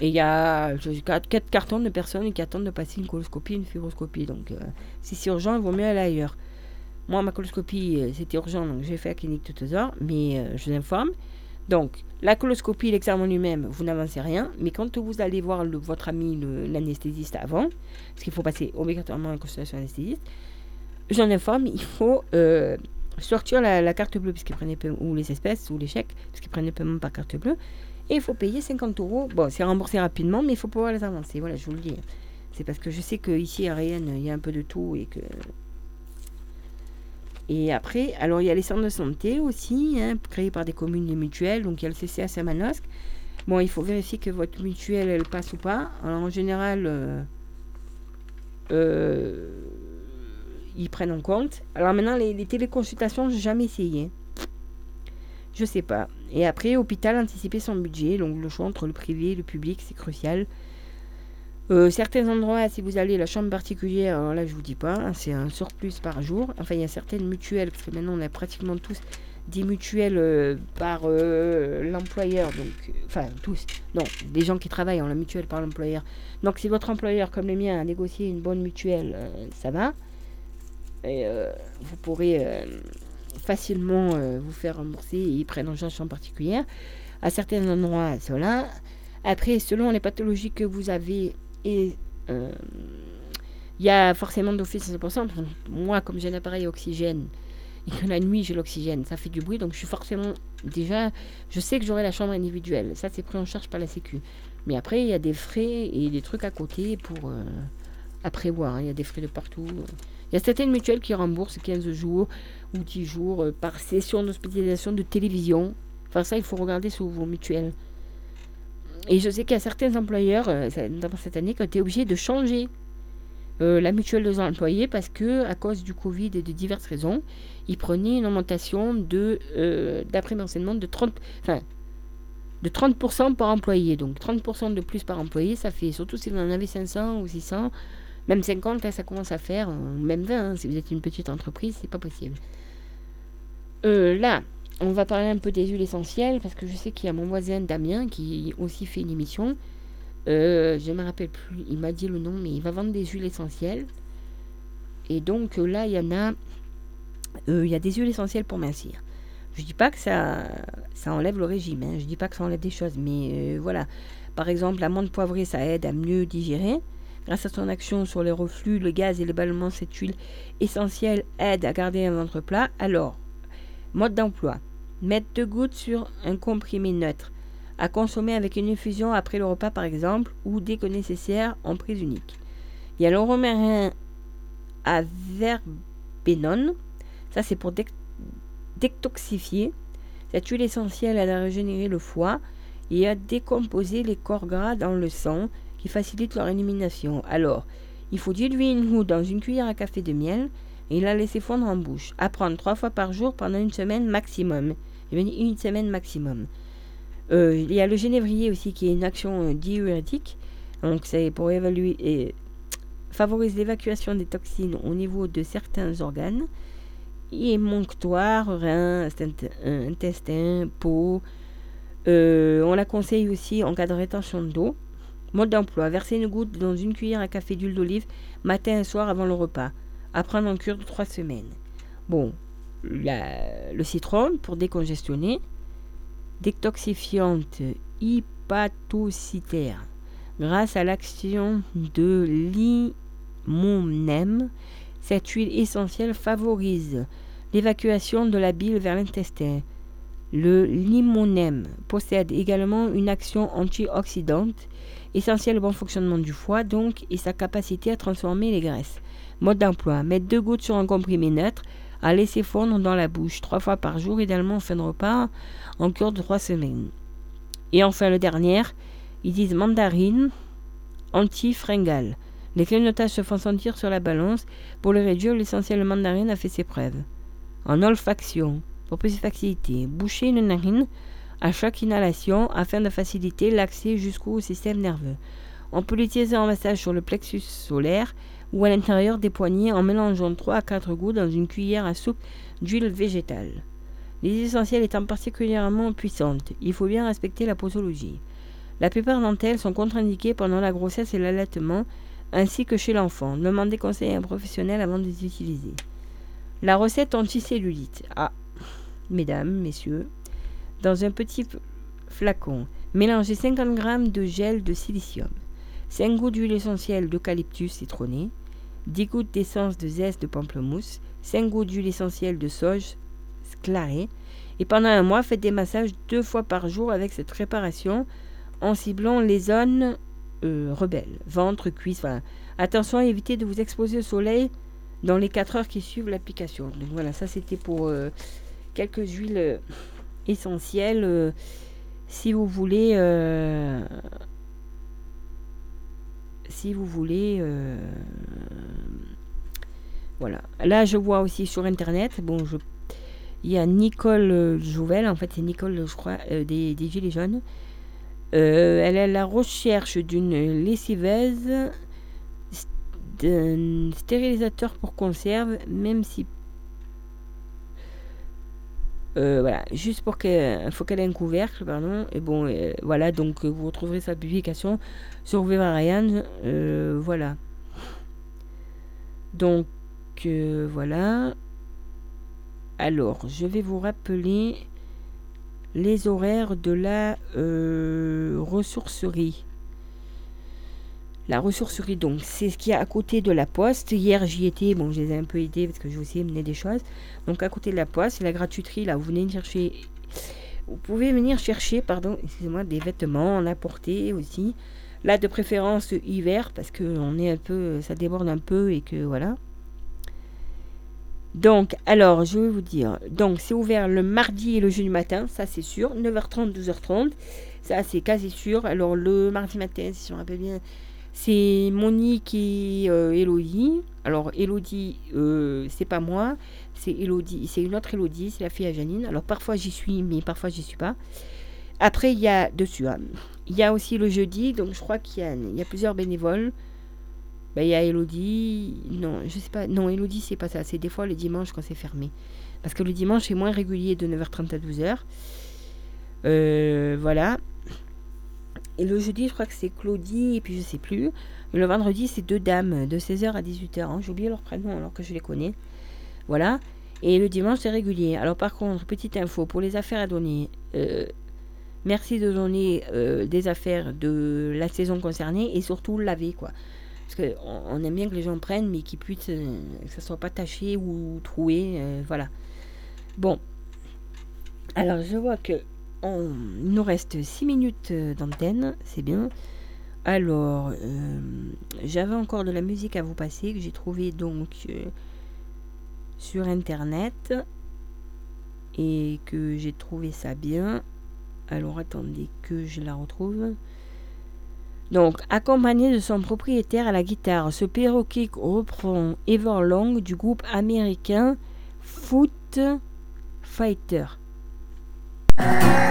Et il y a quatre, cartons de personnes qui attendent de passer une coloscopie, une fibroscopie. Donc, si c'est urgent, il vaut mieux aller ailleurs. Moi, ma coloscopie, c'était urgent, donc j'ai fait à clinique Tutesor, mais je vous informe. Donc, la coloscopie, l'examen lui-même, vous n'avancez rien, mais quand vous allez voir votre ami l'anesthésiste avant, parce qu'il faut passer obligatoirement une consultation anesthésiste, j'en informe, il faut euh, sortir la, carte bleue, puisqu'ils ou les espèces, ou les chèques, parce qu'ils prennent les paiements par carte bleue, et il faut payer 50 euros. Bon, c'est remboursé rapidement, mais il faut pouvoir les avancer. Voilà, je vous le dis. C'est parce que je sais qu'ici à Rennes, il y a un peu de tout et que. Et après, alors il y a les centres de santé aussi, hein, créés par des communes et mutuelles. Donc il y a le CCAS à Manosque. Bon, il faut vérifier que votre mutuelle, elle passe ou pas. Alors en général, euh, euh, ils prennent en compte. Alors maintenant, les, les téléconsultations, j'ai jamais essayé. Je sais pas. Et après, hôpital, anticiper son budget. Donc le choix entre le privé et le public, c'est crucial. Euh, certains endroits, si vous allez la chambre particulière, là je vous dis pas, hein, c'est un surplus par jour. Enfin, il y a certaines mutuelles, parce que maintenant on a pratiquement tous des mutuelles euh, par euh, l'employeur, donc, enfin tous, non, des gens qui travaillent en la mutuelle par l'employeur. Donc si votre employeur, comme le mien, a négocié une bonne mutuelle, ça va. Et vous pourrez facilement vous faire rembourser et ils prennent en charge particulière. À certains endroits, cela. Après, selon les pathologies que vous avez, et euh, il y a forcément d'office 100%. Moi, comme j'ai un appareil oxygène et que la nuit j'ai l'oxygène, ça fait du bruit, donc je suis forcément déjà, je sais que j'aurai la chambre individuelle. Ça, c'est pris en charge par la Sécu. Mais après, il y a des frais et des trucs à côté pour euh, à prévoir. Il y a des frais de partout. Il y a certaines mutuelles qui remboursent 15 jours ou 10 jours euh, par session d'hospitalisation de télévision. Enfin, ça, il faut regarder sur vos mutuelles. Et je sais qu'il y a certains employeurs, euh, notamment cette année, qui ont été obligés de changer euh, la mutuelle des employés parce que, à cause du Covid et de diverses raisons, ils prenaient une augmentation de, euh, d'après enseignement, de 30, enfin, de 30% par employé. Donc 30% de plus par employé, ça fait, surtout si vous en avez 500 ou 600, même 50, là, ça commence à faire, même 20, hein, si vous êtes une petite entreprise, c'est pas possible. Là, on va parler un peu des huiles essentielles parce que je sais qu'il y a mon voisin Damien qui aussi fait une émission. Euh, je ne me rappelle plus, il m'a dit le nom, mais il va vendre des huiles essentielles. Et donc euh, là, il y en a, euh, il y a des huiles essentielles pour mincir. Je dis pas que ça, ça enlève le régime, hein, je dis pas que ça enlève des choses, mais voilà. Par exemple, l'amande poivrée, ça aide à mieux digérer. Grâce à son action sur les reflux, le gaz et le ballonnement, cette huile essentielle aide à garder un ventre plat. Alors, Mode d'emploi. Mettre deux gouttes sur un comprimé neutre. À consommer avec une infusion après le repas par exemple, ou dès que nécessaire en prise unique. Il y a le romarin à verbenone. Ça c'est pour dé- détoxifier. Cette huile essentielle aide à régénérer le foie et à décomposer les corps gras dans le sang qui facilite leur élimination. Alors, il faut diluer une goutte dans une cuillère à café de miel et la laisser fondre en bouche. À prendre trois fois par jour pendant une semaine maximum. Je dire une semaine maximum. Euh, il y a le génévrier aussi qui est une action euh, diurétique. Donc c'est pour évaluer et favorise l'évacuation des toxines au niveau de certains organes. Émonctoire, rein, stint- euh, intestin, peau. On la conseille aussi en cas de rétention d'eau. Mode d'emploi verser une goutte dans une cuillère à café d'huile d'olive matin et soir avant le repas à prendre en cure de 3 semaines. Bon, le citron pour décongestionner, détoxifiante hépatocytaire grâce à l'action de limonène. Cette huile essentielle favorise l'évacuation de la bile vers l'intestin. Le limonène possède également une action antioxydante essentielle au bon fonctionnement du foie donc et sa capacité à transformer les graisses. Mode d'emploi. Mettre deux gouttes sur un comprimé neutre à laisser fondre dans la bouche trois fois par jour, idéalement en fin de repas, en cure de trois semaines. Et enfin, le dernier, ils disent mandarine anti-fringale. Les clignotages se font sentir sur la balance. Pour le réduire, l'essentiel mandarine a fait ses preuves. En olfaction, pour plus de facilité, boucher une narine à chaque inhalation afin de faciliter l'accès jusqu'au système nerveux. On peut l'utiliser en massage sur le plexus solaire ou à l'intérieur des poignets en mélangeant 3 à 4 gouttes dans une cuillère à soupe d'huile végétale. Les essentiels étant particulièrement puissantes, il faut bien respecter la posologie. La plupart d'entre elles sont contre-indiquées pendant la grossesse et l'allaitement, ainsi que chez l'enfant. Demandez conseil à un professionnel avant de les utiliser. La recette anticellulite. Ah, mesdames, messieurs, dans un petit flacon. Mélangez 50 g de gel de silicium, 5 gouttes d'huile essentielle d'eucalyptus citronné, 10 gouttes d'essence de zeste de pamplemousse, 5 gouttes d'huile essentielle de sauge clarée. Et pendant un mois, faites des massages deux fois par jour avec cette préparation en ciblant les zones euh, rebelles, ventre, cuisse. Attention à éviter de vous exposer au soleil dans les 4 heures qui suivent l'application. Voilà, ça c'était pour euh, quelques huiles euh, essentielles. si vous voulez vous voulez. voilà. Là, je vois aussi sur Internet, bon, je, il y a Nicole Jouvel, en fait, c'est Nicole, je crois, des, des, Gilets jaunes. elle est à la recherche d'une lessiveuse, d'un stérilisateur pour conserve, même si euh, voilà, juste pour qu'elle faut qu'elle ait un couvercle, pardon. Et bon, euh, voilà, donc euh, vous retrouverez sa publication sur Vivarian. voilà. Donc, voilà. Alors, je vais vous rappeler les horaires de la ressourcerie. La ressourcerie, donc, c'est ce qui est à côté de la poste. Hier, j'y étais. Bon, je les ai un peu aidés parce que je aussi mener des choses. Donc, à côté de la poste, la gratuiterie. Là, vous venez chercher. Vous pouvez venir chercher, pardon, excusez-moi, des vêtements en apporter aussi. Là, de préférence hiver parce que on est un peu, ça déborde un peu et que voilà. Donc, alors, je vais vous dire. Donc, c'est ouvert le mardi et le jeudi matin, ça c'est sûr. 9h30, 12h30. Ça, c'est quasi sûr. Alors, le mardi matin, si je me rappelle bien, c'est Monique et euh, Elodie. Alors Elodie, euh, c'est pas moi, c'est Elodie, c'est une autre Elodie, c'est la fille à Janine. Alors parfois j'y suis, mais parfois j'y suis pas. Après il y a dessus, hein. il y a aussi le jeudi, donc je crois qu'il y a, plusieurs bénévoles. Ben, il y a Elodie, non, je sais pas, non Elodie c'est pas ça, c'est des fois le dimanche quand c'est fermé. Parce que le dimanche est moins régulier de 9h30 à 12h. Euh, voilà. Et le jeudi, je crois que c'est Claudie, et puis je sais plus. le vendredi, c'est deux dames, de 16h à 18h. Hein. J'ai oublié leur prénom alors que je les connais. Voilà. Et le dimanche, c'est régulier. Alors par contre, petite info, pour les affaires à donner, euh, merci de donner euh, des affaires de la saison concernée et surtout laver, quoi. Parce qu'on on aime bien que les gens prennent, mais qu'ils puissent, euh, que ça soit pas taché ou troué, voilà. Bon. Alors je vois que il nous reste 6 minutes euh, d'antenne, c'est bien. Alors, euh, j'avais encore de la musique à vous passer que j'ai trouvé donc euh, sur internet et que j'ai trouvé ça bien. Alors, attendez que je la retrouve. Donc, accompagné de son propriétaire à la guitare, ce perroquet reprend Everlong du groupe américain Foot Fighter. thank you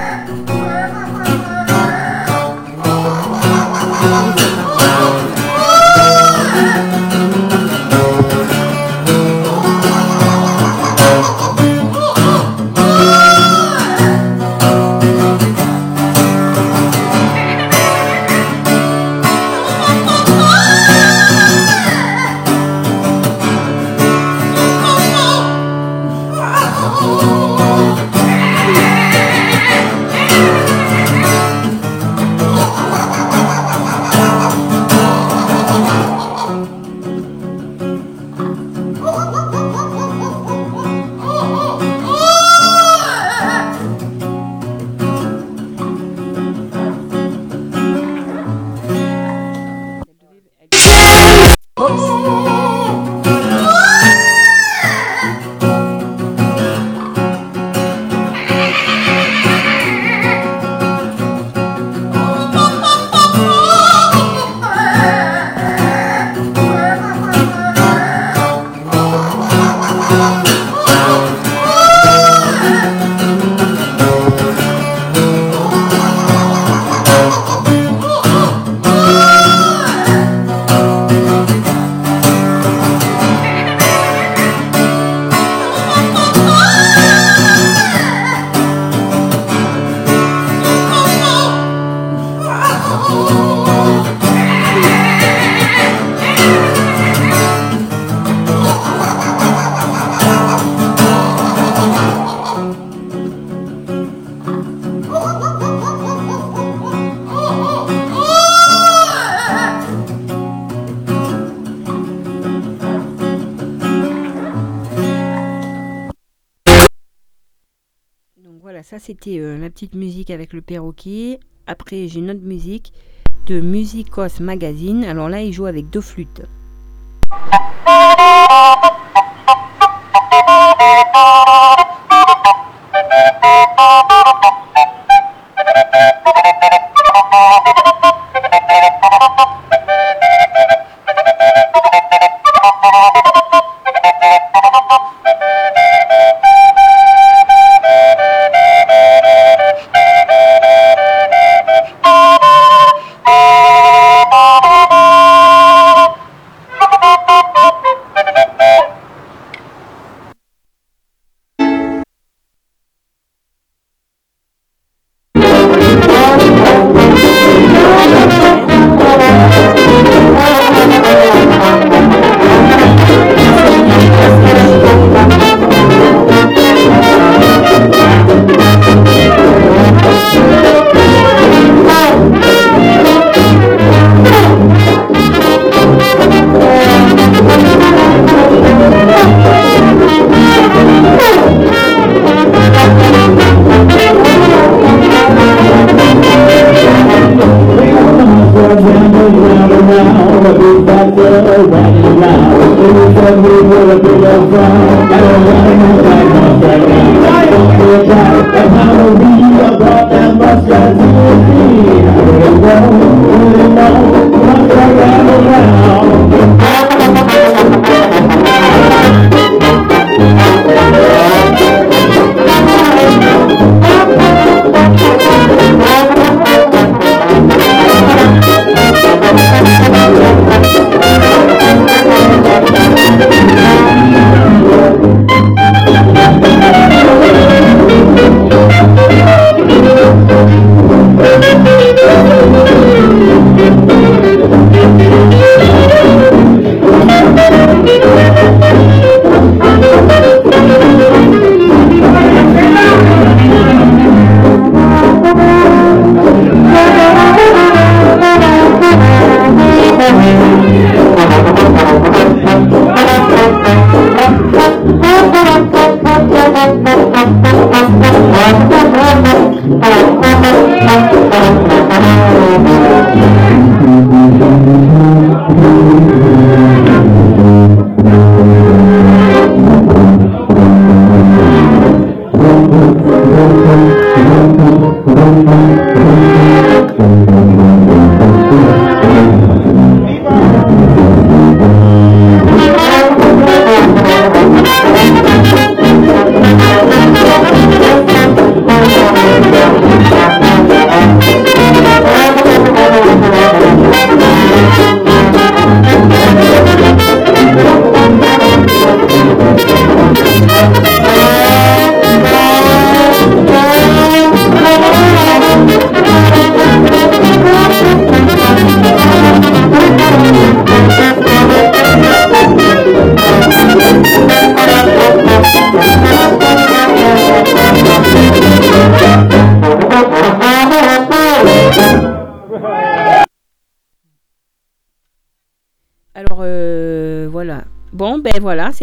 c'était euh, ma petite musique avec le perroquet. Après, j'ai une autre musique de Musicos Magazine. Alors là, il joue avec deux flûtes.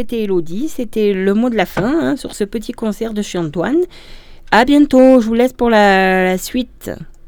C'était Elodie, c'était le mot de la fin hein, sur ce petit concert de chez Antoine. À bientôt, je vous laisse pour la, la suite.